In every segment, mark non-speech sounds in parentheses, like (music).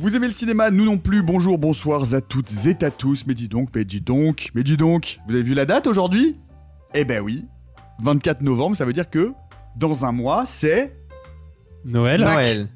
Vous aimez le cinéma Nous non plus. Bonjour, bonsoir à toutes et à tous. Mais dis donc, mais dis donc, mais dis donc. Vous avez vu la date aujourd'hui? Eh ben oui. 24 novembre, ça veut dire que dans un mois, c'est. Noël. Noël.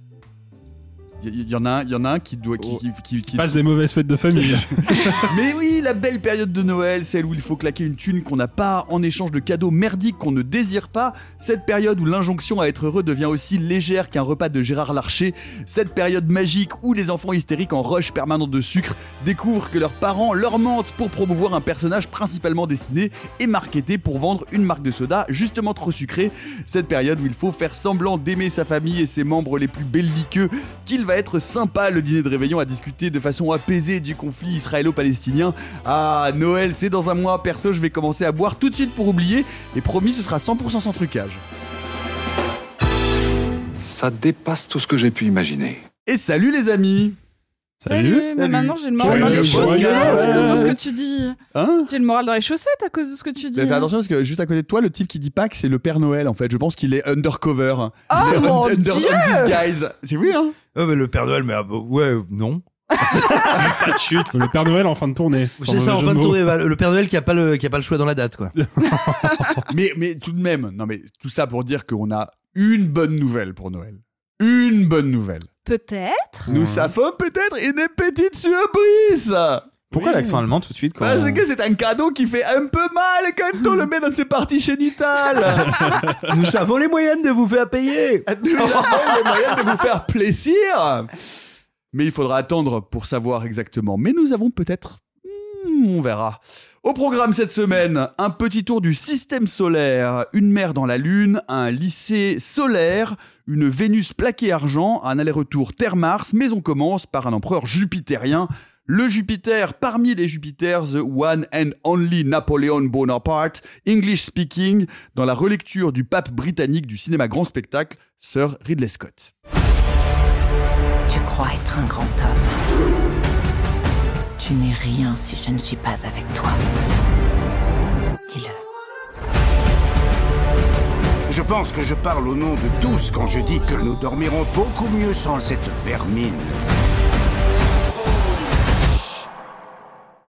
Il y, y en a un, il y en a un qui doit qui, qui, qui- qui- Passe des mauvaises fêtes de famille. (laughs) Mais oui, la belle période de Noël, celle où il faut claquer une thune qu'on n'a pas en échange de cadeaux merdiques qu'on ne désire pas. Cette période où l'injonction à être heureux devient aussi légère qu'un repas de Gérard Larcher. Cette période magique où les enfants hystériques en rush permanent de sucre découvrent que leurs parents leur mentent pour promouvoir un personnage principalement dessiné et marketé pour vendre une marque de soda justement trop sucrée. Cette période où il faut faire semblant d'aimer sa famille et ses membres les plus belliqueux, qu'il va être sympa le dîner de réveillon à discuter de façon apaisée du conflit israélo-palestinien. Ah, Noël, c'est dans un mois, perso, je vais commencer à boire tout de suite pour oublier, et promis, ce sera 100% sans trucage. Ça dépasse tout ce que j'ai pu imaginer. Et salut les amis Salut. Mais maintenant j'ai le moral dans les chaussettes à cause de ce que tu dis. Hein J'ai le moral dans les chaussettes à cause de ce que tu dis. Mais Fais attention parce que juste à côté de toi, le type qui dit Pâques, c'est le Père Noël en fait. Je pense qu'il est undercover. Oh il est mon under, Dieu disguise. C'est oui, hein Ouais, mais le Père Noël, mais ah, bah, ouais, non. Pas de chute. Le Père Noël en fin de tournée. C'est ça, en fin de tournée, bah, le Père Noël qui a pas le, qui a pas le choix dans la date, quoi. (laughs) mais, mais tout de même, non mais tout ça pour dire qu'on a une bonne nouvelle pour Noël. Une bonne nouvelle. Peut-être. Nous avons peut-être une petite surprise Pourquoi l'accent allemand tout de suite quand Parce que c'est un cadeau qui fait un peu mal quand on le met dans ses parties génitales. (laughs) Nous avons les moyens de vous faire payer. Nous avons les moyens de vous faire plaisir. Mais il faudra attendre pour savoir exactement. Mais nous avons peut-être... Hmm, on verra. Au programme cette semaine, un petit tour du système solaire, une mer dans la Lune, un lycée solaire, une Vénus plaquée argent, un aller-retour Terre-Mars, mais on commence par un empereur jupitérien. Le Jupiter parmi les Jupiters, the one and only Napoléon Bonaparte, English speaking, dans la relecture du pape britannique du cinéma grand spectacle, Sir Ridley Scott. Tu crois être un grand homme. Tu n'es rien si je ne suis pas avec toi. Dis-le. Je pense que je parle au nom de tous quand je dis que nous dormirons beaucoup mieux sans cette vermine.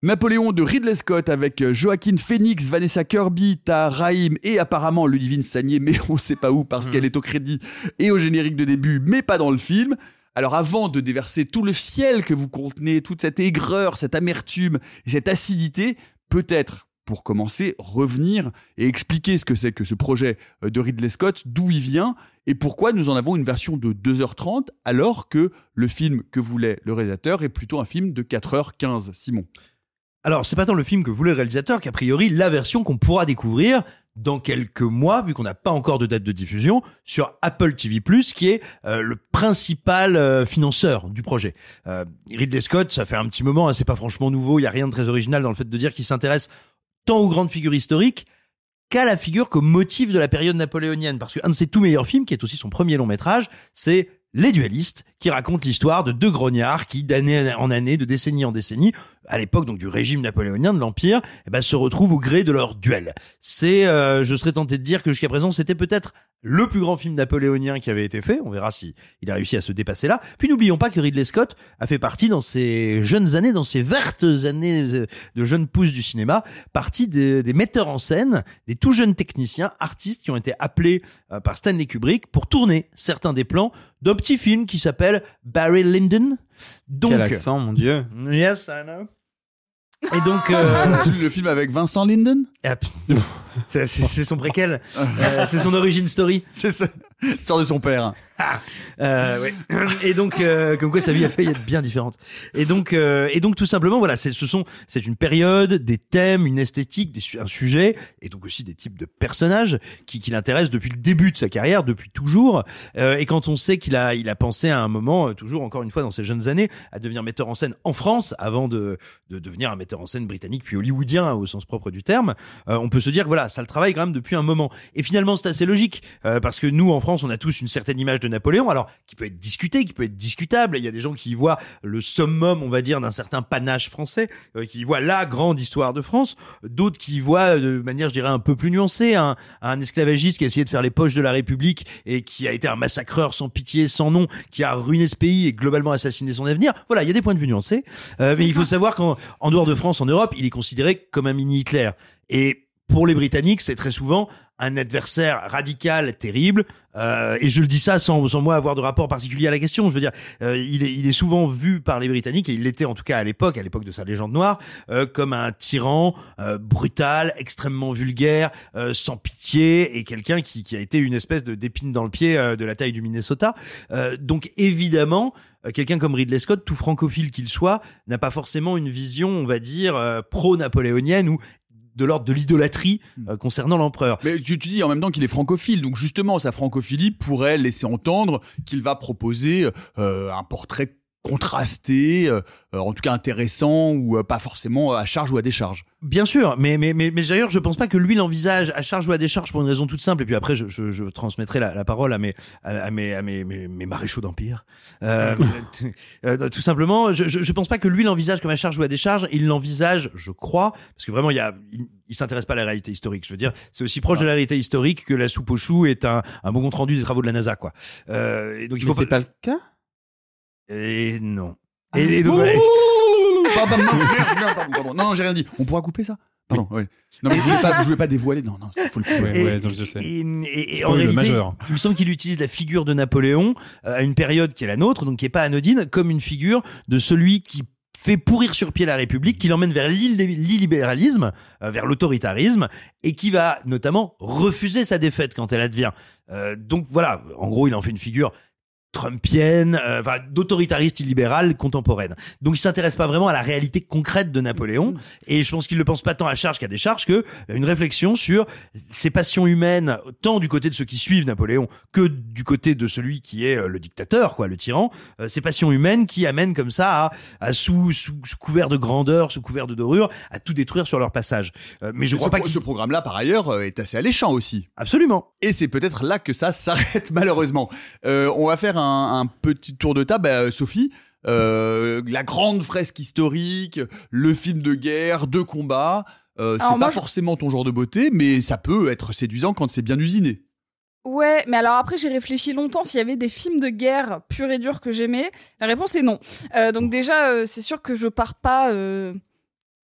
Napoléon de Ridley Scott avec Joaquin Phoenix, Vanessa Kirby, Tahar Rahim et apparemment Ludivine Sagné, mais (laughs) on sait pas où parce qu'elle est au crédit et au générique de début, mais pas dans le film. Alors avant de déverser tout le fiel que vous contenez, toute cette aigreur, cette amertume et cette acidité, peut-être pour commencer, revenir et expliquer ce que c'est que ce projet euh, de Ridley Scott, d'où il vient et pourquoi nous en avons une version de 2h30 alors que le film que voulait le réalisateur est plutôt un film de 4h15. Simon. Alors, c'est pas tant le film que voulait le réalisateur qu'a priori la version qu'on pourra découvrir dans quelques mois, vu qu'on n'a pas encore de date de diffusion, sur Apple TV+, qui est euh, le principal euh, financeur du projet. Euh, Ridley Scott, ça fait un petit moment, hein, c'est pas franchement nouveau, il y a rien de très original dans le fait de dire qu'il s'intéresse tant aux grandes figures historiques qu'à la figure comme motif de la période napoléonienne. Parce qu'un de ses tout meilleurs films, qui est aussi son premier long métrage, c'est Les Duellistes, qui raconte l'histoire de deux grognards qui, d'année en année, de décennie en décennie, à l'époque donc du régime napoléonien de l'Empire, eh ben, se retrouvent au gré de leur duel. C'est, euh, je serais tenté de dire que jusqu'à présent, c'était peut-être le plus grand film napoléonien qui avait été fait. On verra si il a réussi à se dépasser là. Puis n'oublions pas que Ridley Scott a fait partie dans ses jeunes années, dans ses vertes années euh, de jeune pousse du cinéma, partie des, des metteurs en scène, des tout jeunes techniciens, artistes qui ont été appelés euh, par Stanley Kubrick pour tourner certains des plans d'un petit film qui s'appelle Barry Lyndon. Donc, Quel accent, mon dieu. Yes, I know. Et donc, euh, C'est le film avec Vincent Linden ah, c'est son préquel, Euh, c'est son origin story. C'est ça. L'histoire de son père. (laughs) Euh. Et donc, euh, comme quoi sa vie a fait être bien différente. Et donc, euh, et donc tout simplement, voilà, ce sont, c'est une période, des thèmes, une esthétique, des, un sujet, et donc aussi des types de personnages qui, qui l'intéressent depuis le début de sa carrière, depuis toujours. Euh, et quand on sait qu'il a, il a pensé à un moment, euh, toujours encore une fois dans ses jeunes années, à devenir metteur en scène en France avant de, de devenir un metteur en scène britannique puis hollywoodien au sens propre du terme, on peut se dire voilà, ça le travaille quand même depuis un moment. Et finalement, c'est assez logique parce que nous en France, on a tous une certaine image de Napoléon, alors qui peut être discutée, qui peut être discutable. Il y a des gens qui y voient le summum, on va dire, d'un certain panache français, euh, qui y voient la grande histoire de France. D'autres qui y voient euh, de manière, je dirais, un peu plus nuancée, un, un esclavagiste qui a essayé de faire les poches de la République et qui a été un massacreur sans pitié, sans nom, qui a ruiné ce pays et globalement assassiné son avenir. Voilà, il y a des points de vue nuancés, Euh, mais il faut savoir qu'en en dehors de France, en Europe, il est considéré comme un mini Hitler. Et pour les Britanniques, c'est très souvent un adversaire radical, terrible. Euh, et je le dis ça sans, sans moi avoir de rapport particulier à la question. Je veux dire, euh, il, est, il est souvent vu par les Britanniques, et il l'était en tout cas à l'époque, à l'époque de sa légende noire, euh, comme un tyran euh, brutal, extrêmement vulgaire, euh, sans pitié, et quelqu'un qui, qui a été une espèce de d'épine dans le pied euh, de la taille du Minnesota. Donc évidemment, quelqu'un comme Ridley Scott, tout francophile qu'il soit, n'a pas forcément une vision, on va dire, pro-napoléonienne ou de l'ordre de l'idolâtrie euh, concernant l'empereur. Mais tu, tu dis en même temps qu'il est francophile, donc justement sa francophilie pourrait laisser entendre qu'il va proposer euh, un portrait contrasté, euh, en tout cas intéressant ou euh, pas forcément à charge ou à décharge. Bien sûr, mais mais mais, mais d'ailleurs, je pense pas que lui l'envisage à charge ou à décharge pour une raison toute simple. Et puis après, je, je, je transmettrai la, la parole à mes à, à mes à mes, mes, mes maréchaux d'empire. Euh, (laughs) euh, tout simplement, je, je je pense pas que lui l'envisage comme à charge ou à décharge. Il l'envisage, je crois, parce que vraiment, il y a il, il s'intéresse pas à la réalité historique. Je veux dire, c'est aussi proche de la réalité historique que la soupe aux choux est un un bon compte rendu des travaux de la NASA, quoi. Euh, et donc il faut Mais c'est pas le cas? Et non. Ah. Et, et donc. Pardon, (laughs) non, merde, merde, pardon, pardon. non, non, j'ai rien dit. On pourra couper ça? Pardon, ouais. Non, mais je voulais pas, je voulais pas dévoiler. Non, non, faut le couper. Ouais, ouais, je sais. Et, et- et Spoil en réalité, majeur. il me semble qu'il utilise la figure de Napoléon euh, à une période qui est la nôtre, donc qui est pas anodine, comme une figure de celui qui fait pourrir sur pied la République, qui l'emmène vers l'il- l'illibéralisme, euh, vers l'autoritarisme, et qui va notamment refuser sa défaite quand elle advient. Euh, donc voilà, en gros, il en fait une figure trumpienne, euh, enfin d'autoritariste illibérale contemporaine. Donc il s'intéresse pas vraiment à la réalité concrète de Napoléon et je pense qu'il ne pense pas tant à charge qu'à décharge que euh, une réflexion sur ses passions humaines tant du côté de ceux qui suivent Napoléon que du côté de celui qui est euh, le dictateur quoi, le tyran, euh, ces passions humaines qui amènent comme ça à, à sous, sous, sous couvert de grandeur, sous couvert de dorure, à tout détruire sur leur passage. Euh, mais je Mais crois ce, pas qu'il ce programme-là, par ailleurs, euh, est assez alléchant aussi. absolument. Et c'est peut-être là que ça s'arrête (laughs) malheureusement. Euh, on va faire un, un petit tour de table, Bah, Sophie. euh, la grande fresque historique, le film de guerre, de combat. Euh, c'est pas je- forcément ton genre de beauté, mais ça peut être séduisant quand c'est bien usiné. Ouais, mais alors après j'ai réfléchi longtemps s'il y avait des films de guerre purs et durs que j'aimais. La réponse est non. Euh, donc déjà, euh, c'est sûr que je pars pas euh,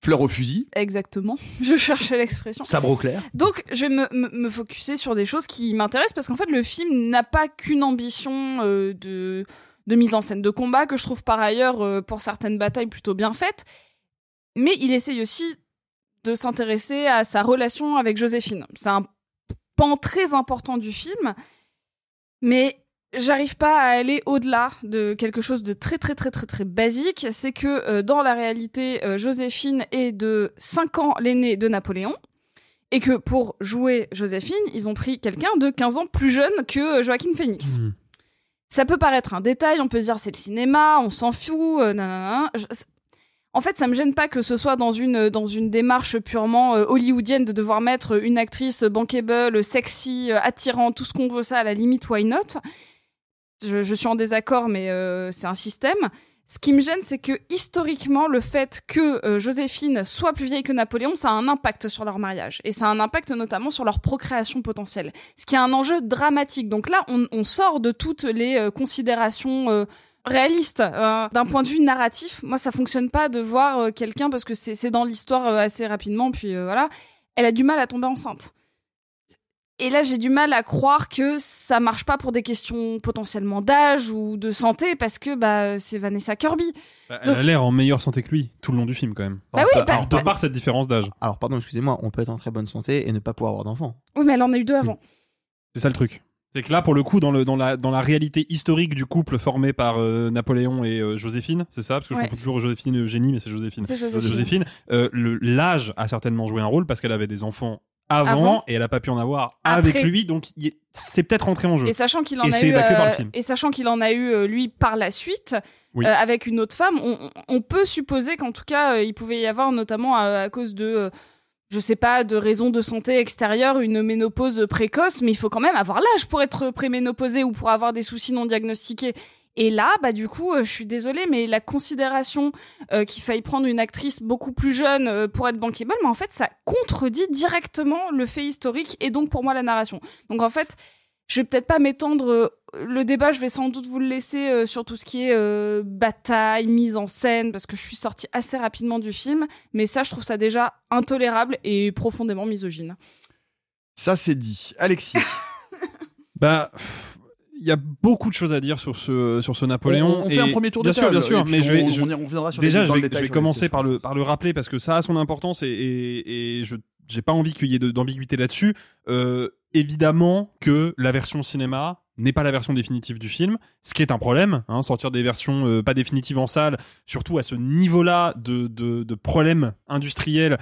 Fleur au fusil. exactement. (laughs) Je cherchais l'expression. Sabre au clair. Donc, je vais me, me, me focuser sur des choses qui m'intéressent parce qu'en fait, le film n'a pas qu'une ambition euh, de, de mise en scène de combat que je trouve par ailleurs euh, pour certaines batailles plutôt bien faites, mais il essaye aussi de s'intéresser à sa relation avec Joséphine. C'est un pan très important du film, mais j'arrive pas à aller au-delà de quelque chose de très très très très très basique. C'est que euh, dans la réalité, euh, Joséphine est de 5 ans l'aînée de Napoléon. Et que pour jouer Joséphine, ils ont pris quelqu'un de 15 ans plus jeune que euh, Joaquin Phoenix. Hmm. Ça peut paraître un détail, on peut se dire c'est le cinéma, on s'en fout, euh, nanana. Je- En fait, ça me gêne pas que ce soit dans une dans une démarche purement hollywoodienne de devoir mettre une actrice bankable, sexy, attirante, tout ce qu'on veut ça à la limite, why not? Je, suis en désaccord, mais euh, c'est un système. Ce qui me gêne, c'est que historiquement, le fait que euh, Joséphine soit plus vieille que Napoléon, ça a un impact sur leur mariage. Et ça a un impact notamment sur leur procréation potentielle. Ce qui est un enjeu dramatique. Donc là, on, sort de toutes les euh, considérations réalistes. D'un point de vue narratif, moi, ça fonctionne pas de voir quelqu'un, parce que c'est dans l'histoire assez rapidement, puis voilà, elle a du mal à tomber enceinte. Et là, j'ai du mal à croire que ça marche pas pour des questions potentiellement d'âge ou de santé, parce que bah, c'est Vanessa Kirby. Bah, Donc- Elle a l'air en meilleure santé que lui tout le long du film quand même. Bah oui, bah- Alors, de par cette différence d'âge. Alors, pardon, excusez-moi, on peut être en très bonne santé et ne pas pouvoir avoir d'enfant. Oui, mais elle en a eu deux avant. C'est ça le truc. C'est que là, pour le coup, dans, le, dans, la, dans la réalité historique du couple formé par euh, Napoléon et euh, Joséphine, c'est ça? Parce que je Ouais. confonds toujours Joséphine et Eugénie, mais c'est Joséphine. C'est Joséphine. euh, le- l'âge a certainement joué un rôle parce qu'elle avait des enfants avant, Avant. et elle a pas pu en avoir Après. avec lui, donc c'est peut-être rentré en jeu. Et sachant qu'il en a eu, euh, film. et sachant qu'il en a eu euh, lui par la suite Oui. euh, avec une autre femme, on, on peut supposer qu'en tout cas il pouvait y avoir notamment à, à cause de, je sais pas, de raisons de santé extérieures, une ménopause précoce, mais il faut quand même avoir l'âge pour être préménopausé ou pour avoir des soucis non diagnostiqués. Et là, bah du coup, euh, je suis désolée, mais la considération euh, qu'il faille prendre une actrice beaucoup plus jeune euh, pour être bankable, mais en fait, ça contredit directement le fait historique et donc pour moi la narration. Donc en fait, je vais peut-être pas m'étendre. euh, le débat, je vais sans doute vous le laisser euh, sur tout ce qui est euh, bataille, mise en scène, parce que je suis sortie assez rapidement du film. Mais ça, je trouve ça déjà intolérable et profondément misogyne. Ça, c'est dit. Alexis. (laughs) Bah, il y a beaucoup de choses à dire sur ce sur ce Napoléon. On- on fait et- un premier tour de bien sûr, bien sûr. Mais je vais, je- on sur déjà, je vais, détail je vais sur les commencer par le par le rappeler parce que ça a son importance et et, et je j'ai pas envie qu'il y ait d'ambiguïté là-dessus. Euh, évidemment que la version cinéma n'est pas la version définitive du film, ce qui est un problème. Hein, sortir des versions euh, pas définitives en salle, surtout à ce niveau-là de, de, de problèmes industriels,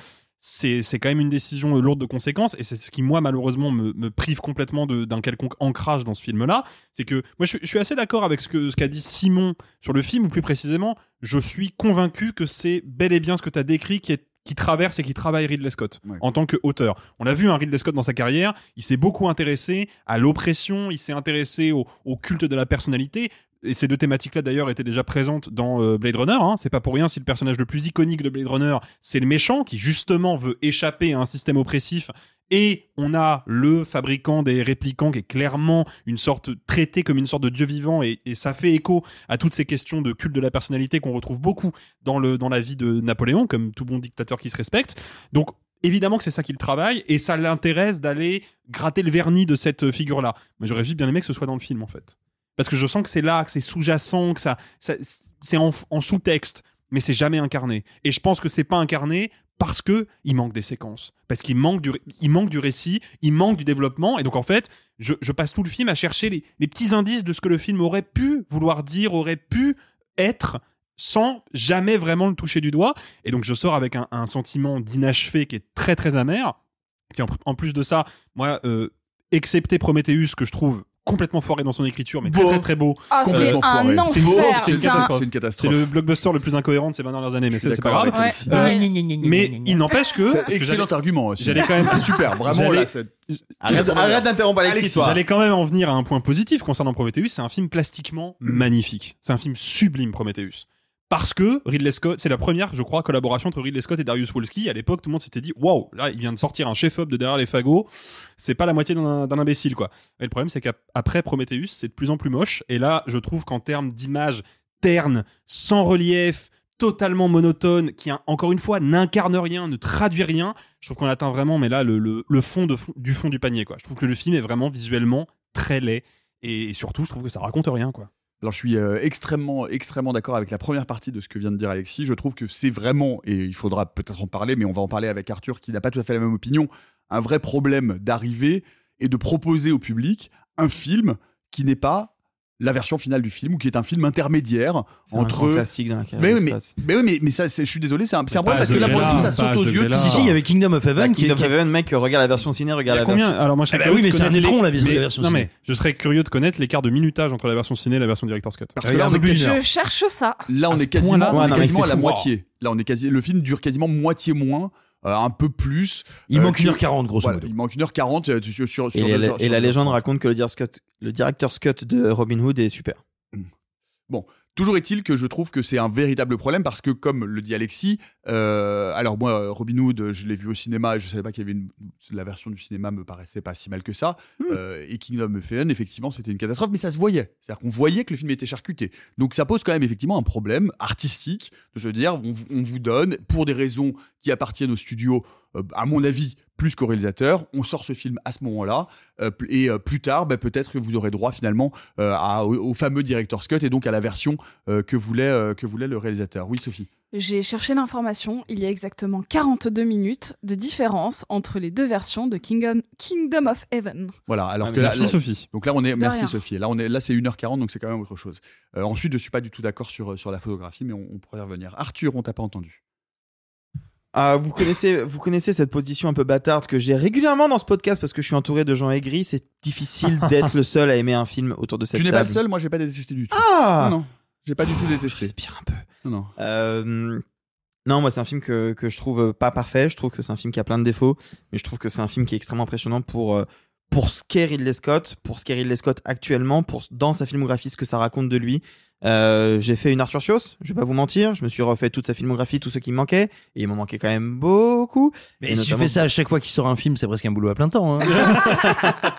c'est quand même une décision euh, lourde de conséquences. Et c'est ce qui, moi, malheureusement, me, me prive complètement d'un quelconque ancrage dans ce film-là. C'est que moi, je, suis- je suis assez d'accord avec ce que ce qu'a dit Simon sur le film, ou plus précisément, je suis convaincu que c'est bel et bien ce que tu as décrit qui est qui traverse et qui travaille Ridley Scott en tant qu'auteur. On a vu un Ridley Scott dans sa carrière, il s'est beaucoup intéressé à l'oppression, il s'est intéressé au, au culte de la personnalité. Et ces deux thématiques-là d'ailleurs étaient déjà présentes dans euh, Blade Runner. Hein. C'est pas pour rien si le personnage le plus iconique de Blade Runner, c'est le méchant qui justement veut échapper à un système oppressif. Et on a le fabricant des réplicants qui est clairement une sorte traité comme une sorte de dieu vivant et, ça fait écho à toutes ces questions de culte de la personnalité qu'on retrouve beaucoup dans le dans la vie de Napoléon comme tout bon dictateur qui se respecte. Donc évidemment que c'est ça qu'il travaille et ça l'intéresse d'aller gratter le vernis de cette figure-là. Mais j'aurais juste bien aimé que ce soit dans le film en fait. Parce que je sens que c'est là, que c'est sous-jacent, que ça, c'est en, sous-texte, mais c'est jamais incarné. Et je pense que c'est pas incarné parce que il manque des séquences, parce qu'il manque du, il manque du récit, il manque du développement, et donc en fait, je, passe tout le film à chercher les, petits indices de ce que le film aurait pu vouloir dire, aurait pu être, sans jamais vraiment le toucher du doigt. Et donc je sors avec un, sentiment d'inachevé qui est très très amer. En, en plus de ça, moi, euh, excepté Prometheus que je trouve complètement foiré dans son écriture, mais très Beau. très très beau. Ah, c'est un enfer. C'est beau, c'est une catastrophe. C'est une C'est catastrophe. le blockbuster le plus incohérent de ces 20 dernières années, mais c'est pas d'accord grave. ouais. Mais il n'empêche que. Excellent argument aussi. J'allais quand même. (laughs) Super, vraiment là. Arrête, d'interrompre Alexis. J'allais quand même en venir à un point positif concernant Prometheus. C'est un film plastiquement magnifique. C'est un film sublime, Prometheus. Parce que Ridley Scott, c'est la première, je crois, collaboration entre Ridley Scott et Darius Wolski. À l'époque, tout le monde s'était dit, waouh, là, il vient de sortir un chef-op de derrière les fagots. C'est pas la moitié d'un imbécile, quoi. Et le problème, c'est qu'après Prometheus, c'est de plus en plus moche. Et là, je trouve qu'en termes d'image terne, sans relief, totalement monotone, qui encore une fois n'incarne rien, ne traduit rien, je trouve qu'on atteint vraiment, mais là, le, fond- du fond du panier, quoi. Je trouve que le film est vraiment visuellement très laid. Et surtout, je trouve que ça raconte rien, quoi. Alors je suis euh, extrêmement, extrêmement d'accord avec la première partie de ce que vient de dire Alexis. Je trouve que c'est vraiment, et il faudra peut-être en parler, mais on va en parler avec Arthur qui n'a pas tout à fait la même opinion, un vrai problème d'arriver et de proposer au public un film qui n'est pas la version finale du film ou qui est un film intermédiaire C'est un entre grand classique dans la carrière mais, oui, mais, oui, mais, mais ça, c'est- je suis désolé, c'est un, c'est un problème parce que là, pour le coup, ça H2G, saute aux yeux. H2G là. Si, si, il y avait Kingdom of Heaven qui, Kingdom qui- of Heaven, mec, regarde la version ciné, regarde la combien version. Alors moi, je serais Eh curieux oui, de mais c'est un connaître étron, la vision de la mais- version Non ciné. mais je serais curieux de connaître l'écart de minutage entre la version ciné et la version director's cut. Parce Il que là, un on est. Je cherche ça. Là, on À est quasiment, non, à la moitié. Là, on est quasi, le film dure quasiment moitié moins, un peu plus. Il Euh, manque que- 1h40, grosso Voilà, modo. il manque 1h40 euh, sur, sur, Et, sur la- heures- et sur la légende raconte que le director's cut, le director's cut de Robin Hood est super. Bon, Toujours est-il que je trouve que c'est un véritable problème parce que, comme le dit Alexis, euh, alors moi, Robin Hood, je l'ai vu au cinéma et je savais pas qu'il y avait une. La version du cinéma me paraissait pas si mal que ça. Euh, et Kingdom of Heaven, effectivement, c'était une catastrophe, mais ça se voyait. C'est-à-dire qu'on voyait que le film était charcuté. Donc ça pose quand même effectivement un problème artistique de se dire on, vous- on vous donne, pour des raisons qui appartiennent au studio, euh, à mon avis, plus qu'au réalisateur, on sort ce film à ce moment-là. euh, et euh, plus tard, bah, peut-être que vous aurez droit finalement euh, à- au, au fameux director's cut et donc à la version euh, que, voulait, euh, que voulait le réalisateur. Oui, Sophie. J'ai cherché l'information. Il y a exactement 42 minutes de différence entre les deux versions de Kingdom, Kingdom of Heaven. Voilà, alors Ah, que merci, là- Sophie. Donc là, on est. De Merci rien. Sophie. Là, on est. Là, c'est 1h40, donc c'est quand même autre chose. Euh, ensuite, je suis pas du tout d'accord sur, sur la photographie, mais on, on pourrait y revenir. Arthur, on t'a pas entendu. Ah, vous connaissez, vous connaissez cette position un peu bâtarde que j'ai régulièrement dans ce podcast parce que je suis entouré de gens aigris. C'est difficile (laughs) d'être le seul à aimer un film autour de cette tu n'es pas table. le seul, moi, j'ai pas détesté du tout. Ah Non, non. J'ai pas du tout détesté. Respire un peu. Non, non. Euh, non, moi c'est un film que, que je trouve pas parfait. Je trouve que c'est un film qui a plein de défauts, mais je trouve que c'est un film qui est extrêmement impressionnant pour euh, pour ce qu'est Ridley Scott, pour ce qu'est Ridley Scott actuellement, pour dans sa filmographie ce que ça raconte de lui. Euh, j'ai fait une Arthur Chios, je vais pas vous mentir, je me suis refait toute sa filmographie, tout ce qui me manquait, et il m'en manquait quand même beaucoup. Mais Et si tu fais ça à chaque fois qu'il sort un film, c'est presque un boulot à plein temps. hein. (laughs)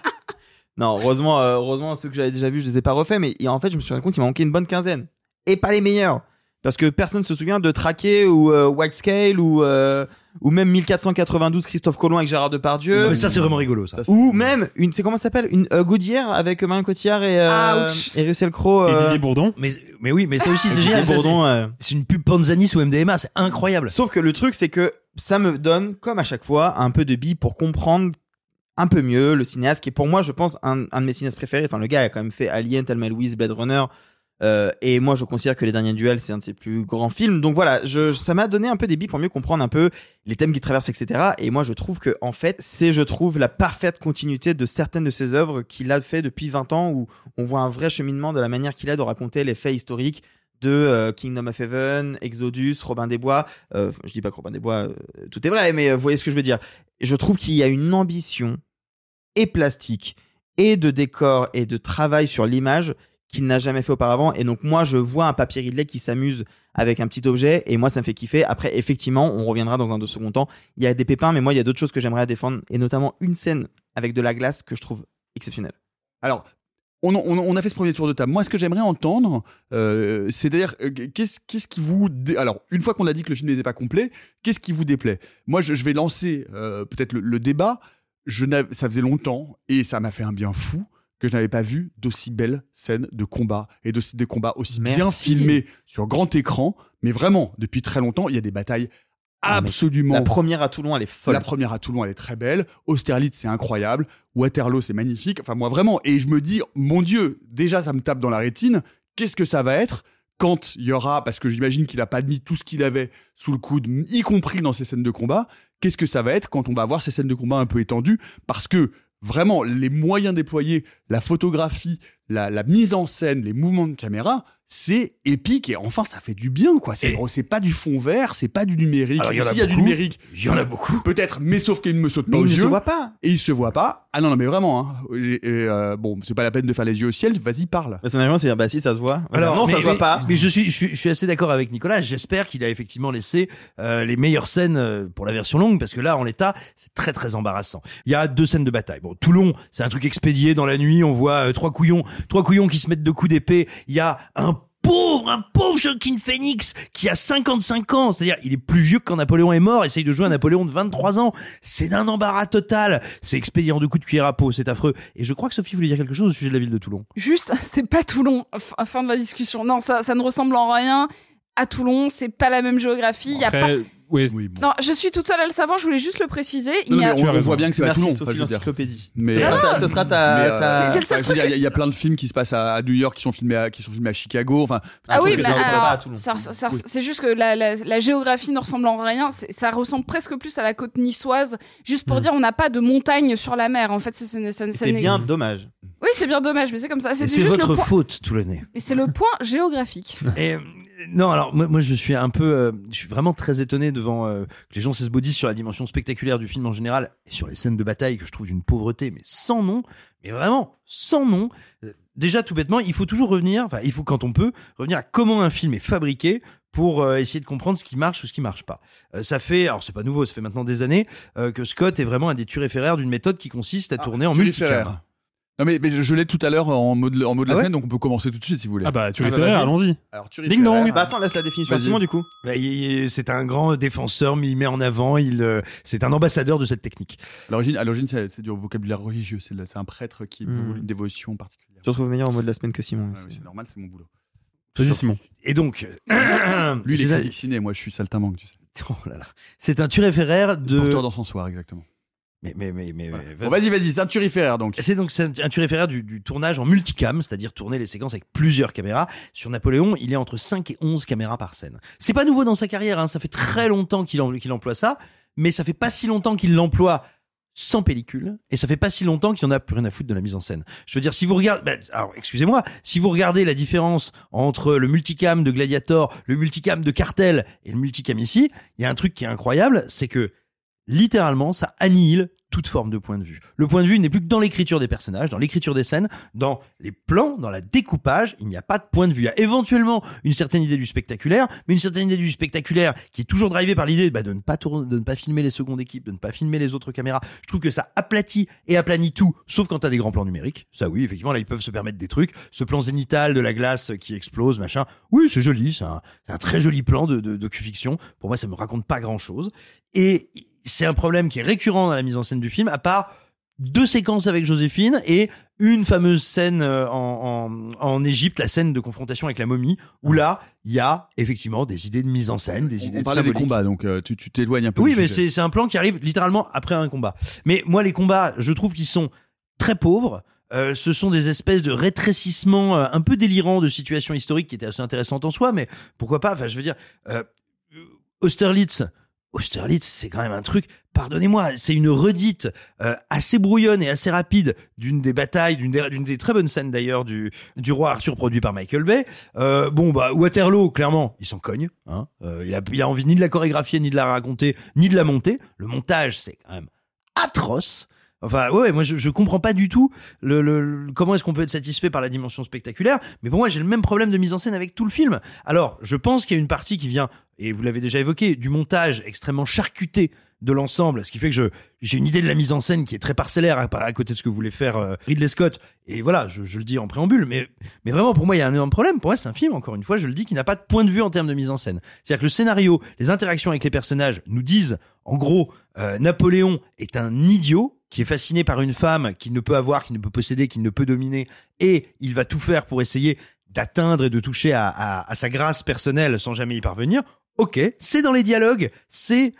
Non, heureusement, euh, heureusement, ceux que j'avais déjà vus, je les ai pas refaits, mais en fait, je me suis rendu compte qu'il m'a manqué une bonne quinzaine. Et pas les meilleurs. Parce que personne se souvient de Traqué ou euh, White Scale ou, euh, ou même 1492 Christophe Colomb avec Gérard Depardieu. Mais ça, c'est vraiment rigolo, ça. Ou même une, c'est comment ça s'appelle? Une euh, Goudière avec Marion Cotillard et, euh, Ouch. et Russell Crowe. Et euh, Didier Bourdon. Mais, mais oui, mais ça aussi, c'est génial. Bourdon, c'est- euh. C'est une pub Panzani ou MDMA, c'est incroyable. Sauf que le truc, c'est que ça me donne, comme à chaque fois, un peu de billes pour comprendre un peu mieux le cinéaste, qui est pour moi, je pense, un, un de mes cinéastes préférés. Enfin, le gars a quand même fait Alien, Thelma et Louise, Blade Runner. Euh, et moi, je considère que Les Derniers Duels, c'est un de ses plus grands films. Donc voilà, ça m'a donné un peu des billes pour mieux comprendre un peu les thèmes qu'il traverse, etc. Et moi, je trouve que, en fait, c'est, je trouve, la parfaite continuité de certaines de ses œuvres qu'il a fait depuis 20 ans, où on voit un vrai cheminement de la manière qu'il a de raconter les faits historiques de euh, Kingdom of Heaven, Exodus, Robin des Bois. Euh, je dis pas que Robin des Bois, euh, tout est vrai, mais vous voyez ce que je veux dire. Je trouve qu'il y a une ambition et plastique et de décor et de travail sur l'image qu'il n'a jamais fait auparavant. Et donc moi, je vois un papier Ridley qui s'amuse avec un petit objet et moi, ça me fait kiffer. Après, effectivement, on reviendra dans un deux second temps. Il y a des pépins, mais moi, il y a d'autres choses que j'aimerais défendre et notamment une scène avec de la glace que je trouve exceptionnelle. Alors, on, a fait ce premier tour de table. Moi, ce que j'aimerais entendre, euh, c'est d'ailleurs, qu'est-ce qu'est-ce qui vous. Alors, une fois qu'on a dit que le film n'était pas complet, qu'est-ce qui vous déplaît? Moi, je, vais lancer euh, peut-être le, le débat. Je ça faisait longtemps, et ça m'a fait un bien fou, que je n'avais pas vu d'aussi belles scènes de combat, et d'aussi des combats aussi bien filmés sur grand écran. Mais vraiment, depuis très longtemps, il y a des batailles Ah, absolument La première à Toulon, elle est folle. la première à Toulon, elle est très belle. Austerlitz, c'est incroyable. Waterloo, c'est magnifique. Enfin, moi, vraiment. Et je me dis, mon Dieu, déjà, ça me tape dans la rétine. Qu'est-ce que ça va être quand il y aura, parce que j'imagine qu'il n'a pas mis tout ce qu'il avait sous le coude, y compris dans ces scènes de combat. Qu'est-ce que ça va être quand on va avoir ces scènes de combat un peu étendues? Parce que vraiment, les moyens déployés, la photographie, la, la mise en scène, les mouvements de caméra, c'est épique et enfin ça fait du bien quoi. C'est c'est pas du fond vert, c'est pas du numérique. Alors, il y en a S'il y a du beaucoup. numérique, Il y en a beaucoup. Peut-être, mais sauf qu'il ne me saute pas Mais aux il ne yeux. se voit pas. Et il se voit pas. Ah non, non, mais vraiment. Hein. Et, et, euh, bon, c'est pas la peine de faire les yeux au ciel. Vas-y, parle. Son argument, c'est dire, bah si, ça se voit. Alors, non, mais, ça se voit mais- pas. Mais je suis, je suis, je suis assez d'accord avec Nicolas. J'espère qu'il a effectivement laissé euh, les meilleures scènes euh, pour la version longue, parce que là, en l'état, c'est très très embarrassant. Il y a deux scènes de bataille. Bon, Toulon, c'est un truc expédié dans la nuit. On voit euh, trois couillons, trois couillons qui se mettent de coups d'épée. Il y a un pauvre, un pauvre Joaquin Phoenix qui a 55 ans. C'est-à-dire, il est plus vieux que quand Napoléon est mort. Essaye de jouer un Napoléon de 23 ans. C'est d'un embarras total. C'est expédié en deux coups de cuillère à peau. C'est affreux. Et je crois que Sophie voulait dire quelque chose au sujet de la ville de Toulon. Juste, c'est pas Toulon, fin de la discussion. Non, ça, ça ne ressemble en rien à Toulon, c'est pas la même géographie. il y a pas... Après, oui. Non, je suis toute seule à le savoir, je voulais juste le préciser. Il Non, mais a... on, on voit bien que c'est pas Toulon. Sophie l'encyclopédie. Mais Ce sera ta- ce sera ta- mais, euh, ta- C'est- le seul truc- Il y a- y, plein de films qui se passent à, New York qui sont filmés à, qui sont filmés à Chicago. Enfin, Ah oui, mais ça- ressemble alors, pas à Toulon. ça- ça- ça- c'est juste que la, la- la géographie ne ressemble en rien. Ça ressemble presque plus à la côte niçoise, juste pour Hmm. dire on n'a pas de montagne sur la mer. En fait, c'est bien dommage. Oui, c'est bien dommage, mais c'est comme ça. C'est votre faute, Toulonnais. Mais c'est le point géographique. Et euh, non, alors moi, moi je suis un peu, euh, je suis vraiment très étonné devant euh, que les gens s'esbaudissent sur la dimension spectaculaire du film en général et sur les scènes de bataille que je trouve d'une pauvreté mais sans nom, mais vraiment sans nom. Euh, déjà tout bêtement, il faut toujours revenir, enfin il faut quand on peut revenir à comment un film est fabriqué pour euh, essayer de comprendre ce qui marche ou ce qui marche pas. Euh, ça fait, alors c'est pas nouveau, ça fait maintenant des années euh, que Scott est vraiment un des turiféraires d'une méthode qui consiste à tourner en turiféraire. Non mais, mais je l'ai tout à l'heure en mode en mode de Ah la ouais semaine donc on peut commencer tout de suite si vous voulez. Ah bah, tu Ah bah, allons-y. Alors Ding dong. Bah attends, laisse la définition à. Simon du coup. Bah, il- il- c'est un grand défenseur, mais il met en avant, il, euh, c'est un ambassadeur de cette technique. À l'origine, à l'origine c'est c'est du vocabulaire religieux, c'est un prêtre qui voue une dévotion particulière. Je retrouve meilleur au mot de la semaine que Simon. Ah c'est normal, c'est mon boulot. Vas-y, Simon. Et donc, Lui (clears throat) il est c'est un- critique ciné, moi je suis saltimbanque, tu sais. oh là là. c'est un turiféraire de. Porteur dans son soir exactement. Mais mais mais mais. Voilà. mais- Bon, vas-y vas-y, c'est un turiféraire donc. C'est donc un un turiféraire du, du tournage en multicam, c'est-à-dire tourner les séquences avec plusieurs caméras. Sur Napoléon, il est entre 5 et 11 caméras par scène. C'est pas nouveau dans sa carrière, hein, ça fait très longtemps qu'il en- emploie ça, mais ça fait pas si longtemps qu'il l'emploie sans pellicule, et ça fait pas si longtemps qu'il en a plus rien à foutre de la mise en scène. Je veux dire, si vous regardez, ben, alors excusez-moi, si vous regardez la différence entre le multicam de Gladiator, le multicam de Cartel et le multicam ici, il y a un truc qui est incroyable, c'est que littéralement, ça annihile toute forme de point de vue. Le point de vue n'est plus que dans l'écriture des personnages, dans l'écriture des scènes, dans les plans, dans la découpage, il n'y a pas de point de vue. Il y a éventuellement une certaine idée du spectaculaire, mais une certaine idée du spectaculaire qui est toujours drivée par l'idée bah, de ne pas de ne pas filmer les secondes équipes, de ne pas filmer les autres caméras. Je trouve que ça aplatit et aplanit tout, sauf quand t'as des grands plans numériques. Ça oui, effectivement, là ils peuvent se permettre des trucs. Ce plan zénital de la glace qui explose, machin. Oui, c'est joli, c'est un, un très joli plan de, de docu-fiction. Pour moi, ça me raconte pas grand chose. Et c'est un problème qui est récurrent dans la mise en scène du film, à part deux séquences avec Joséphine et une fameuse scène euh, en, en, en Égypte, la scène de confrontation avec la momie, où là, il y a effectivement des idées de mise en scène, des idées On de des combats donc euh, tu t'éloignes un peu. Oui, du mais c'est un plan qui arrive littéralement après un combat. Mais moi, les combats, je trouve qu'ils sont très pauvres. Euh, ce sont des espèces de rétrécissements euh, un peu délirants de situations historiques qui étaient assez intéressantes en soi, mais pourquoi pas? Enfin, je veux dire, euh, Austerlitz, Austerlitz, c'est quand même un truc. Pardonnez-moi, c'est une redite euh, assez brouillonne et assez rapide d'une des batailles, d'une des, des très bonnes scènes d'ailleurs du du roi Arthur produit par Michael Bay. Euh, bon bah Waterloo, clairement, il s'en cogne. Hein. Euh, il a il a envie ni de la chorégraphier, ni de la raconter, ni de la monter. Le montage, c'est quand même atroce. Enfin, ouais, moi je, je comprends pas du tout le, le- le- comment est-ce qu'on peut être satisfait par la dimension spectaculaire. Mais pour moi, j'ai le même problème de mise en scène avec tout le film. Alors, je pense qu'il y a une partie qui vient, et vous l'avez déjà évoqué, du montage extrêmement charcuté de l'ensemble, ce qui fait que je j'ai une idée de la mise en scène qui est très parcellaire à, à côté de ce que voulait faire euh, Ridley Scott. Et voilà, je, je le dis en préambule, mais mais vraiment pour moi il y a un énorme problème. Pour moi c'est un film, encore une fois, je le dis, qui n'a pas de point de vue en termes de mise en scène. C'est-à-dire que le scénario, les interactions avec les personnages nous disent, en gros, euh, Napoléon est un idiot qui est fasciné par une femme qu'il ne peut avoir, qu'il ne peut posséder, qu'il ne peut dominer, et il va tout faire pour essayer d'atteindre et de toucher à, sa grâce personnelle sans jamais y parvenir. Ok, c'est dans les dialogues, c'est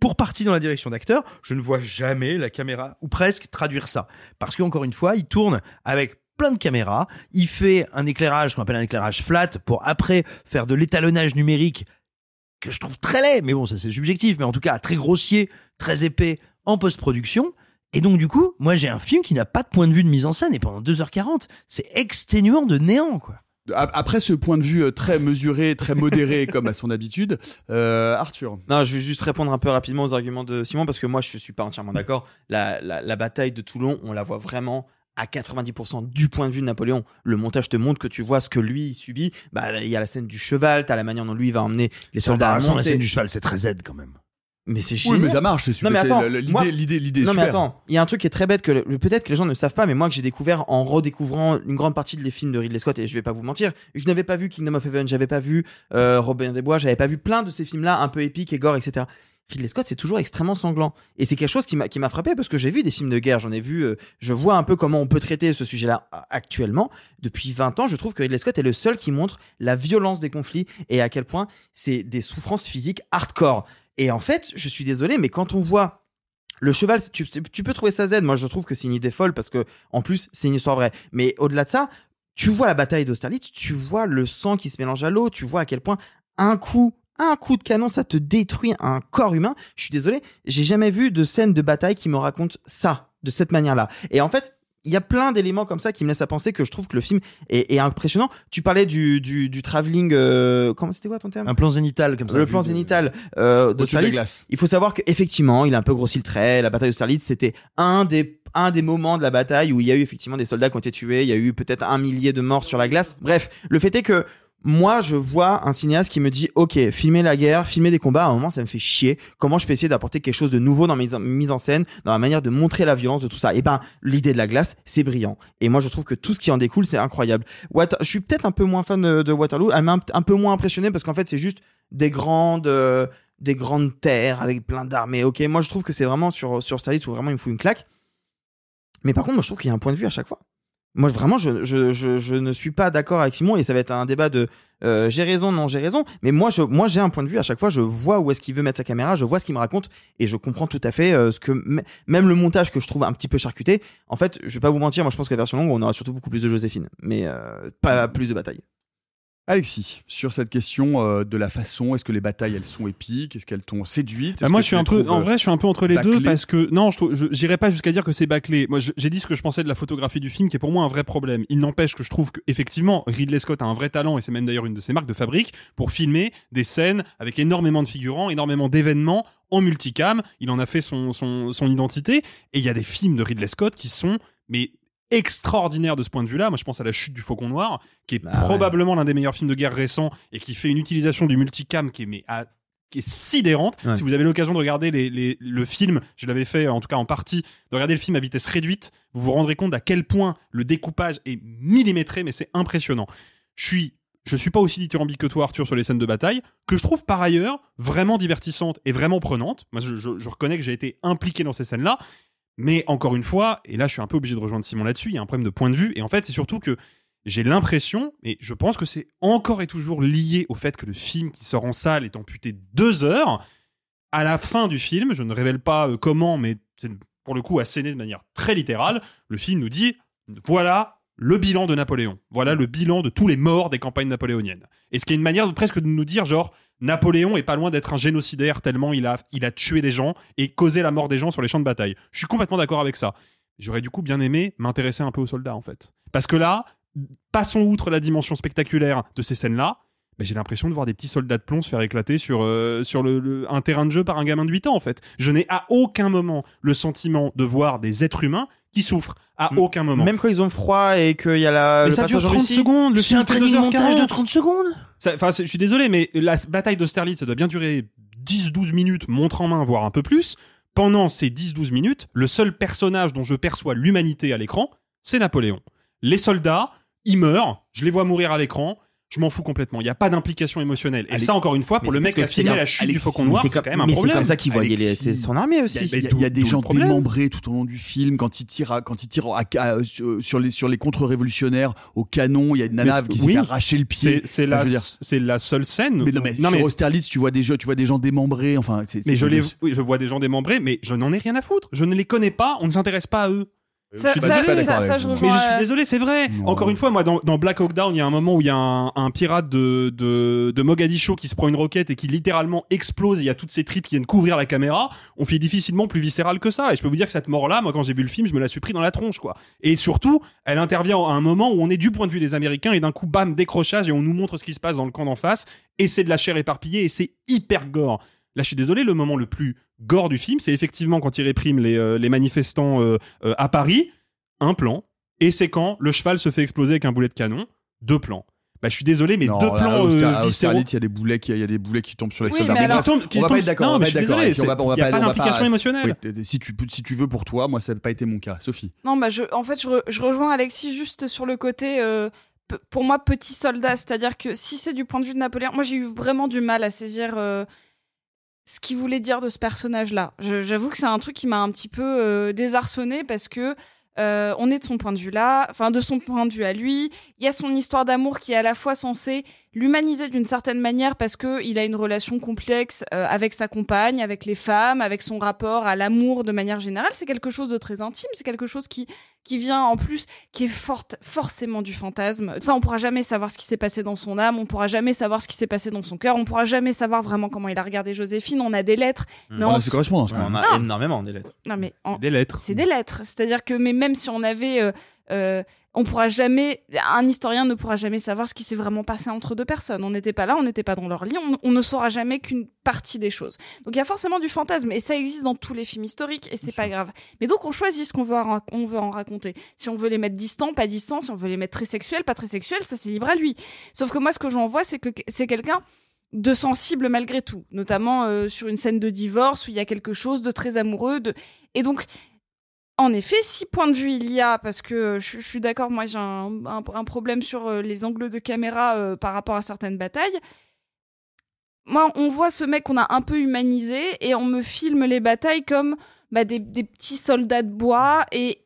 pour partie dans la direction d'acteur. Je ne vois jamais la caméra, ou presque, traduire ça. Parce qu'encore une fois, il tourne avec plein de caméras, il fait un éclairage qu'on appelle un éclairage flat pour après faire de l'étalonnage numérique que je trouve très laid, mais bon, ça c'est subjectif, mais en tout cas très grossier, très épais en post-production. Et donc du coup, moi j'ai un film qui n'a pas de point de vue de mise en scène et pendant 2h40, c'est exténuant de néant quoi. A- Après ce point de vue euh, très mesuré, très modéré (laughs) comme à son habitude, euh, Arthur. Non, je vais juste répondre un peu rapidement aux arguments de Simon parce que moi je suis pas entièrement d'accord. La, la, la bataille de Toulon, on la voit vraiment à 90% du point de vue de Napoléon. Le montage te montre que tu vois ce que lui il subit. Bah, il y a la scène du cheval, t'as la manière dont lui il va emmener les soldats à Embarrassant, la monter. scène du cheval, c'est très Z quand même. Mais c'est Oui, génial. mais ça marche, c'est super. Non mais c'est attends, le- l'idée, l'idée, l'idée non mais attends, il y a un truc qui est très bête que le- peut-être que les gens ne savent pas, mais moi que j'ai découvert en redécouvrant une grande partie des films de Ridley Scott et je vais pas vous mentir, je n'avais pas vu Kingdom of Heaven, j'avais pas vu euh, Robin des Bois, j'avais pas vu plein de ces films-là un peu épiques et gore, etc. Ridley Scott c'est toujours extrêmement sanglant et c'est quelque chose qui m'a qui m'a frappé parce que j'ai vu des films de guerre, j'en ai vu, euh, je vois un peu comment on peut traiter ce sujet-là a- actuellement. Depuis 20 ans, je trouve que Ridley Scott est le seul qui montre la violence des conflits et à quel point c'est des souffrances physiques hardcore. Et en fait, je suis désolé, mais quand on voit le cheval, tu, tu peux trouver ça zen. Moi, je trouve que c'est une idée folle parce que, en plus, c'est une histoire vraie. Mais au-delà de ça, tu vois la bataille d'Austerlitz, tu vois le sang qui se mélange à l'eau, tu vois à quel point un coup, un coup de canon, ça te détruit un corps humain. Je suis désolé, j'ai jamais vu de scène de bataille qui me raconte ça, de cette manière-là. Et en fait, il y a plein d'éléments comme ça qui me laissent à penser que je trouve que le film est, est impressionnant. Tu parlais du, du, du travelling, euh, comment c'était quoi ton terme? Un plan zénital comme ça. Le plan de- zénital euh, de de la Starlit. glace. Il faut savoir qu'effectivement, il a un peu grossi le trait. La bataille de Starlit, c'était un des un des moments de la bataille où il y a eu effectivement des soldats qui ont été tués. Il y a eu peut-être un millier de morts sur la glace. Bref, le fait est que moi, je vois un cinéaste qui me dit, ok, filmer la guerre, filmer des combats, à un moment, ça me fait chier. Comment je peux essayer d'apporter quelque chose de nouveau dans mes mise en- scène, dans la manière de montrer la violence de tout ça? Et ben, l'idée de la glace, c'est brillant. Et moi, je trouve que tout ce qui en découle, c'est incroyable. Water- je suis peut-être un peu moins fan de, Waterloo. Elle m'a un, un peu moins impressionné parce qu'en fait, c'est juste des grandes, euh, des grandes terres avec plein d'armées. Ok, moi, je trouve que c'est vraiment sur sur Starlit où vraiment il me fout une claque. Mais par contre, moi, je trouve qu'il y a un point de vue à chaque fois. Moi, vraiment, je, je, je, ne suis pas d'accord avec Simon et ça va être un débat de euh, j'ai raison, non, j'ai raison. Mais moi, je, moi, j'ai un point de vue à chaque fois. Je vois où est-ce qu'il veut mettre sa caméra, je vois ce qu'il me raconte et je comprends tout à fait euh, ce que même le montage que je trouve un petit peu charcuté. En fait, je vais pas vous mentir, moi, je pense que la version longue, on aura surtout beaucoup plus de Joséphine, mais euh, pas plus de bataille. Alexis, sur cette question euh, de la façon, est-ce que les batailles elles sont épiques? Est-ce qu'elles t'ont séduite? Bah, moi, je suis un peu, en euh, vrai, je suis un peu entre les deux parce que non, je j'irai pas jusqu'à dire que c'est bâclé. Moi, j'ai dit ce que je pensais de la photographie du film, qui est pour moi un vrai problème. Il n'empêche que je trouve qu'effectivement, Ridley Scott a un vrai talent et c'est même d'ailleurs une de ses marques de fabrique pour filmer des scènes avec énormément de figurants, énormément d'événements en multicam. Il en a fait son, son, son identité et il y a des films de Ridley Scott qui sont, mais extraordinaires de ce point de vue-là. Moi, je pense à La Chute du Faucon Noir, qui est Bah probablement l'un des meilleurs films de guerre récents et qui fait une utilisation du multicam qui est mais à qui est sidérante. Ouais. Si vous avez l'occasion de regarder les, les- le film, je l'avais fait en tout cas en partie, de regarder le film à vitesse réduite, vous vous rendrez compte à quel point le découpage est millimétré, mais c'est impressionnant. Je suis, je suis pas aussi dithyrambique que toi, Arthur, sur les scènes de bataille, que je trouve par ailleurs vraiment divertissantes et vraiment prenantes. Moi, je, je- je reconnais que j'ai été impliqué dans ces scènes-là. Mais encore une fois, et là je suis un peu obligé de rejoindre Simon là-dessus, il y a un problème de point de vue. Et en fait, c'est surtout que j'ai l'impression, et je pense que c'est encore et toujours lié au fait que le film qui sort en salle est amputé deux heures. À la fin du film, je ne révèle pas euh, comment, mais c'est pour le coup asséné de manière très littérale, le film nous dit voilà le bilan de Napoléon. Voilà le bilan de tous les morts des campagnes napoléoniennes. Et ce qui est une manière presque de nous dire genre Napoléon est pas loin d'être un génocidaire tellement il a, il a tué des gens et causé la mort des gens sur les champs de bataille. Je suis complètement d'accord avec ça. J'aurais du coup bien aimé m'intéresser un peu aux soldats en fait. Parce que là, passons outre la dimension spectaculaire de ces scènes-là, j'ai l'impression de voir des petits soldats de plomb se faire éclater sur, euh, sur un terrain de jeu par un gamin de 8 ans en fait. Je n'ai à aucun moment le sentiment de voir des êtres humains qui souffrent. À aucun moment. Même quand ils ont froid et qu'il y a la, Mais le ça dure passage en 30 Russie. secondes. Le C'est film un fait training 2h40. montage de 30 secondes Enfin, je suis désolé, mais la bataille d'Austerlitz, ça doit bien durer 10-12 minutes, montre en main, voire un peu plus. Pendant ces 10-12 minutes, le seul personnage dont je perçois l'humanité à l'écran, c'est Napoléon. Les soldats, ils meurent, je les vois mourir à l'écran, je m'en fous complètement. Il n'y a pas d'implication émotionnelle. Et Allez- ça, encore une fois, pour Mais le c'est mec qui a filmé c'est la chute du Alexis, Faucon Noir, c'est c'est quand même un mais c'est problème. comme ça qu'ils voient les- Alexis, c'est son armée Il y a, aussi. il y a- il y des gens démembrés tout au long du film quand ils tirent, à- quand ils tirent à- à- sur, sur les sur les contre-révolutionnaires au canon. Il y a une nana c'est- qui s'est oui. fait arracher le pied. C'est c'est la, c'est la seule scène. mais non, mais non, sur mais- Austerlitz, tu vois des jeux, tu vois des gens démembrés. Enfin, c'est- mais c'est je, les, oui, je vois des gens démembrés, mais je n'en ai rien à foutre. Je ne les connais pas, on ne s'intéresse pas à eux. Ça- Je ça- ça- je rejoins- Mais je suis euh, désolé, c'est vrai. Non. Encore une fois, moi, dans, dans Black Hawk Down, il y a un moment où il y a un, un pirate de, de, de Mogadiscio qui se prend une roquette et qui littéralement explose. Et il y a toutes ces tripes qui viennent couvrir la caméra. On fait difficilement plus viscéral que ça. Et je peux vous dire que cette mort-là, moi, quand j'ai vu le film, je me la suis pris dans la tronche, quoi. Et surtout, elle intervient à un moment où on est du point de vue des Américains et d'un coup, bam, décrochage et on nous montre ce qui se passe dans le camp d'en face. Et c'est de la chair éparpillée et c'est hyper gore. Là, je suis désolé, le moment le plus gore du film, c'est effectivement quand il réprime les, euh, les manifestants euh, euh, à Paris. Un plan. Et c'est quand le cheval se fait exploser avec un boulet de canon. Deux plans. Bah, je suis désolé, mais Non, deux plans euh, il y a des boulets qui, il y a des boulets qui tombent sur les Oui, soldats. mais alors- bref, Qui tombent- qui on va tombent- pas être d'accord. Non, on va mais pas je être suis d'accord. il y a pas- pas on va d'implication émotionnelle. Oui, si tu peux- si tu veux pour toi, moi ça n'a pas été mon cas. Sophie. Non, bah je, en fait, je, re- je rejoins Alexis juste sur le côté, euh, pour moi, petit soldat. C'est-à-dire que si c'est du point de vue de Napoléon, moi j'ai eu vraiment du mal à saisir euh, ce qu'il voulait dire de ce personnage-là. J'avoue que c'est un truc qui m'a un petit peu euh, désarçonné parce que euh, on est de son point de vue là, enfin de son point de vue à lui. Il y a son histoire d'amour qui est à la fois censée l'humaniser d'une certaine manière parce que il a une relation complexe euh, avec sa compagne, avec les femmes, avec son rapport à l'amour de manière générale. C'est quelque chose de très intime. C'est quelque chose qui qui vient en plus, qui est forte, forcément du fantasme. Ça, on pourra jamais savoir ce qui s'est passé dans son âme. On pourra jamais savoir ce qui s'est passé dans son cœur. On pourra jamais savoir vraiment comment il a regardé Joséphine. On a des lettres. mais On on a ses correspondances, quand Ouais, on même. a Non. énormément des lettres. non mais en- Des lettres. c'est des lettres. C'est-à-dire que mais même si on avait, euh, euh, on pourra jamais, un historien ne pourra jamais savoir ce qui s'est vraiment passé entre deux personnes. On n'était pas là, on n'était pas dans leur lit, on, on ne saura jamais qu'une partie des choses. Donc il y a forcément du fantasme et ça existe dans tous les films historiques et c'est pas grave. Mais donc on choisit ce qu'on veut, en, on veut en raconter. Si on veut les mettre distants, pas distants. Si on veut les mettre très sexuels, pas très sexuels, ça c'est libre à lui. Sauf que moi ce que j'en vois, c'est que c'est quelqu'un de sensible malgré tout, notamment euh, sur une scène de divorce où il y a quelque chose de très amoureux. De... Et donc, en effet, si point de vue il y a, parce que euh, je, suis d'accord, moi j'ai un, problème sur euh, les angles de caméra euh, par rapport à certaines batailles. Moi, on voit ce mec qu'on a un peu humanisé et on me filme les batailles comme bah, des, petits soldats de bois et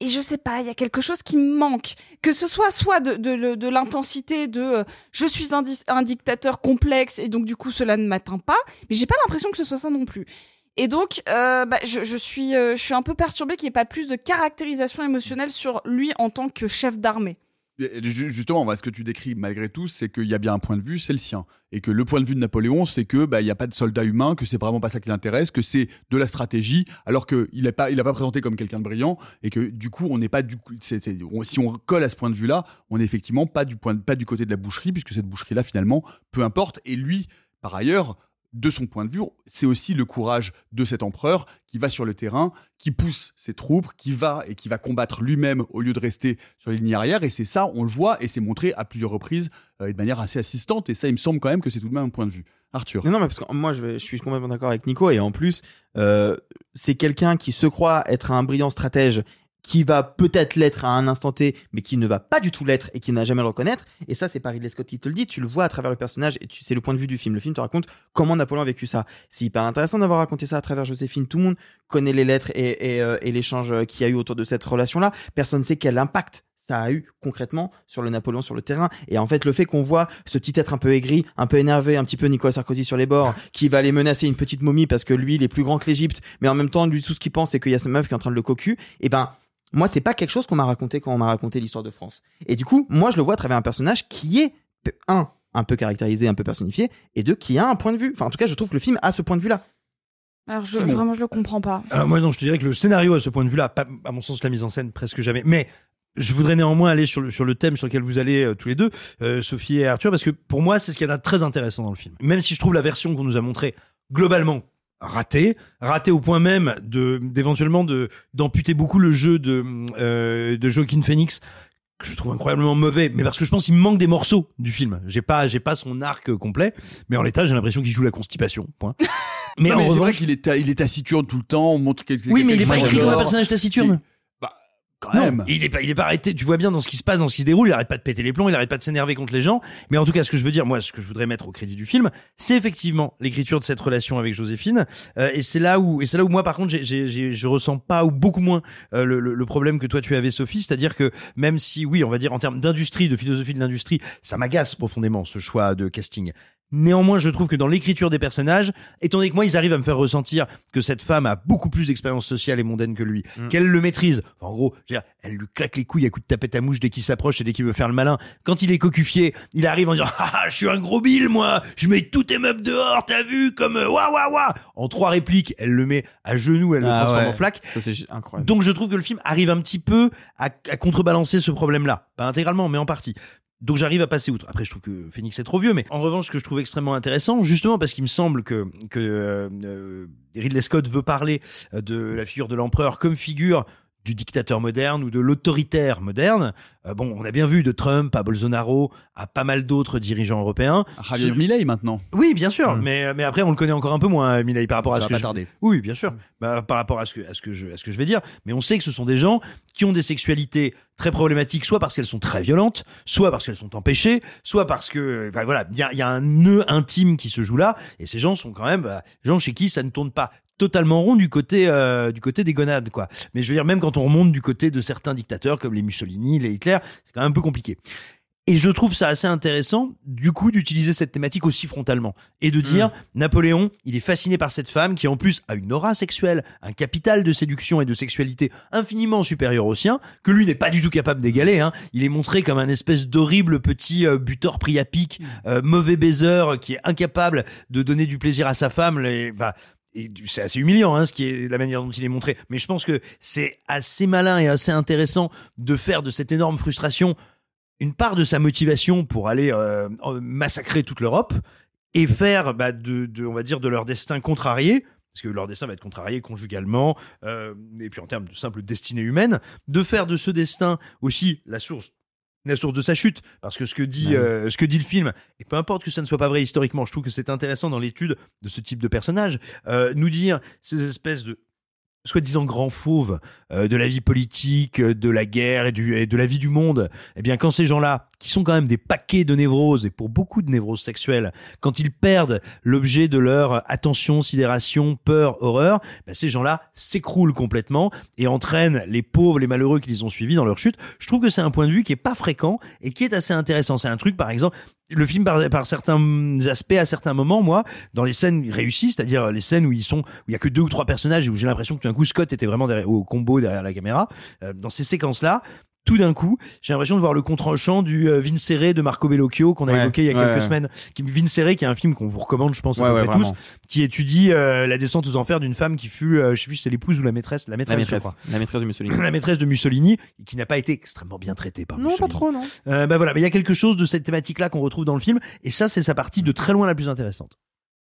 et je sais pas, il y a quelque chose qui me manque. Que ce soit soit de, l'intensité de je suis un, un dictateur complexe et donc du coup cela ne m'atteint pas, mais j'ai pas l'impression que ce soit ça non plus. Et donc, euh, bah, je, suis, euh, je suis un peu perturbée qu'il n'y ait pas plus de caractérisation émotionnelle sur lui en tant que chef d'armée. Justement, ce que tu décris malgré tout, c'est qu'il y a bien un point de vue, c'est le sien. Et que le point de vue de Napoléon, c'est que bah, il n'y a pas de soldat humain, que c'est vraiment pas ça qui l'intéresse, que c'est de la stratégie, alors qu'il n'est pas, pas présenté comme quelqu'un de brillant, et que du coup, on n'est pas du si on colle à ce point de vue-là, on n'est effectivement pas du point, pas du côté de la boucherie, puisque cette boucherie-là, finalement, peu importe. Et lui, par ailleurs, de son point de vue, c'est aussi le courage de cet empereur qui va sur le terrain, qui pousse ses troupes, qui va et qui va combattre lui-même au lieu de rester sur les lignes arrière. Et c'est ça, on le voit et c'est montré à plusieurs reprises euh, de manière assez assistante. Et ça, il me semble quand même que c'est tout de même un point de vue. Arthur. Non, mais parce que moi, je suis complètement d'accord avec Nico. Et en plus, euh, c'est quelqu'un qui se croit être un brillant stratège, qui va peut-être l'être à un instant T, mais qui ne va pas du tout l'être et qui n'a jamais à le reconnaître. Et ça, c'est pas Ridley Scott qui te le dit. Tu le vois à travers le personnage et tu, c'est le point de vue du film. Le film te raconte comment Napoléon a vécu ça. C'est hyper intéressant d'avoir raconté ça à travers Joséphine. Tout le monde connaît les lettres et, et, euh, et l'échange qu'il y a eu autour de cette relation-là. Personne ne sait quel impact ça a eu concrètement sur le Napoléon sur le terrain. Et en fait, le fait qu'on voit ce petit être un peu aigri, un peu énervé, un petit peu Nicolas Sarkozy sur les bords, (laughs) qui va aller menacer une petite momie parce que lui, il est plus grand que l'Égypte, mais en même temps, lui, tout ce qu'il pense, c'est qu'il y a sa meuf qui est en train de le cocu. Et ben, moi, c'est pas quelque chose qu'on m'a raconté quand on m'a raconté l'histoire de France. Et du coup, moi, je le vois à travers un personnage qui est, un, un peu caractérisé, un peu personnifié, et deux, qui a un point de vue. Enfin, en tout cas, je trouve que le film a ce point de vue-là. Alors, je, C'est bon. vraiment, je le comprends pas. Euh, moi, non, je te dirais que le scénario, à ce point de vue-là, pas, à mon sens, la mise en scène, presque jamais. Mais je voudrais néanmoins aller sur le, sur le thème sur lequel vous allez euh, tous les deux, euh, Sophie et Arthur, parce que pour moi, c'est ce qu'il y a de très intéressant dans le film. Même si je trouve la version qu'on nous a montrée globalement ratée, ratée au point même de d'éventuellement de d'amputer beaucoup le jeu de euh, de Joaquin Phoenix que je trouve incroyablement mauvais, mais parce que je pense qu'il me manque des morceaux du film. J'ai pas, j'ai pas son arc complet, mais en l'état, j'ai l'impression qu'il joue la constipation. Point. (laughs) Mais, en c'est vrai revanche- qu'il est, il est taciturne tout le temps. On montre quelque oui, mais il est pas écrit comme un personnage taciturne. Quand même. il est pas, il est pas arrêté. Tu vois bien dans ce qui se passe, dans ce qui se déroule. Il arrête pas de péter les plombs, il arrête pas de s'énerver contre les gens. Mais en tout cas, ce que je veux dire, moi, ce que je voudrais mettre au crédit du film, c'est effectivement l'écriture de cette relation avec Joséphine. Euh, et c'est là où, et c'est là où moi, par contre, j'ai, j'ai- je ressens pas ou beaucoup moins euh, le, le- le problème que toi tu avais, Sophie. C'est-à-dire que même si, oui, on va dire en termes d'industrie, de philosophie de l'industrie, ça m'agace profondément ce choix de casting. Néanmoins, je trouve que dans l'écriture des personnages, étant donné que moi, ils arrivent à me faire ressentir que cette femme a beaucoup plus d'expérience sociale et mondaine que lui, Mm. qu'elle le maîtrise. Enfin, en gros, je veux dire, elle lui claque les couilles à coups de tapette à mouche dès qu'il s'approche et dès qu'il veut faire le malin. Quand il est cocufié, il arrive en disant (laughs) ah, je suis un gros bill, moi, je mets tous tes meubles dehors, t'as vu, comme euh, wa wa wa. En trois répliques, elle le met à genoux, elle le Ah transforme ouais. en flaque. Ça, c'est incroyable. Donc je trouve que le film arrive un petit peu à, à contrebalancer ce problème-là. Pas intégralement, mais en partie. Donc j'arrive à passer outre. Après, je trouve que Phoenix est trop vieux, mais en revanche, ce que je trouve extrêmement intéressant, justement parce qu'il me semble que, que euh, euh, Ridley Scott veut parler euh, de la figure de l'empereur comme figure du dictateur moderne ou de l'autoritaire moderne. Euh, bon, on a bien vu de Trump à Bolsonaro à pas mal d'autres dirigeants européens. Javier Ce- Milei maintenant. oui, bien sûr, mais mais après on le connaît encore un peu moins, Milei, par rapport Ça à va ce que pas je-. Oui, bien sûr, Bah, par rapport à ce que à ce que je à ce que je vais dire. Mais on sait que ce sont des gens qui ont des sexualités très problématiques, soit parce qu'elles sont très violentes, soit parce qu'elles sont empêchées, soit parce que enfin, voilà, il y a, y a un nœud intime qui se joue là, et ces gens sont quand même bah, des gens chez qui ça ne tourne pas totalement rond du côté euh, du côté des gonades quoi. Mais je veux dire même quand on remonte du côté de certains dictateurs comme les Mussolini, les Hitler, c'est quand même un peu compliqué. Et je trouve ça assez intéressant, du coup, d'utiliser cette thématique aussi frontalement. Et de dire, Napoléon, il est fasciné par cette femme qui, en plus, a une aura sexuelle, un capital de séduction et de sexualité infiniment supérieur au sien, que lui n'est pas du tout capable d'égaler. Hein. Il est montré comme un espèce d'horrible petit euh, buteur à pic, euh, mauvais baiser, euh, qui est incapable de donner du plaisir à sa femme. Les, enfin, et c'est assez humiliant, hein, ce qui est la manière dont il est montré. Mais je pense que c'est assez malin et assez intéressant de faire de cette énorme frustration une part de sa motivation pour aller euh, massacrer toute l'Europe et faire bah, de, de, on va dire, de leur destin contrarié. Parce que leur destin va être contrarié conjugalement, euh, et puis en termes de simple destinée humaine, de faire de ce destin aussi la source la source de sa chute parce que ce que dit Ouais. euh, ce que dit le film et peu importe que ça ne soit pas vrai historiquement je trouve que c'est intéressant dans l'étude de ce type de personnage euh, nous dire ces espèces de soi-disant grands fauves euh, de la vie politique, euh, de la guerre et, du, et de la vie du monde, eh bien quand ces gens-là, qui sont quand même des paquets de névroses, et pour beaucoup de névroses sexuelles, quand ils perdent l'objet de leur attention, sidération, peur, horreur, ben, ces gens-là s'écroulent complètement et entraînent les pauvres, les malheureux qui les ont suivis dans leur chute. Je trouve que c'est un point de vue qui est pas fréquent et qui est assez intéressant. C'est un truc, par exemple, le film par, par certains aspects à certains moments moi dans les scènes réussies c'est-à-dire les scènes où ils sont où il y a que deux ou trois personnages et où j'ai l'impression que tout d'un coup Scott était vraiment derrière, au combo derrière la caméra euh, dans ces séquences là tout d'un coup, j'ai l'impression de voir le contre-champ du euh, Vincere de Marco Bellocchio qu'on a Ouais, évoqué il y a ouais, quelques ouais. semaines. Qui, Vincere, qui est un film qu'on vous recommande, je pense, à peu ouais, près tous, qui étudie euh, la descente aux enfers d'une femme qui fut, euh, je sais plus si c'est l'épouse ou la maîtresse, la maîtresse, La je maîtresse, crois. la maîtresse de Mussolini. (clears throat) la maîtresse de Mussolini, qui n'a pas été extrêmement bien traitée par Non, Mussolini. pas trop, non. Euh, bah voilà, mais il y a quelque chose de cette thématique-là qu'on retrouve dans le film, et ça, c'est sa partie de très loin la plus intéressante.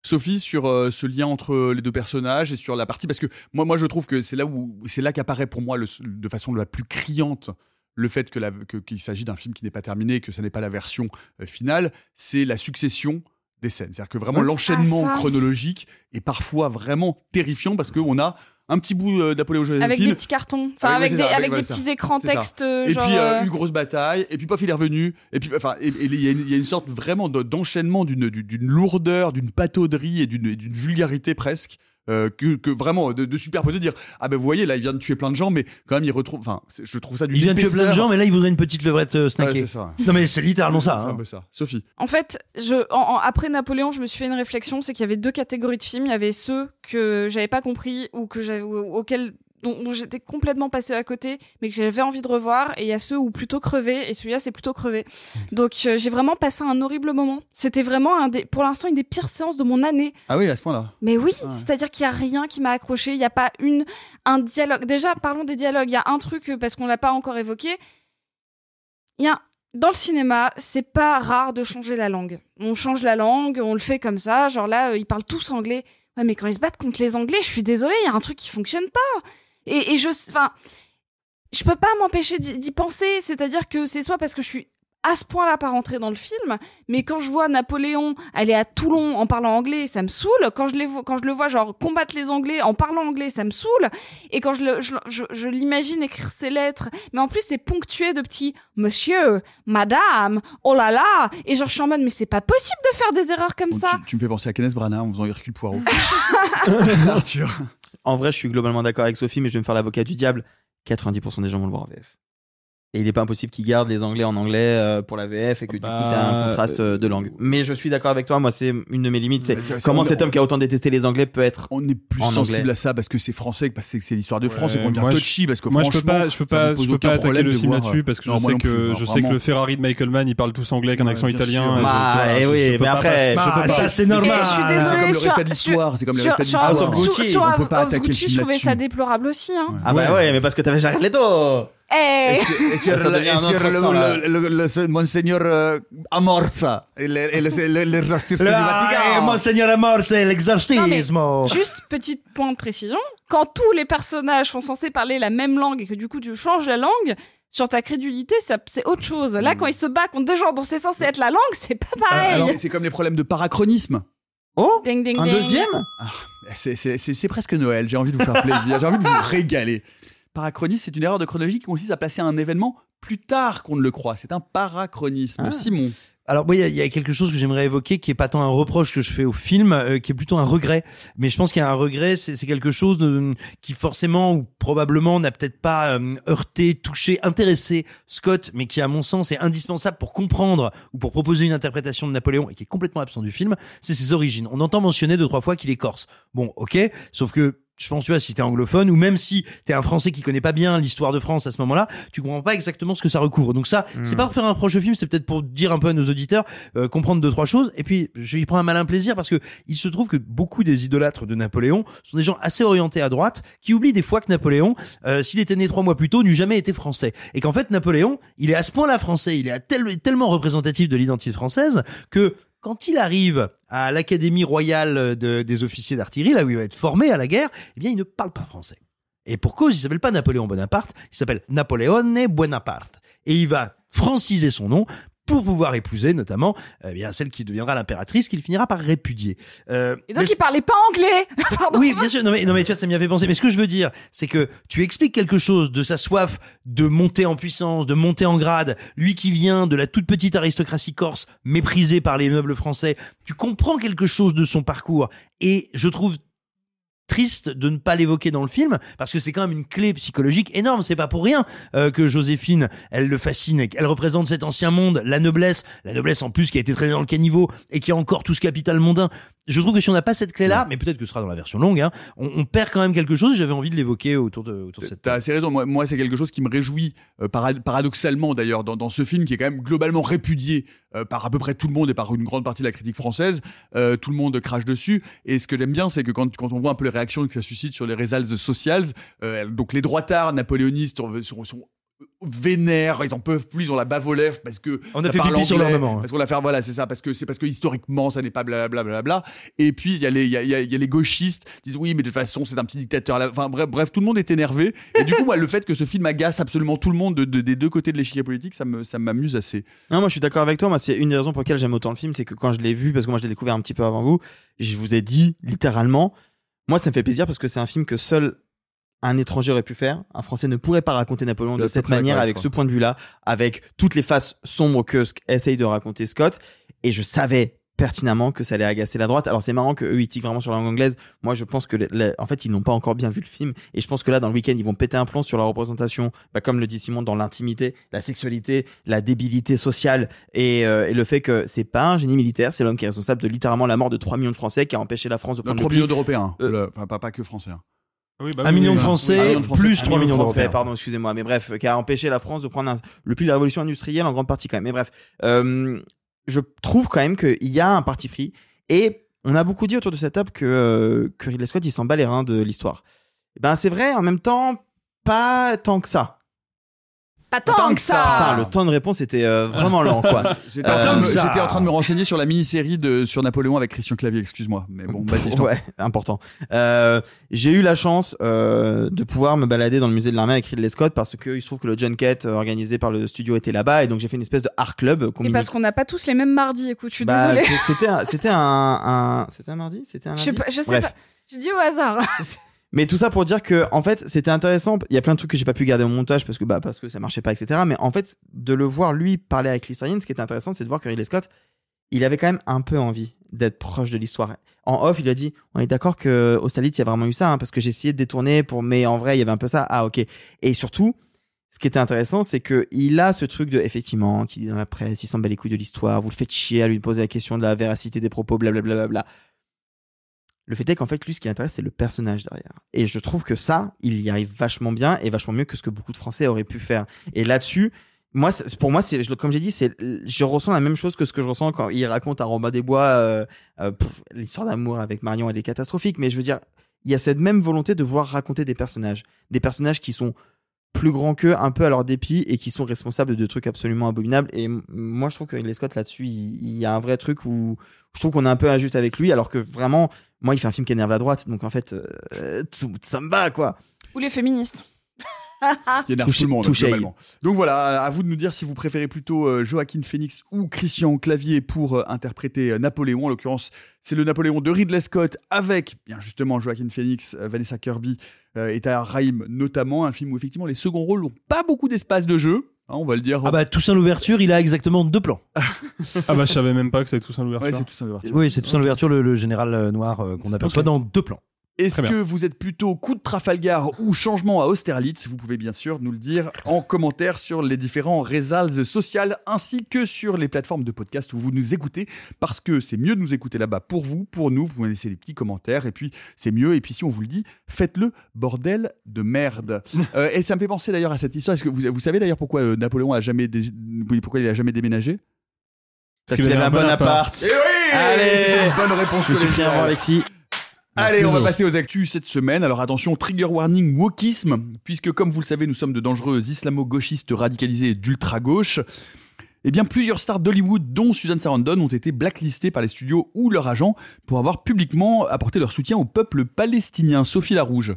Sophie sur euh, ce lien entre les deux personnages et sur la partie parce que moi moi je trouve que c'est là où c'est là qu'apparaît pour moi le- de façon la plus criante le fait que qu'il s'agit d'un film qui n'est pas terminé et que ce n'est pas la version euh, finale c'est la succession des scènes. C'est-à-dire que vraiment l'enchaînement Ah, ça. chronologique est parfois vraiment terrifiant parce qu'on a un petit bout euh, d'Apollo Joséphine Avec des petits cartons, enfin avec, des, ça, avec des petits écrans texte, euh, et genre. puis euh, une grosse bataille et puis paf il est revenu. Et puis enfin il y, a une- il y a une sorte vraiment de- d'enchaînement d'une lourdeur d'une patauderie et d'une vulgarité presque euh, que, que vraiment de, de superposer de dire ah ben vous voyez là il vient de tuer plein de gens mais quand même il retrouve enfin c'est- je trouve ça d'une Il vient de tuer plein de gens, mais là, il voudrait une petite levrette euh, snackée. ça. Non, mais c'est littéralement ça. C'est hein. un peu ça Sophie En fait, je, en- en- après Napoléon, je me suis fait une réflexion, c'est qu'il y avait deux catégories de films. Il y avait ceux que j'avais pas compris ou que j'avais, ou- auxquels dont, dont j'étais complètement passé à côté, mais que j'avais envie de revoir. Et il y a ceux où plutôt crevé, et celui-là c'est plutôt crevé. Donc euh, j'ai vraiment passé un horrible moment. C'était vraiment un des, pour l'instant une des pires séances de mon année. ah oui à ce point là Mais oui, Ah ouais. c'est-à-dire qu'il y a rien qui m'a accroché. Il n'y a pas une un dialogue. Déjà, parlons des dialogues. Il y a un truc euh, parce qu'on l'a pas encore évoqué. Il y a dans le cinéma, c'est pas rare de changer la langue. On change la langue, on le fait comme ça. Genre là, euh, ils parlent tous anglais. Ouais, mais quand ils se battent contre les Anglais, je suis désolée, il y a un truc qui fonctionne pas. Et, et je, enfin, je peux pas m'empêcher d'y penser. C'est-à-dire que c'est soit parce que je suis à ce point-là pas rentrer dans le film, mais quand je vois Napoléon aller à Toulon en parlant anglais, ça me saoule. Quand je, les vois, quand je le vois genre combattre les Anglais en parlant anglais, ça me saoule. Et quand je, le- je, je, je l'imagine écrire ses lettres, mais en plus c'est ponctué de petits Monsieur, Madame, oh là là, et genre je suis en mode mais c'est pas possible de faire des erreurs comme Bon, ça. tu, tu me fais penser à Kenneth Branagh en faisant Hercule Poirot (laughs) (laughs) Arthur En vrai, je suis globalement d'accord avec Sophie, mais je vais me faire l'avocat du diable. 90% des gens vont le voir en VF. Et il est pas impossible qu'ils gardent les anglais en anglais euh, pour la VF et que du coup t'as un Bah, contraste euh, de langue. Mais je suis d'accord avec toi, moi c'est une de mes limites, c'est comment cet homme qui a autant détesté les anglais peut être on est plus En sensible anglais. à ça parce que c'est français que parce que c'est l'histoire de France Ouais, et qu'on devient touchy parce que moi je peux pas je peux pas je peux pas attaquer le film là-dessus parce que Non, je sais que plus, je sais que le Ferrari de Michael Mann il parle tous anglais qu'un Ouais, accent italien et Ah, voilà, eh je- oui, mais pas après, pas- ça, c'est Et normal. je suis C'est comme le respect de l'histoire, c'est comme le respect de sur- l'histoire. On peut pas attaquer le film je trouvais ça déplorable aussi. Hein. Ah bah ouais, mais parce que t'avais Jared Leto. Eh Et sur, et sur Ça le- devient et un sur autre le- accent, là. le- le- le- ce- Monseigneur euh, Amorza, et et du Vatican. eh, Monseigneur Amor, c'est l'exorcisme. Juste petite point de précision, quand tous les personnages sont censés parler la même langue et que du coup tu changes la langue, sur ta crédulité, ça- c'est autre chose. Là, quand il se bat contre des gens dont c'est censé être la langue, c'est pas pareil. Alors, c'est- comme les problèmes de parachronisme. Oh Ding, ding, Un ding. deuxième? C'est- C'est c'est- c'est presque Noël, j'ai envie de vous faire plaisir, j'ai envie de vous régaler. Parachronisme, c'est une erreur de chronologie qui consiste à placer un événement plus tard qu'on ne le croit. C'est un parachronisme. Ah. Simon. Alors, oui, il y a- il y, a quelque chose que j'aimerais évoquer qui est pas tant un reproche que je fais au film, euh, qui est plutôt un regret. Mais je pense qu'il y a un regret, c'est c'est quelque chose de, qui forcément ou probablement n'a peut-être pas euh, heurté, touché, intéressé Scott, mais qui à mon sens est indispensable pour comprendre ou pour proposer une interprétation de Napoléon et qui est complètement absent du film, c'est ses origines. On entend mentionner deux trois fois qu'il est corse. Bon, ok, sauf que je pense, tu vois, si t'es anglophone ou même si t'es un Français qui connaît pas bien l'histoire de France à ce moment-là, tu comprends pas exactement ce que ça recouvre. Donc ça, c'est Mm. pas pour faire un reproche au film, c'est peut-être pour dire un peu à nos auditeurs, euh, comprendre deux trois choses. Et puis, je y prends un malin plaisir parce que il se trouve que beaucoup des idolâtres de Napoléon sont des gens assez orientés à droite qui oublient des fois que Napoléon, euh, s'il était né trois mois plus tôt, n'eût jamais été français. Et qu'en fait, Napoléon, il est à ce point-là français, il est à tel- tellement représentatif de l'identité française que quand il arrive à l'Académie royale de- des officiers d'artillerie, là où il va être formé à la guerre, eh bien, il ne parle pas français. Et pour cause, il s'appelle pas Napoléon Bonaparte, il s'appelle Napoleone Bonaparte. Et il va franciser son nom pour pouvoir épouser notamment eh bien celle qui deviendra l'impératrice qu'il finira par répudier. Euh, Et donc mais- il parlait pas anglais. (laughs) Pardon. oui, bien sûr. Non mais, non mais tu vois, ça m'y avait pensé. Mais ce que je veux dire, c'est que tu expliques quelque chose de sa soif de monter en puissance, de monter en grade. Lui qui vient de la toute petite aristocratie corse, méprisée par les nobles français. Tu comprends quelque chose de son parcours. Et je trouve triste de ne pas l'évoquer dans le film parce que c'est quand même une clé psychologique énorme. C'est pas pour rien euh, que Joséphine elle le fascine elle représente cet ancien monde la noblesse la noblesse en plus qui a été traînée dans le caniveau et qui a encore tout ce capital mondain je trouve que si on n'a pas cette clé là mais peut-être que ce sera dans la version longue hein, on, on perd quand même quelque chose j'avais envie de l'évoquer autour de, autour de cette T'as assez raison. Moi, moi, c'est quelque chose qui me réjouit, euh, para- paradoxalement d'ailleurs, dans, dans ce film qui est quand même globalement répudié euh, par à peu près tout le monde et par une grande partie de la critique française. Euh, tout le monde crache dessus. Et ce que j'aime bien, c'est que quand, quand on voit un peu les réactions que ça suscite sur les réseaux socials, euh, donc les droitards napoléonistes sont, sont- sont vénères, ils en peuvent plus, ils ont la bave aux lèvres parce que On a fait pipi sur leur maman, hein. Parce qu'on l'a fait, voilà, c'est ça, parce que c'est parce que historiquement ça n'est pas blablabla. Bla, bla, et puis il y a les, il y a, il y a- il y a les gauchistes qui disent oui, mais de toute façon c'est un petit dictateur. Enfin bref, bref, tout le monde est énervé. Et du coup, moi, le fait que ce film agace absolument tout le monde de, de- des deux côtés de l'échiquier politique, ça me, ça m'amuse assez. Non, moi je suis d'accord avec toi. Moi, c'est une des raisons pour lesquelles j'aime autant le film, c'est que quand je l'ai vu, parce que moi je l'ai découvert un petit peu avant vous, je vous ai dit littéralement, moi ça me fait plaisir parce que c'est un film que seul un étranger aurait pu faire. Un Français ne pourrait pas raconter Napoléon de cette manière, avec ce point de vue-là, avec toutes les faces sombres que essaye de raconter Scott. Et je savais pertinemment que ça allait agacer la droite. Alors c'est marrant que eux ils tiquent vraiment sur la langue anglaise. Moi je pense que les- les- en fait ils n'ont pas encore bien vu le film et je pense que là dans le week-end ils vont péter un plomb sur la représentation, bah, comme le dit Simon, dans l'intimité, la sexualité, la débilité sociale et, euh, et le fait que c'est pas un génie militaire, c'est l'homme qui est responsable de littéralement la mort de 3 millions de Français qui a empêché la France de prendre 3 le millions d'Européens, Euh, enfin pas, pas que français. hein. Un million de Français, Un million de Français. plus Un 3 millions de Français, pardon, excusez-moi, mais bref, qui a empêché la France de prendre un- le pli de la révolution industrielle en grande partie quand même. Mais bref, euh, je trouve quand même qu'il y a un parti pris et on a beaucoup dit autour de cette table que, euh, que Ridley Scott il s'en bat les reins de l'histoire. Eh Ben c'est vrai, en même temps, pas tant que ça. Pas tant que ça. Putain, le temps de réponse était euh, vraiment lent, quoi. (laughs) J'étais en, train de me- Euh, ça- j'étais en train de me renseigner sur la mini-série de, sur Napoléon avec Christian Clavier, excuse-moi. Mais bon, vas-y, je t'en ouais, important. Euh, j'ai eu la chance euh, de pouvoir me balader dans le musée de l'armée avec Ridley Scott parce que il se trouve que le junket euh, organisé par le studio était là-bas et donc j'ai fait une espèce de art club. Et combiné- parce qu'on n'a pas tous les mêmes mardis, écoute, je suis Bah, désolée. c'est- C'était un, c'était un, un- c'était un mardi, c'était un Je lundi? sais pas, je sais Bref. pas. Je dis au hasard. (laughs) Mais tout ça pour dire que en fait c'était intéressant. Il y a plein de trucs que j'ai pas pu garder au montage parce que bah parce que ça marchait pas etc. Mais en fait de le voir lui parler avec l'historienne, ce qui est intéressant, c'est de voir que Ridley Scott, il avait quand même un peu envie d'être proche de l'histoire. En off, il a dit on est d'accord que Austerlitz il y a vraiment eu ça hein, parce que j'ai essayé de détourner pour mais en vrai il y avait un peu ça. Ah ok. Et surtout ce qui était intéressant, c'est que il a ce truc de effectivement qui dit dans la presse, il s'en bat les couilles de l'histoire, vous le faites chier à lui poser la question de la véracité des propos, blablabla. Bla, bla, bla. Le fait est qu'en fait, lui, ce qui l'intéresse, c'est le personnage derrière. Et je trouve que ça, il y arrive vachement bien et vachement mieux que ce que beaucoup de Français auraient pu faire. Et là-dessus, moi, pour moi, comme j'ai dit, je ressens la même chose que ce que je ressens quand il raconte à Romain des Bois euh, euh, l'histoire d'amour avec Marion, elle est catastrophique. Mais je veux dire, il y a cette même volonté de vouloir raconter des personnages, des personnages qui sont plus grands qu'eux, un peu à leur dépit et qui sont responsables de trucs absolument abominables. Et moi, je trouve que Ridley Scott là-dessus, il, y a un vrai truc où je trouve qu'on est un peu injuste avec lui, alors que vraiment, moi, il fait un film qui énerve la droite, donc en fait, euh, tout- ça me bat quoi. Ou les féministes. (laughs) qui énerve Touché- tout le monde, touché. globalement. Donc voilà, à vous de nous dire si vous préférez plutôt euh, Joaquin Phoenix ou Christian Clavier pour euh, interpréter euh, Napoléon. En l'occurrence, c'est le Napoléon de Ridley Scott avec, bien justement, Joaquin Phoenix, Vanessa Kirby et Tahar Rahim notamment. Un film où effectivement les seconds rôles n'ont pas beaucoup d'espace de jeu. Hein, on va le dire. Ah bah Toussaint l'ouverture, il a exactement deux plans. (laughs) Ah bah je savais même pas que c'était tout ça l'ouverture. Ouais, c'est Toussaint l'ouverture. Oui, c'est Toussaint l'ouverture, le, le général noir euh, qu'on aperçoit Ok. dans deux plans. Est-ce que vous êtes plutôt coup de Trafalgar ou changement à Austerlitz? Vous pouvez bien sûr nous le dire en commentaire sur les différents réseaux sociaux ainsi que sur les plateformes de podcast où vous nous écoutez parce que c'est mieux de nous écouter là-bas pour vous, pour nous. Vous pouvez laisser des petits commentaires et puis c'est mieux. Et puis si on vous le dit, faites-le bordel de merde. (laughs) Euh, et ça me fait penser d'ailleurs à cette histoire. Est-ce que vous, vous savez d'ailleurs pourquoi euh, Napoléon a jamais dé- pourquoi il a jamais déménagé? Parce qu'il avait un bon appart. Eh oui Allez une bonne réponse Je suis collégiale. Allez, on va passer aux actus cette semaine. Alors attention, trigger warning wokisme, puisque comme vous le savez, nous sommes de dangereux islamo-gauchistes radicalisés d'ultra-gauche. Eh bien, plusieurs stars d'Hollywood, dont Susan Sarandon, ont été blacklistées par les studios ou leurs agents pour avoir publiquement apporté leur soutien au peuple palestinien. Sophie Larouge.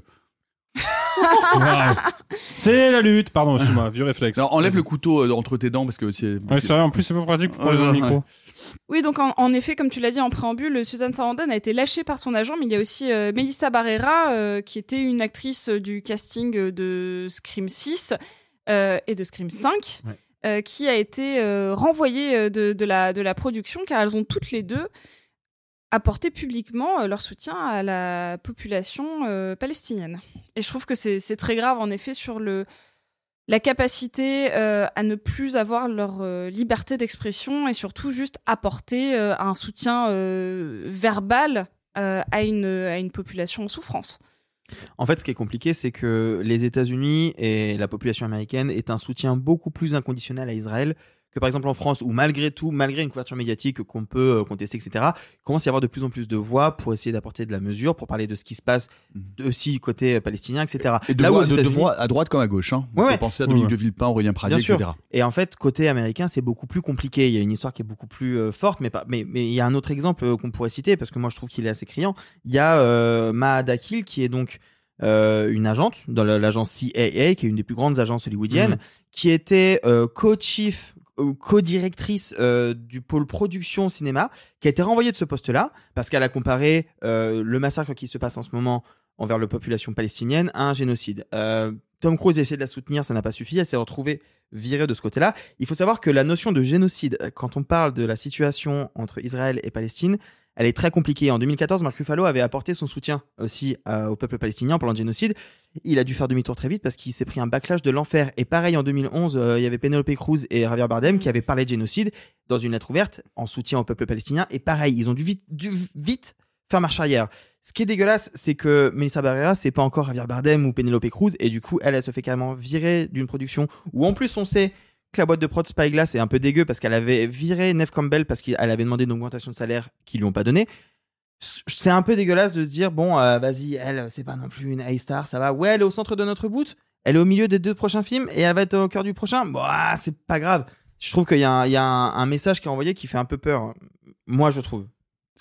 C'est la lutte. Pardon, excuse-moi, vieux réflexe. Enlève le couteau euh, entre tes dents parce que c'est. Ouais, c'est vrai, en plus c'est pas pratique pour poser Ouais, le ouais. micro. Oui, donc en, en effet, comme tu l'as dit en préambule, Suzanne Sarandon a été lâchée par son agent, mais il y a aussi euh, Melissa Barrera, euh, qui était une actrice euh, du casting euh, de Scream 6 euh, et de Scream 5, Ouais. euh, qui a été euh, renvoyée euh, de, de la, de la production, car elles ont toutes les deux apporté publiquement euh, leur soutien à la population euh, palestinienne. Et je trouve que c'est très grave, en effet, sur le, la capacité euh, à ne plus avoir leur liberté d'expression et surtout juste apporter un soutien verbal à, une, à une population en souffrance. En fait, ce qui est compliqué, c'est que les États-Unis et la population américaine est un soutien beaucoup plus inconditionnel à Israël que par exemple en France, où malgré tout, malgré une couverture médiatique qu'on peut euh, contester, etc., il commence à y avoir de plus en plus de voix pour essayer d'apporter de la mesure, pour parler de ce qui se passe aussi côté euh, palestinien, etc. Et de, Là voix- aux de- de États-Unis- voix à droite comme à gauche. Hein. Ouais, On peut ouais. penser à Dominique Ouais, de Villepin, Aurélien Pradier, Bien sûr. etc. Et en fait, côté américain, c'est beaucoup plus compliqué. Il y a une histoire qui est beaucoup plus euh, forte, mais, pas, mais, mais il y a un autre exemple qu'on pourrait citer, parce que moi je trouve qu'il est assez criant. Il y a euh, Mahad Akil, qui est donc euh, une agente dans la- l'agence CAA, qui est une des plus grandes agences hollywoodiennes, Mhm. qui était euh, co-chief, co-directrice euh, du pôle production cinéma, qui a été renvoyée de ce poste-là, parce qu'elle a comparé euh, le massacre qui se passe en ce moment envers la population palestinienne un génocide. Euh, Tom Cruise a de la soutenir, ça n'a pas suffi, elle s'est retrouvée virée de ce côté-là. Il faut savoir que la notion de génocide, euh, quand on parle de la situation entre Israël et Palestine, elle est très compliquée. En 2014, Mark Ruffalo avait apporté son soutien aussi euh, au peuple palestinien en parlant de génocide. Il a dû faire demi-tour très vite parce qu'il s'est pris un backlash de l'enfer. Et pareil, en 2011, euh, il y avait Penelope Cruz et Javier Bardem qui avaient parlé de génocide dans une lettre ouverte en soutien au peuple palestinien. Et pareil, ils ont vite, dû vite faire marche arrière. Ce qui est dégueulasse, c'est que Melissa Barrera, c'est pas encore Javier Bardem ou Penelope Cruz, et du coup, elle, elle se fait carrément virer d'une production où en plus on sait que la boîte de prod Spyglass est un peu dégueu parce qu'elle avait viré Neve Campbell parce qu'elle avait demandé une augmentation de salaire qu'ils lui ont pas donné. C'est un peu dégueulasse de dire bon, euh, vas-y, elle, c'est pas non plus une A-star, ça va. Ouais, elle est au centre de notre boot, elle est au milieu des deux prochains films et elle va être au cœur du prochain. Bon, ah, c'est pas grave. Je trouve qu'il y a, un, a un, un message qui est envoyé qui fait un peu peur. Moi, je trouve.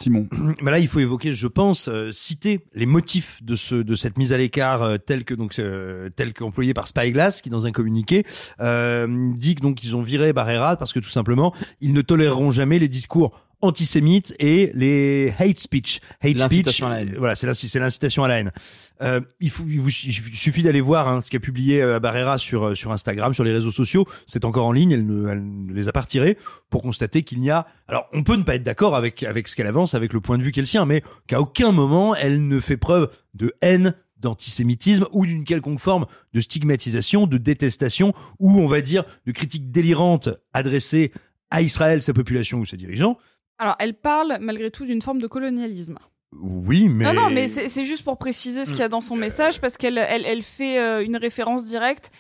Simon. Mais (clears throat) là, il faut évoquer, je pense, euh, citer les motifs de ce de cette mise à l'écart euh, telle que donc euh, telle qu'employée par Spyglass, qui dans un communiqué euh, dit que donc ils ont viré Barrera parce que tout simplement ils ne toléreront jamais les discours antisémites et les hate speech. Hate speech, à la haine. euh, voilà, c'est c'est l'incitation à la haine. Euh, il, faut, il, vous- il suffit d'aller voir hein, ce qu'a publié euh, Barrera sur euh, sur Instagram, sur les réseaux sociaux. C'est encore en ligne, elle ne, elle ne les a pas retirés pour constater qu'il n'y a. Alors, on peut ne pas être d'accord avec avec ce qu'elle avance, avec le point de vue qui est le sien, mais qu'à aucun moment elle ne fait preuve de haine d'antisémitisme ou d'une quelconque forme de stigmatisation, de détestation ou on va dire de critique délirante adressée à Israël, sa population ou ses dirigeants. Alors, elle parle malgré tout d'une forme de colonialisme. Oui, mais Non, non, mais c'est juste pour préciser ce qu'il y a dans son message, parce qu'elle elle, elle fait euh, une référence directe